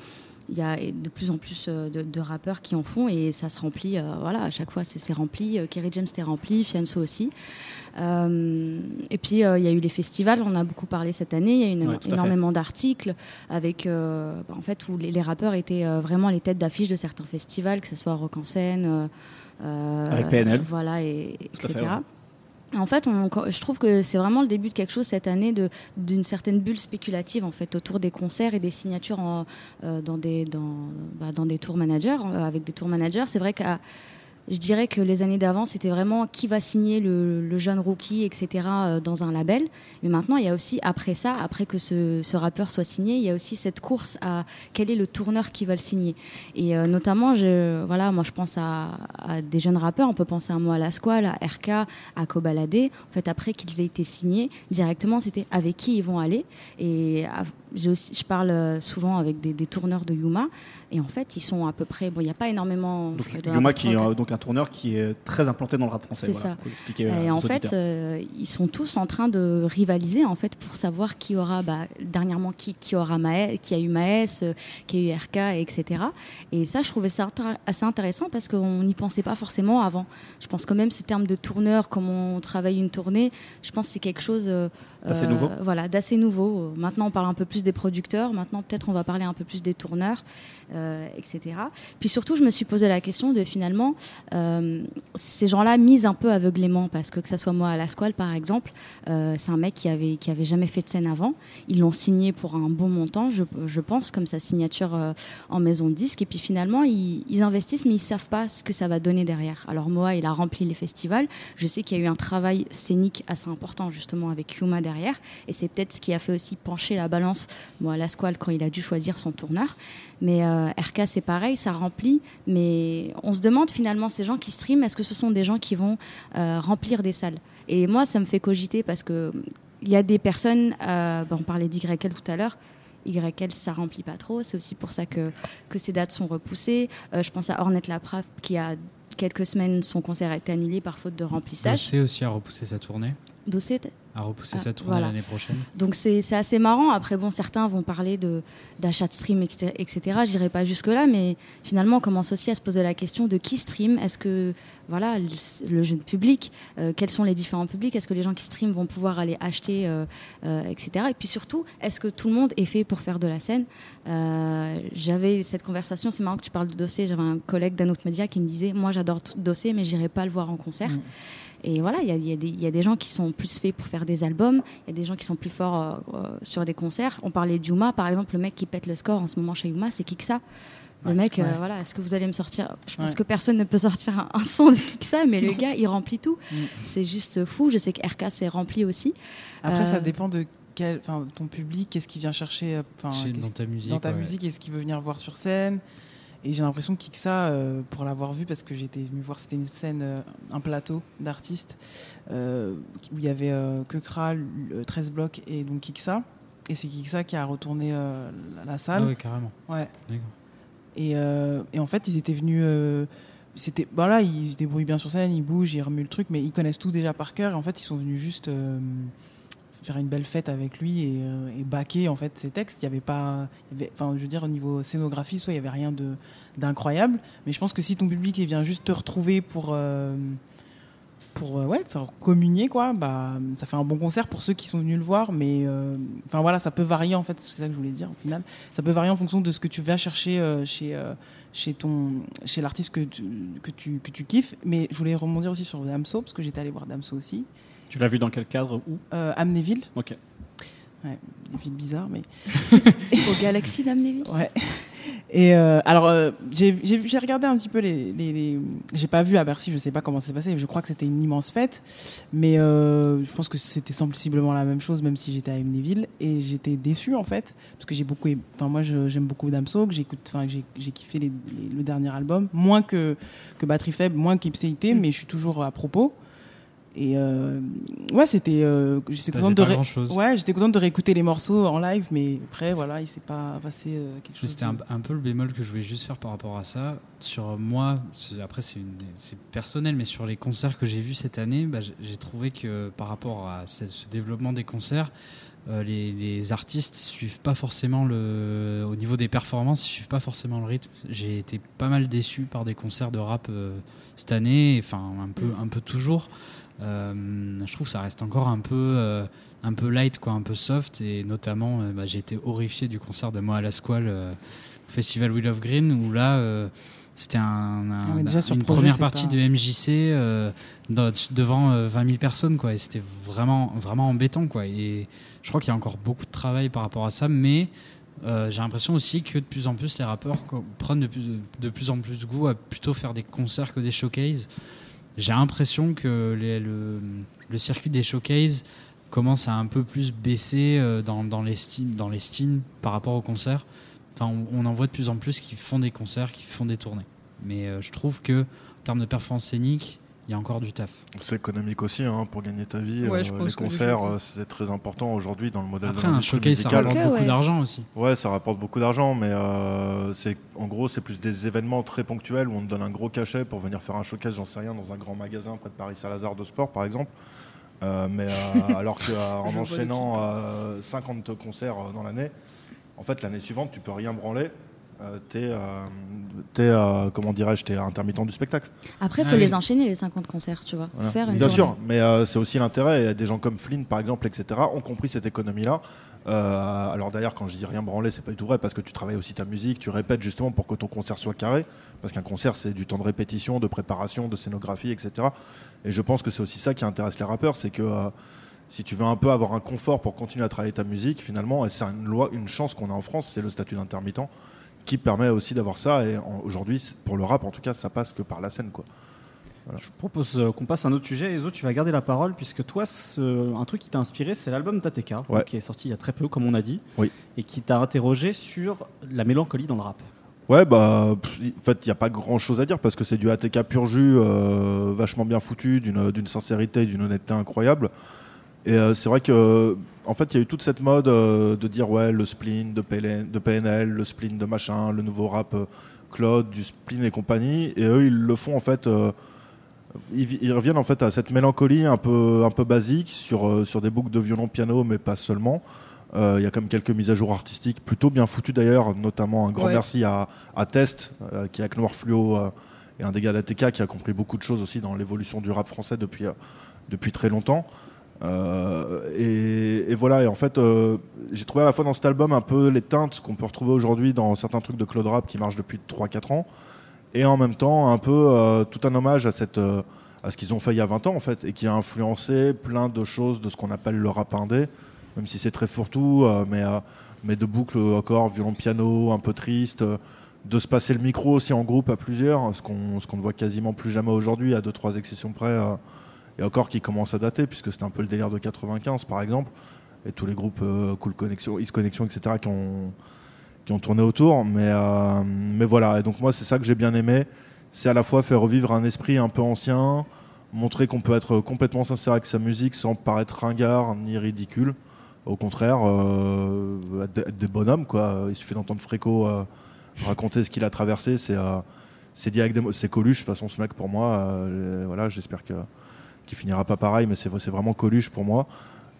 [SPEAKER 4] il y a de plus en plus euh, de, de rappeurs qui en font et ça se remplit. euh, voilà, à chaque fois c'est rempli. Euh, Kerry James était rempli, Fianso aussi. Euh, et puis euh, il y a eu les festivals, on a beaucoup parlé cette année. Il y a eu une-
[SPEAKER 3] Ouais,
[SPEAKER 4] énormément d'articles avec, bah, en fait, où les, les rappeurs étaient vraiment les têtes d'affiche de certains festivals, que ce soit Rock en scène,
[SPEAKER 3] Avec PNL.
[SPEAKER 4] voilà, et, etc.
[SPEAKER 3] fait, ouais.
[SPEAKER 4] En fait, je trouve que c'est vraiment le début de quelque chose cette année d'une certaine bulle spéculative en fait autour des concerts et des signatures euh, dans des dans, bah, managers euh, avec des tours managers. C'est vrai qu'à je dirais que les années d'avant, c'était vraiment qui va signer le, le jeune rookie, etc., euh, dans un label. Mais maintenant, il y a aussi, après ça, après que ce, ce rappeur soit signé, il y a aussi cette course à quel est le tourneur qui va le signer. Et euh, notamment, je, voilà, moi, je pense à, à des jeunes rappeurs. On peut penser à moi, à La Squale, à RK, à Kobalade. En fait, après qu'ils aient été signés, directement, c'était avec qui ils vont aller. Et aussi, je parle euh, souvent avec des, des tourneurs de Yuma. Et en fait, ils sont à peu près. Bon, il n'y a pas énormément.
[SPEAKER 3] Donc, Yuma, qui est donc un tourneur qui est très implanté dans le rap français.
[SPEAKER 4] C'est
[SPEAKER 3] voilà,
[SPEAKER 4] ça.
[SPEAKER 3] euh,
[SPEAKER 4] et en fait, euh, ils sont tous en train de rivaliser en fait pour savoir qui aura bah, dernièrement qui, qui aura Maë- qui a eu Maës, euh, qui a eu RK, etc. Et ça, je trouvais ça assez intéressant parce qu'on n'y pensait pas forcément avant. Je pense quand même ce terme de tourneur, comment on travaille une tournée, je pense que c'est quelque chose euh,
[SPEAKER 3] D'assez
[SPEAKER 4] euh,
[SPEAKER 3] nouveau.
[SPEAKER 4] Voilà, d'assez nouveau. Maintenant, on parle un peu plus des producteurs. Maintenant, peut-être on va parler un peu plus des tourneurs, euh, etc. Puis surtout, je me suis posé la question de finalement, euh, ces gens-là misent un peu aveuglément parce que que ça soit moi à la Squale, par exemple, euh, c'est un mec qui avait qui avait jamais fait de scène avant. Ils l'ont signé pour un bon montant, je, pense, comme sa signature euh, en maison de disque. Et puis finalement, ils, ils investissent, mais ils savent pas ce que ça va donner derrière. Alors Moa, il a rempli les festivals. Je sais qu'il y a eu un travail scénique assez important justement avec Yuma derrière, et c'est peut-être ce qui a fait aussi pencher la balance. Moi, à la Squale, quand il a dû choisir son tourneur. Mais euh, RK, c'est pareil, ça remplit. Mais on se demande finalement, ces gens qui streament, est-ce que ce sont des gens qui vont euh, remplir des salles? Et moi, ça me fait cogiter parce que il y a des personnes, euh, bah, on parlait d'YL tout à l'heure, YL, ça remplit pas trop. C'est aussi pour ça que, que ces dates sont repoussées. Euh, je pense à Ornette Laprave qui a quelques semaines, son concert a été annulé par faute de remplissage.
[SPEAKER 6] Dossé aussi a repoussé sa tournée.
[SPEAKER 4] Dossé,
[SPEAKER 6] A repoussé
[SPEAKER 4] Ah,
[SPEAKER 6] sa tournée
[SPEAKER 4] voilà.
[SPEAKER 6] l'année prochaine.
[SPEAKER 4] donc c'est assez marrant. Après, bon, certains vont parler de d'achat de stream, etc. etc. J'irai pas jusque-là, mais finalement, on commence aussi à se poser la question de qui stream. Est-ce que, voilà, le, le jeune public, euh, quels sont les différents publics? Est-ce que les gens qui streament vont pouvoir aller acheter, euh, euh, etc. Et puis surtout, est-ce que tout le monde est fait pour faire de la scène? J'avais cette conversation, c'est marrant que tu parles de dossier. J'avais un collègue d'un autre média qui me disait Moi, j'adore dossier, mais j'irai pas le voir en concert.
[SPEAKER 7] Mm.
[SPEAKER 4] Et voilà, il y y a des- il y a des gens qui sont plus faits pour faire des albums, il y a des gens qui sont plus forts euh, euh, sur des concerts. On parlait d'Yuma, par exemple, le mec qui pète le score en ce moment chez Yuma, c'est Kiksa. Le mec, euh, voilà, est-ce que vous allez me sortir Je pense
[SPEAKER 7] Ouais.
[SPEAKER 4] que personne ne peut sortir un, un son de Kiksa, mais le gars, il remplit tout.
[SPEAKER 7] Mm.
[SPEAKER 4] C'est juste fou. Je sais que RK s'est rempli aussi.
[SPEAKER 7] Après,
[SPEAKER 4] Euh,
[SPEAKER 7] ça dépend de quel, enfin, ton public, qu'est-ce qu'il vient chercher euh,
[SPEAKER 6] dans ta musique.
[SPEAKER 7] dans ta
[SPEAKER 6] ouais.
[SPEAKER 7] musique, est-ce qu'il veut venir voir sur scène? Et j'ai l'impression qu'Ixa, euh, pour l'avoir vu, parce que j'étais venu voir, c'était une scène, euh, un plateau d'artistes, euh, où il y avait euh, Kekra, le 13 blocs et donc Ixa. Et c'est Ixa qui a retourné euh, la- salle.
[SPEAKER 6] Ah ouais, carrément.
[SPEAKER 7] Ouais. Et, euh, et en fait, ils étaient venus. euh, c'était, voilà, ils se débrouillent bien sur scène, ils bougent, ils remuent le truc, mais ils connaissent tout déjà par cœur. Et en fait, ils sont venus juste euh, faire une belle fête avec lui et, euh, et baquer en fait ses textes. Il y avait pas, enfin, je veux dire au niveau scénographie, soit il y avait rien de d'incroyable. Mais je pense que si ton public il vient juste te retrouver pour euh, pour euh, ouais, communier quoi, bah ça fait un bon concert pour ceux qui sont venus le voir. Mais euh, enfin voilà, ça peut varier en fait. C'est ça que je voulais dire au final. Ça peut varier en fonction de ce que tu vas chercher chez chez chez l'artiste que tu, que tu que tu kiffes. Mais je voulais rebondir aussi sur Damso parce que j'étais allé voir Damso aussi.
[SPEAKER 3] Tu l'as vu dans quel cadre Où
[SPEAKER 7] Euh, Amnéville,
[SPEAKER 3] Ok.
[SPEAKER 7] ouais, des villes bizarres, mais
[SPEAKER 4] Au Galaxy d'Amnéville.
[SPEAKER 7] Ouais. Et euh, alors, euh, j'ai regardé un petit peu les. les, les- J'ai pas vu à Bercy, je sais pas comment c'est passé. Je crois que c'était une immense fête, mais euh, je pense que c'était sensiblement la même chose, même si j'étais à Amnéville. Et j'étais déçu en fait, parce que j'ai beaucoup. Enfin, moi, j'aime beaucoup Damso, que j'écoute. Enfin, j'ai kiffé les- les- le dernier album, moins que que Batterie faible, moins qu'Ipséité, mais je suis toujours à propos. Et euh, ouais, c'était. Euh, j'étais contente de. Ouais, j'étais contente de réécouter les morceaux en live, mais après, voilà, il s'est pas passé euh, quelque chose.
[SPEAKER 6] C'était
[SPEAKER 7] de-
[SPEAKER 6] un, un peu le bémol que je voulais juste faire par rapport à ça. Sur moi, c'est- après c'est personnel, mais sur les concerts que j'ai vus cette année, bah, j'ai- trouvé que par rapport à ce, ce développement des concerts, euh, les, les artistes suivent pas forcément le, au niveau des performances, ils suivent pas forcément le rythme. J'ai été pas mal déçu par des concerts de rap euh, cette année, enfin un peu, un peu toujours. Euh, je trouve que ça reste encore un peu, euh, un peu light, quoi, un peu soft, et notamment, euh, bah, j'ai été horrifié du concert de moi à la Squale au festival Will of Green, où là, c'était un, un-
[SPEAKER 7] Ah ouais, sur
[SPEAKER 6] une
[SPEAKER 7] projet,
[SPEAKER 6] première partie
[SPEAKER 7] pas-
[SPEAKER 6] de MJC euh, dans- devant euh, 20 000 personnes, quoi, et c'était vraiment, vraiment embêtant, quoi. Et je crois qu'il y a encore beaucoup de travail par rapport à ça, mais euh, j'ai l'impression aussi que de plus en plus les rappeurs quoi, prennent de plus, de plus en plus goût à plutôt faire des concerts que des showcases. J'ai l'impression que le, circuit des showcases commence à un peu plus baisser euh, dans, dans l'estime dans l'estime par rapport aux concerts. Enfin, on, on en voit de plus en plus qui font des concerts, qui font des tournées. Mais euh, je trouve que en termes de performance scénique, il y a encore du taf.
[SPEAKER 5] C'est économique aussi, hein, pour gagner ta vie.
[SPEAKER 8] Ouais,
[SPEAKER 5] euh, les concerts, euh, c'est très important aujourd'hui dans le modèle
[SPEAKER 6] Après,
[SPEAKER 5] de
[SPEAKER 6] un showcase, ça rapporte beaucoup
[SPEAKER 4] ouais.
[SPEAKER 6] d'argent aussi.
[SPEAKER 5] Ouais, ça rapporte beaucoup d'argent, mais euh, c'est en gros, c'est plus des événements très ponctuels où on te donne un gros cachet pour venir faire un showcase, j'en sais rien, dans un grand magasin près de Paris Saint-Lazare de sport, par exemple. Euh, mais euh, alors qu'en enchaînant euh, 50 concerts dans l'année, en fait, l'année suivante, tu peux rien branler. Euh, t'es, euh, t'es, euh, comment dirais-je, t'es intermittent du spectacle.
[SPEAKER 4] Après, il faut
[SPEAKER 6] Ah oui.
[SPEAKER 4] les enchaîner, les 50 concerts, tu vois.
[SPEAKER 5] Voilà.
[SPEAKER 4] Faire une
[SPEAKER 5] Bien
[SPEAKER 4] tournée.
[SPEAKER 5] sûr, mais euh, c'est aussi l'intérêt. Des gens comme Flynn, par exemple, etc., ont compris cette économie-là. Euh, alors d'ailleurs, quand je dis rien branler, c'est pas du tout vrai parce que tu travailles aussi ta musique, tu répètes justement pour que ton concert soit carré. Parce qu'un concert, c'est du temps de répétition, de préparation, de scénographie, etc. Et je pense que c'est aussi ça qui intéresse les rappeurs, c'est que euh, si tu veux un peu avoir un confort pour continuer à travailler ta musique, finalement, c'est une loi, une chance qu'on a en France, c'est le statut d'intermittent qui permet aussi d'avoir ça. Et aujourd'hui, pour le rap, en tout cas, ça passe que par la scène, quoi.
[SPEAKER 3] Je propose euh, qu'on passe à un autre sujet. Ezo, tu vas garder la parole puisque toi, un truc qui t'a inspiré, c'est l'album
[SPEAKER 5] Ouais.
[SPEAKER 3] qui est sorti il y a très peu, comme on a dit,
[SPEAKER 5] Oui.
[SPEAKER 3] et qui t'a interrogé sur la mélancolie dans le rap.
[SPEAKER 5] Ouais, bah, en fait, il n'y a pas grand chose à dire parce que c'est du ATK pur jus, euh, vachement bien foutu, d'une d'une sincérité, d'une honnêteté incroyable. Et euh, c'est vrai que, en fait, il y a eu toute cette mode euh, de dire, ouais, le spleen de, PNL, le spleen de machin, le nouveau rap euh, Claude, du spleen et compagnie. Et eux, ils le font, en fait, euh, ils, vi- ils reviennent en fait à cette mélancolie un peu, un peu basique sur, sur des boucles de violon-piano, mais pas seulement. Il y a quand même quelques mises à jour artistiques plutôt bien foutues d'ailleurs, notamment un grand
[SPEAKER 8] Ouais.
[SPEAKER 5] merci à, à Test, qui est avec Noir Fluo et un des gars d'ATK qui a compris beaucoup de choses aussi dans l'évolution du rap français depuis, depuis très longtemps. Euh, et, voilà, et en fait, euh, j'ai trouvé à la fois dans cet album un peu les teintes qu'on peut retrouver aujourd'hui dans certains trucs de Claude Rap qui marchent depuis 3-4 ans, et en même temps un peu euh, tout un hommage à, ce qu'ils ont fait il y a 20 ans en fait, et qui a influencé plein de choses de ce qu'on appelle le rap indé, même si c'est très fourre-tout, mais, mais de boucles encore, violon-piano, un peu triste. de se passer le micro aussi en groupe à plusieurs, ce qu'on qu'on ne voit quasiment plus jamais aujourd'hui, à deux trois exceptions près, et encore qui commence à dater, puisque c'était un peu le délire de 95 par exemple. et tous les groupes Cool Connection, East Connection, etc. qui ont, qui ont tourné autour. Mais, mais voilà, et donc moi, c'est ça que j'ai bien aimé. C'est à la fois faire revivre un esprit un peu ancien, montrer qu'on peut être complètement sincère avec sa musique sans paraître ringard ni ridicule. Au contraire, euh, être des bonhommes, quoi. Il suffit d'entendre Fréco euh, raconter ce qu'il a traversé. C'est euh, c'est c'est Coluche. De toute façon, ce mec, pour moi, euh, voilà, j'espère que qu'il finira pas pareil, mais c'est vraiment Coluche pour moi.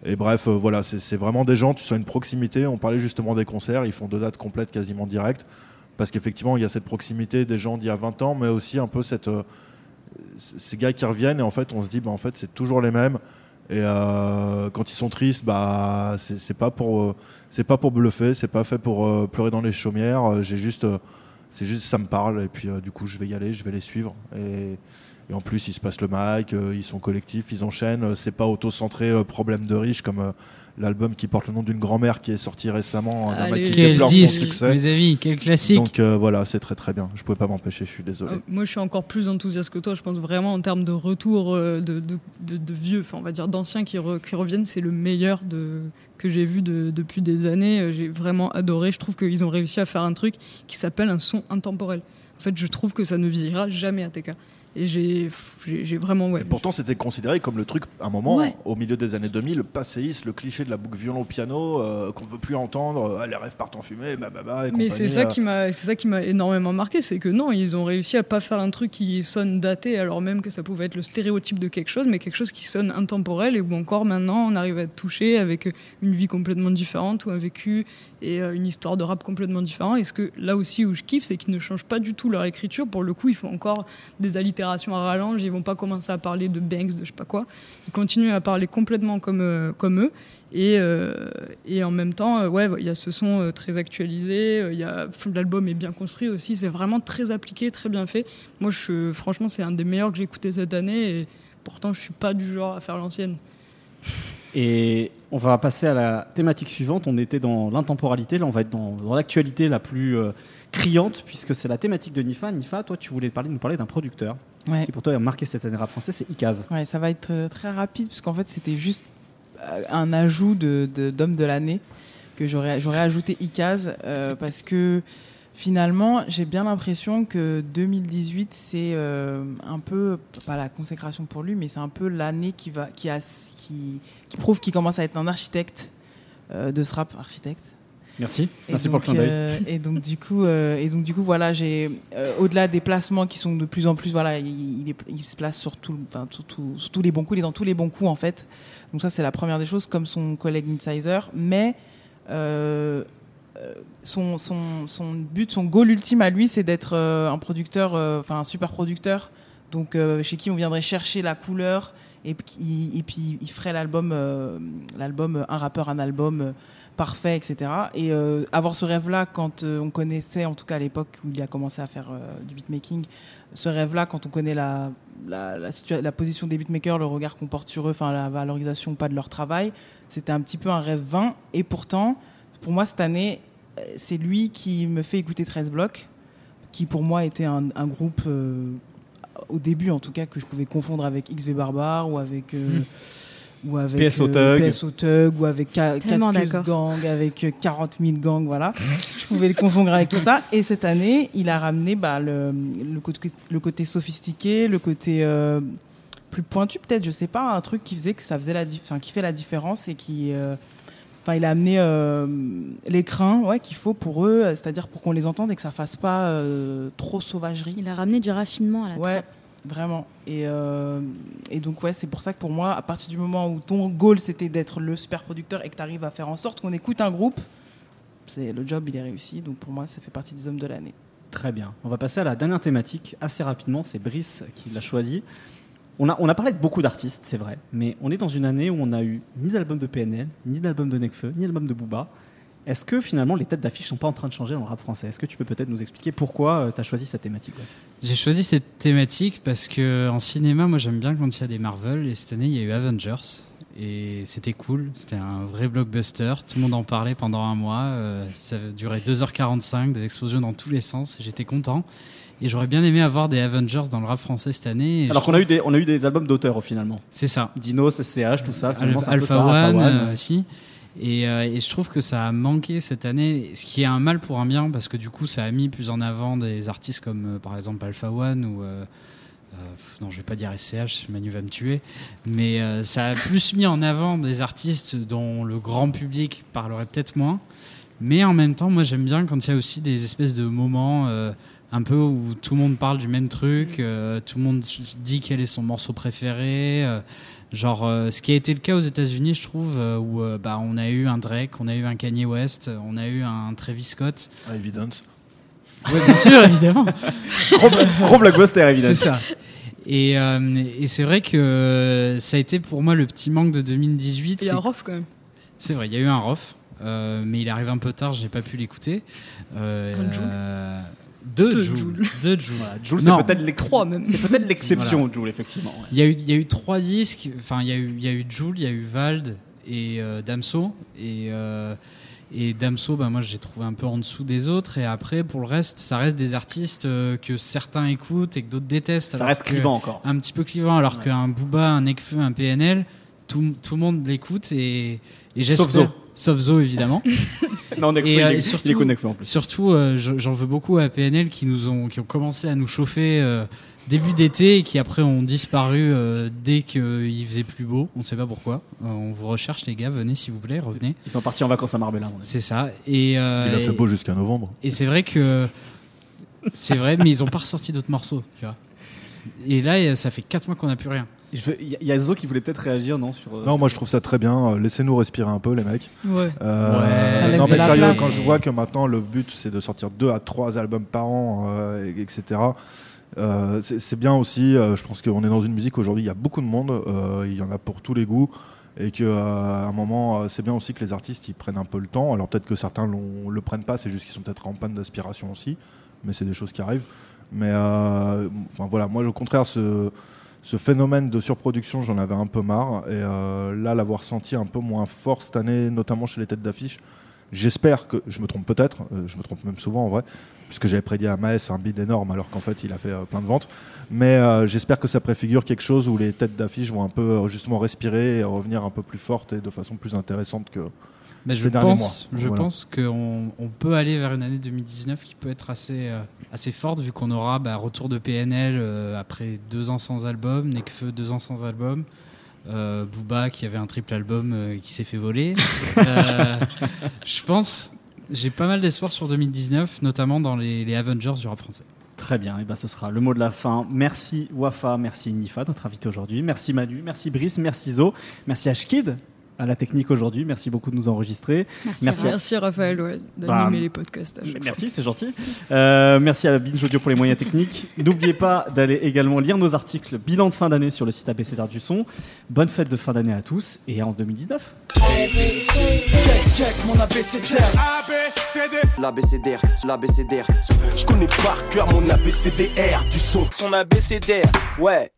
[SPEAKER 5] Et bref, voilà, c'est vraiment des gens, tu sens une proximité. On parlait justement des concerts, ils font deux dates complètes quasiment directes. Parce qu'effectivement, il y a cette proximité des gens d'il y a 20 ans, mais aussi un peu cette, ces gars qui reviennent et en fait on se dit bah en fait c'est toujours les mêmes et euh, quand ils sont tristes bah c'est pas pour euh, pas pour bluffer c'est pas fait pour euh, pleurer dans les chaumières j'ai juste c'est juste ça me parle et puis du coup je vais y aller je vais les suivre et en plus ils se passent le mic ils sont collectifs ils enchaînent c'est pas auto-centré problème de riche comme l'album qui porte le nom d'une grand-mère qui est sorti récemment
[SPEAKER 6] qui quel disque, succès. mes amis, quel classique.
[SPEAKER 5] Donc euh, voilà, c'est très très bien. Je pouvais pas m'empêcher, je suis désolé. Euh,
[SPEAKER 8] moi, je suis encore plus enthousiaste que toi. Je pense vraiment en termes de retour euh, de, de, de, vieux, enfin on va dire d'anciens qui, qui, reviennent, c'est le meilleur de que j'ai vu depuis des années. J'ai vraiment adoré. Je trouve qu'ils ont réussi à faire un truc qui s'appelle un son intemporel. En fait, je trouve que ça ne vieillira jamais à TK. Et j'ai, j'ai vraiment. Ouais. Et
[SPEAKER 5] pourtant, c'était considéré comme le truc, à un moment, au milieu des années 2000, le passéiste, le cliché de la boucle violon-piano, euh, qu'on ne veut plus entendre, euh, les rêves partent en fumée, bah, bah, bah,
[SPEAKER 8] Mais c'est ça,
[SPEAKER 5] euh.
[SPEAKER 8] qui m'a, c'est ça qui m'a énormément marqué, c'est que non, ils ont réussi à pas faire un truc qui sonne daté, alors même que ça pouvait être le stéréotype de quelque chose, mais quelque chose qui sonne intemporel et où encore maintenant on arrive à être touché avec une vie complètement différente ou un vécu et une histoire de rap complètement différent. Et ce que là aussi où je kiffe, c'est qu'ils ne changent pas du tout leur écriture. Pour le coup, ils font encore des allitérations à rallonge, ils vont pas commencer à parler de Banks, de je sais pas quoi. Ils continuent à parler complètement comme, euh, comme eux. Et, euh, et en même temps, euh, ouais, il y a ce son très actualisé, il y l'album est bien construit aussi, c'est vraiment très appliqué, très bien fait. Moi, je, franchement, c'est un des meilleurs que j'ai écouté cette année et pourtant, je suis pas du genre à faire l'ancienne.
[SPEAKER 3] Et on va passer à la thématique suivante. On était dans l'intemporalité, là on va être dans, dans l'actualité la plus criante, puisque c'est la thématique de Nifa. Nifa, toi, tu voulais parler, nous parler d'un producteur qui pour toi a marqué cette année rap français, c'est Ikaz.
[SPEAKER 7] Ouais, ça va être euh, très rapide, puisqu'en fait, c'était juste euh, un ajout d'homme de, d'homme de l'année que j'aurais ajouté Ikaz, euh, parce que finalement, j'ai bien l'impression que 2018, c'est un peu, pas la consécration pour lui, mais c'est un peu l'année qui, va, qui, a, qui, qui prouve qu'il commence à être un architecte de ce rap architecte.
[SPEAKER 3] Merci, merci pour le clin d'œil.
[SPEAKER 7] Euh, et donc du coup, euh, et donc du coup, voilà, j'ai euh, au-delà des placements qui sont de plus en plus, voilà, il, il, se place sur, tout, enfin, sur, sur, tous les bons coups, il est dans tous les bons coups en fait. Donc ça, c'est la première des choses, comme son collègue Midsizer. Mais son, son, son, but, son goal ultime à lui, c'est d'être un producteur, enfin un super producteur. Donc chez qui on viendrait chercher la couleur et, et puis il ferait l'album, l'album, un rappeur, un album parfait, etc. Et euh, avoir ce rêve-là quand euh, on connaissait, en tout cas à l'époque où il a commencé à faire euh, du beatmaking, ce rêve-là quand on connaît la, la, la, position des beatmakers, le regard qu'on porte sur eux, enfin la valorisation pas de leur travail, c'était un petit peu un rêve vain. Et pourtant, pour moi cette année, c'est lui qui me fait écouter 13 blocs, qui pour moi était un, un groupe au début en tout cas que je pouvais confondre avec XV Barbare ou avec mmh
[SPEAKER 3] ou avec PSO euh,
[SPEAKER 7] Tug. ou avec Cactus Gang, avec 40 euh, 000 gangs, voilà. je pouvais les confondre avec tout ça. Et cette année, il a ramené bah, le, le, côté, le côté sophistiqué, le côté euh, plus pointu peut-être, je sais pas, un truc qui faisait que ça faisait la, qui fait la différence et qui Enfin, il a amené euh, les crins ouais, qu'il faut pour eux, c'est-à-dire pour qu'on les entende et que ça fasse pas trop sauvagerie.
[SPEAKER 4] Il a ramené du raffinement à la
[SPEAKER 7] ouais, Vraiment. Et, euh, et donc, ouais, c'est pour ça que pour moi, à partir du moment où ton goal c'était d'être le super producteur et que tu arrives à faire en sorte qu'on écoute un groupe, c'est le job, il est réussi. Donc pour moi, ça fait partie des hommes de l'année.
[SPEAKER 3] Très bien. On va passer à la dernière thématique assez rapidement. C'est Brice qui l'a choisi. On a, on a parlé de beaucoup d'artistes, c'est vrai, mais on est dans une année où on a eu ni d'album de PNL, ni d'album de Necfeu, ni d'album de Booba. Est-ce que finalement les têtes d'affiche sont pas en train de changer dans le rap français? Est-ce que tu peux peut-être nous expliquer pourquoi euh, tu as choisi cette thématique
[SPEAKER 6] J'ai choisi cette thématique parce que en cinéma, moi j'aime bien quand il y a des Marvel et cette année il y a eu Avengers et c'était cool, c'était un vrai blockbuster, tout le monde en parlait pendant un mois, euh, ça durait 2h45, des explosions dans tous les sens, j'étais content. Et j'aurais bien aimé avoir des Avengers dans le rap français cette année.
[SPEAKER 3] Alors qu'on a, eu des, on a eu des albums d'auteurs finalement.
[SPEAKER 6] C'est ça.
[SPEAKER 3] Dinos, SCH, tout ça.
[SPEAKER 6] Alpha, One, euh, aussi. Et, euh, et je trouve que ça a manqué cette année, ce qui est un mal pour un bien, parce que du coup, ça a mis plus en avant des artistes comme euh, par exemple Alpha One ou. euh, non, je vais pas dire SCH, Manu va me tuer, mais ça a plus mis en avant des artistes dont le grand public parlerait peut-être moins. Mais en même temps, moi j'aime bien quand il y a aussi des espèces de moments un peu où tout le monde parle du même truc, tout le monde dit quel est son morceau préféré. Genre, euh, ce qui a été le cas aux États-Unis, je trouve, euh, où euh, bah, on a eu un Drake, on a eu un Kanye West, on a eu un Travis Scott.
[SPEAKER 5] Ah, Evidence.
[SPEAKER 6] Ouais, bien sûr, évidemment.
[SPEAKER 3] Gros, gros blockbuster, évidemment.
[SPEAKER 6] C'est ça. Et, euh, et c'est vrai que ça a été pour moi le petit manque de 2018.
[SPEAKER 8] Il y a
[SPEAKER 6] c'est
[SPEAKER 8] un rof quand même.
[SPEAKER 6] c'est vrai, il y a eu un rof, euh, mais il arrive un peu tard, j'ai pas pu l'écouter. Euh, deux
[SPEAKER 8] Deux
[SPEAKER 6] Joule.
[SPEAKER 8] Joule.
[SPEAKER 6] Deux Joule.
[SPEAKER 3] Voilà, Jules,
[SPEAKER 6] Non.
[SPEAKER 3] c'est peut-être l'ex-
[SPEAKER 8] Trois même.
[SPEAKER 3] C'est peut-être l'exception, Jules, effectivement. ouais.
[SPEAKER 6] Il y a eu, il y a eu trois disques. Enfin, il y a eu, il y a eu Joule, il y a eu Vald et euh, Damso. Et, euh, et Damso, bah, moi, j'ai trouvé un peu en dessous des autres. Et après, pour le reste, ça reste des artistes euh, que certains écoutent et que d'autres détestent.
[SPEAKER 3] Ça reste
[SPEAKER 6] que-
[SPEAKER 3] clivant encore.
[SPEAKER 6] un petit peu clivant, alors
[SPEAKER 3] Ouais.
[SPEAKER 6] qu'un Booba, un Nekfeu, un PNL, tout, tout le monde l'écoute et, et j'espère.
[SPEAKER 3] Sauf Zo.
[SPEAKER 6] Évidemment.
[SPEAKER 3] Non, Nekfeu,
[SPEAKER 6] Et,
[SPEAKER 3] il
[SPEAKER 6] euh,
[SPEAKER 3] est-
[SPEAKER 6] et
[SPEAKER 3] il
[SPEAKER 6] surtout-
[SPEAKER 3] Nekfeu en plus.
[SPEAKER 6] Surtout, euh, je- j'en veux beaucoup à PNL qui nous ont, qui ont commencé à nous chauffer euh, début d'été et qui après ont disparu euh, dès qu'il faisait plus beau. On ne sait pas pourquoi. Euh, on vous recherche, les gars. Venez, s'il vous plaît, revenez.
[SPEAKER 3] Ils sont partis en vacances à Marbella.
[SPEAKER 6] C'est ça. Et, euh,
[SPEAKER 5] Il a fait
[SPEAKER 6] et-
[SPEAKER 5] beau jusqu'à novembre.
[SPEAKER 6] et c'est vrai que c'est vrai, mais ils ont pas ressorti d'autres morceaux, tu vois. Et là, ça fait 4 mois qu'on n'a plus rien.
[SPEAKER 3] Il y a- Zo qui voulait peut-être réagir, non sur, euh,
[SPEAKER 5] Non, moi je trouve ça très bien. Euh, Laissez-nous respirer un peu, les mecs.
[SPEAKER 8] Ouais.
[SPEAKER 5] Euh,
[SPEAKER 6] Ouais.
[SPEAKER 5] Non mais
[SPEAKER 7] la
[SPEAKER 5] sérieux,
[SPEAKER 7] place.
[SPEAKER 5] quand je vois que maintenant le but c'est de sortir deux à trois albums par an, euh, et- etc. euh, c'est bien aussi. euh, je pense qu'on est dans une musique aujourd'hui. Il y a beaucoup de monde. euh, il y en a pour tous les goûts. Et que euh, à un moment, euh, c'est bien aussi que les artistes ils prennent un peu le temps. Alors peut-être que certains l'ont- le prennent pas. C'est juste qu'ils sont peut-être en panne d'aspiration aussi. Mais c'est des choses qui arrivent. Mais euh, enfin voilà, moi au contraire ce ce phénomène de surproduction, j'en avais un peu marre. Et euh, là, l'avoir senti un peu moins fort cette année, notamment chez les têtes d'affiche, j'espère que, je me trompe peut-être, euh, je me trompe même souvent en vrai, puisque j'avais prédit à Maes un bid énorme alors qu'en fait il a fait euh, plein de ventes. Mais j'espère que ça préfigure quelque chose où les têtes d'affiche vont un peu justement respirer et revenir un peu plus fortes et de façon plus intéressante que.
[SPEAKER 6] Je pense,
[SPEAKER 5] mois.
[SPEAKER 6] je
[SPEAKER 5] Voilà.
[SPEAKER 6] pense qu'on on peut aller vers une année 2019 qui peut être assez, euh, assez forte vu qu'on aura bah, retour de PNL euh, après deux ans sans album, Nekfeu deux ans sans album, euh, Booba qui avait un triple album euh, qui s'est fait voler. Je pense, j'ai pas mal d'espoir sur 2019, notamment dans les, les Avengers du rap français.
[SPEAKER 3] Très bien, et ben ce sera le mot de la fin. Merci Wafa, merci Nifa, notre invité aujourd'hui. Merci Manu, merci Brice, merci Zo, merci Ashkid à la technique aujourd'hui. Merci beaucoup de nous enregistrer.
[SPEAKER 4] Merci.
[SPEAKER 3] Merci.
[SPEAKER 4] Raph.
[SPEAKER 8] Merci Raphaël ouais,
[SPEAKER 3] Bah,
[SPEAKER 8] d'animer les podcasts. à chaque fois.
[SPEAKER 3] Merci, c'est gentil. Euh, merci à Binge Audio pour les moyens techniques. N'oubliez pas d'aller également lire nos articles bilan de fin d'année sur le site ABCDR du son. Bonne fête de fin d'année à tous et en 2019.
[SPEAKER 1] Check, check, mon ABCDR. L'ABCDR, l'ABCDR. Je connais par cœur mon ABCDR du son.
[SPEAKER 2] Son ABCDR, ouais.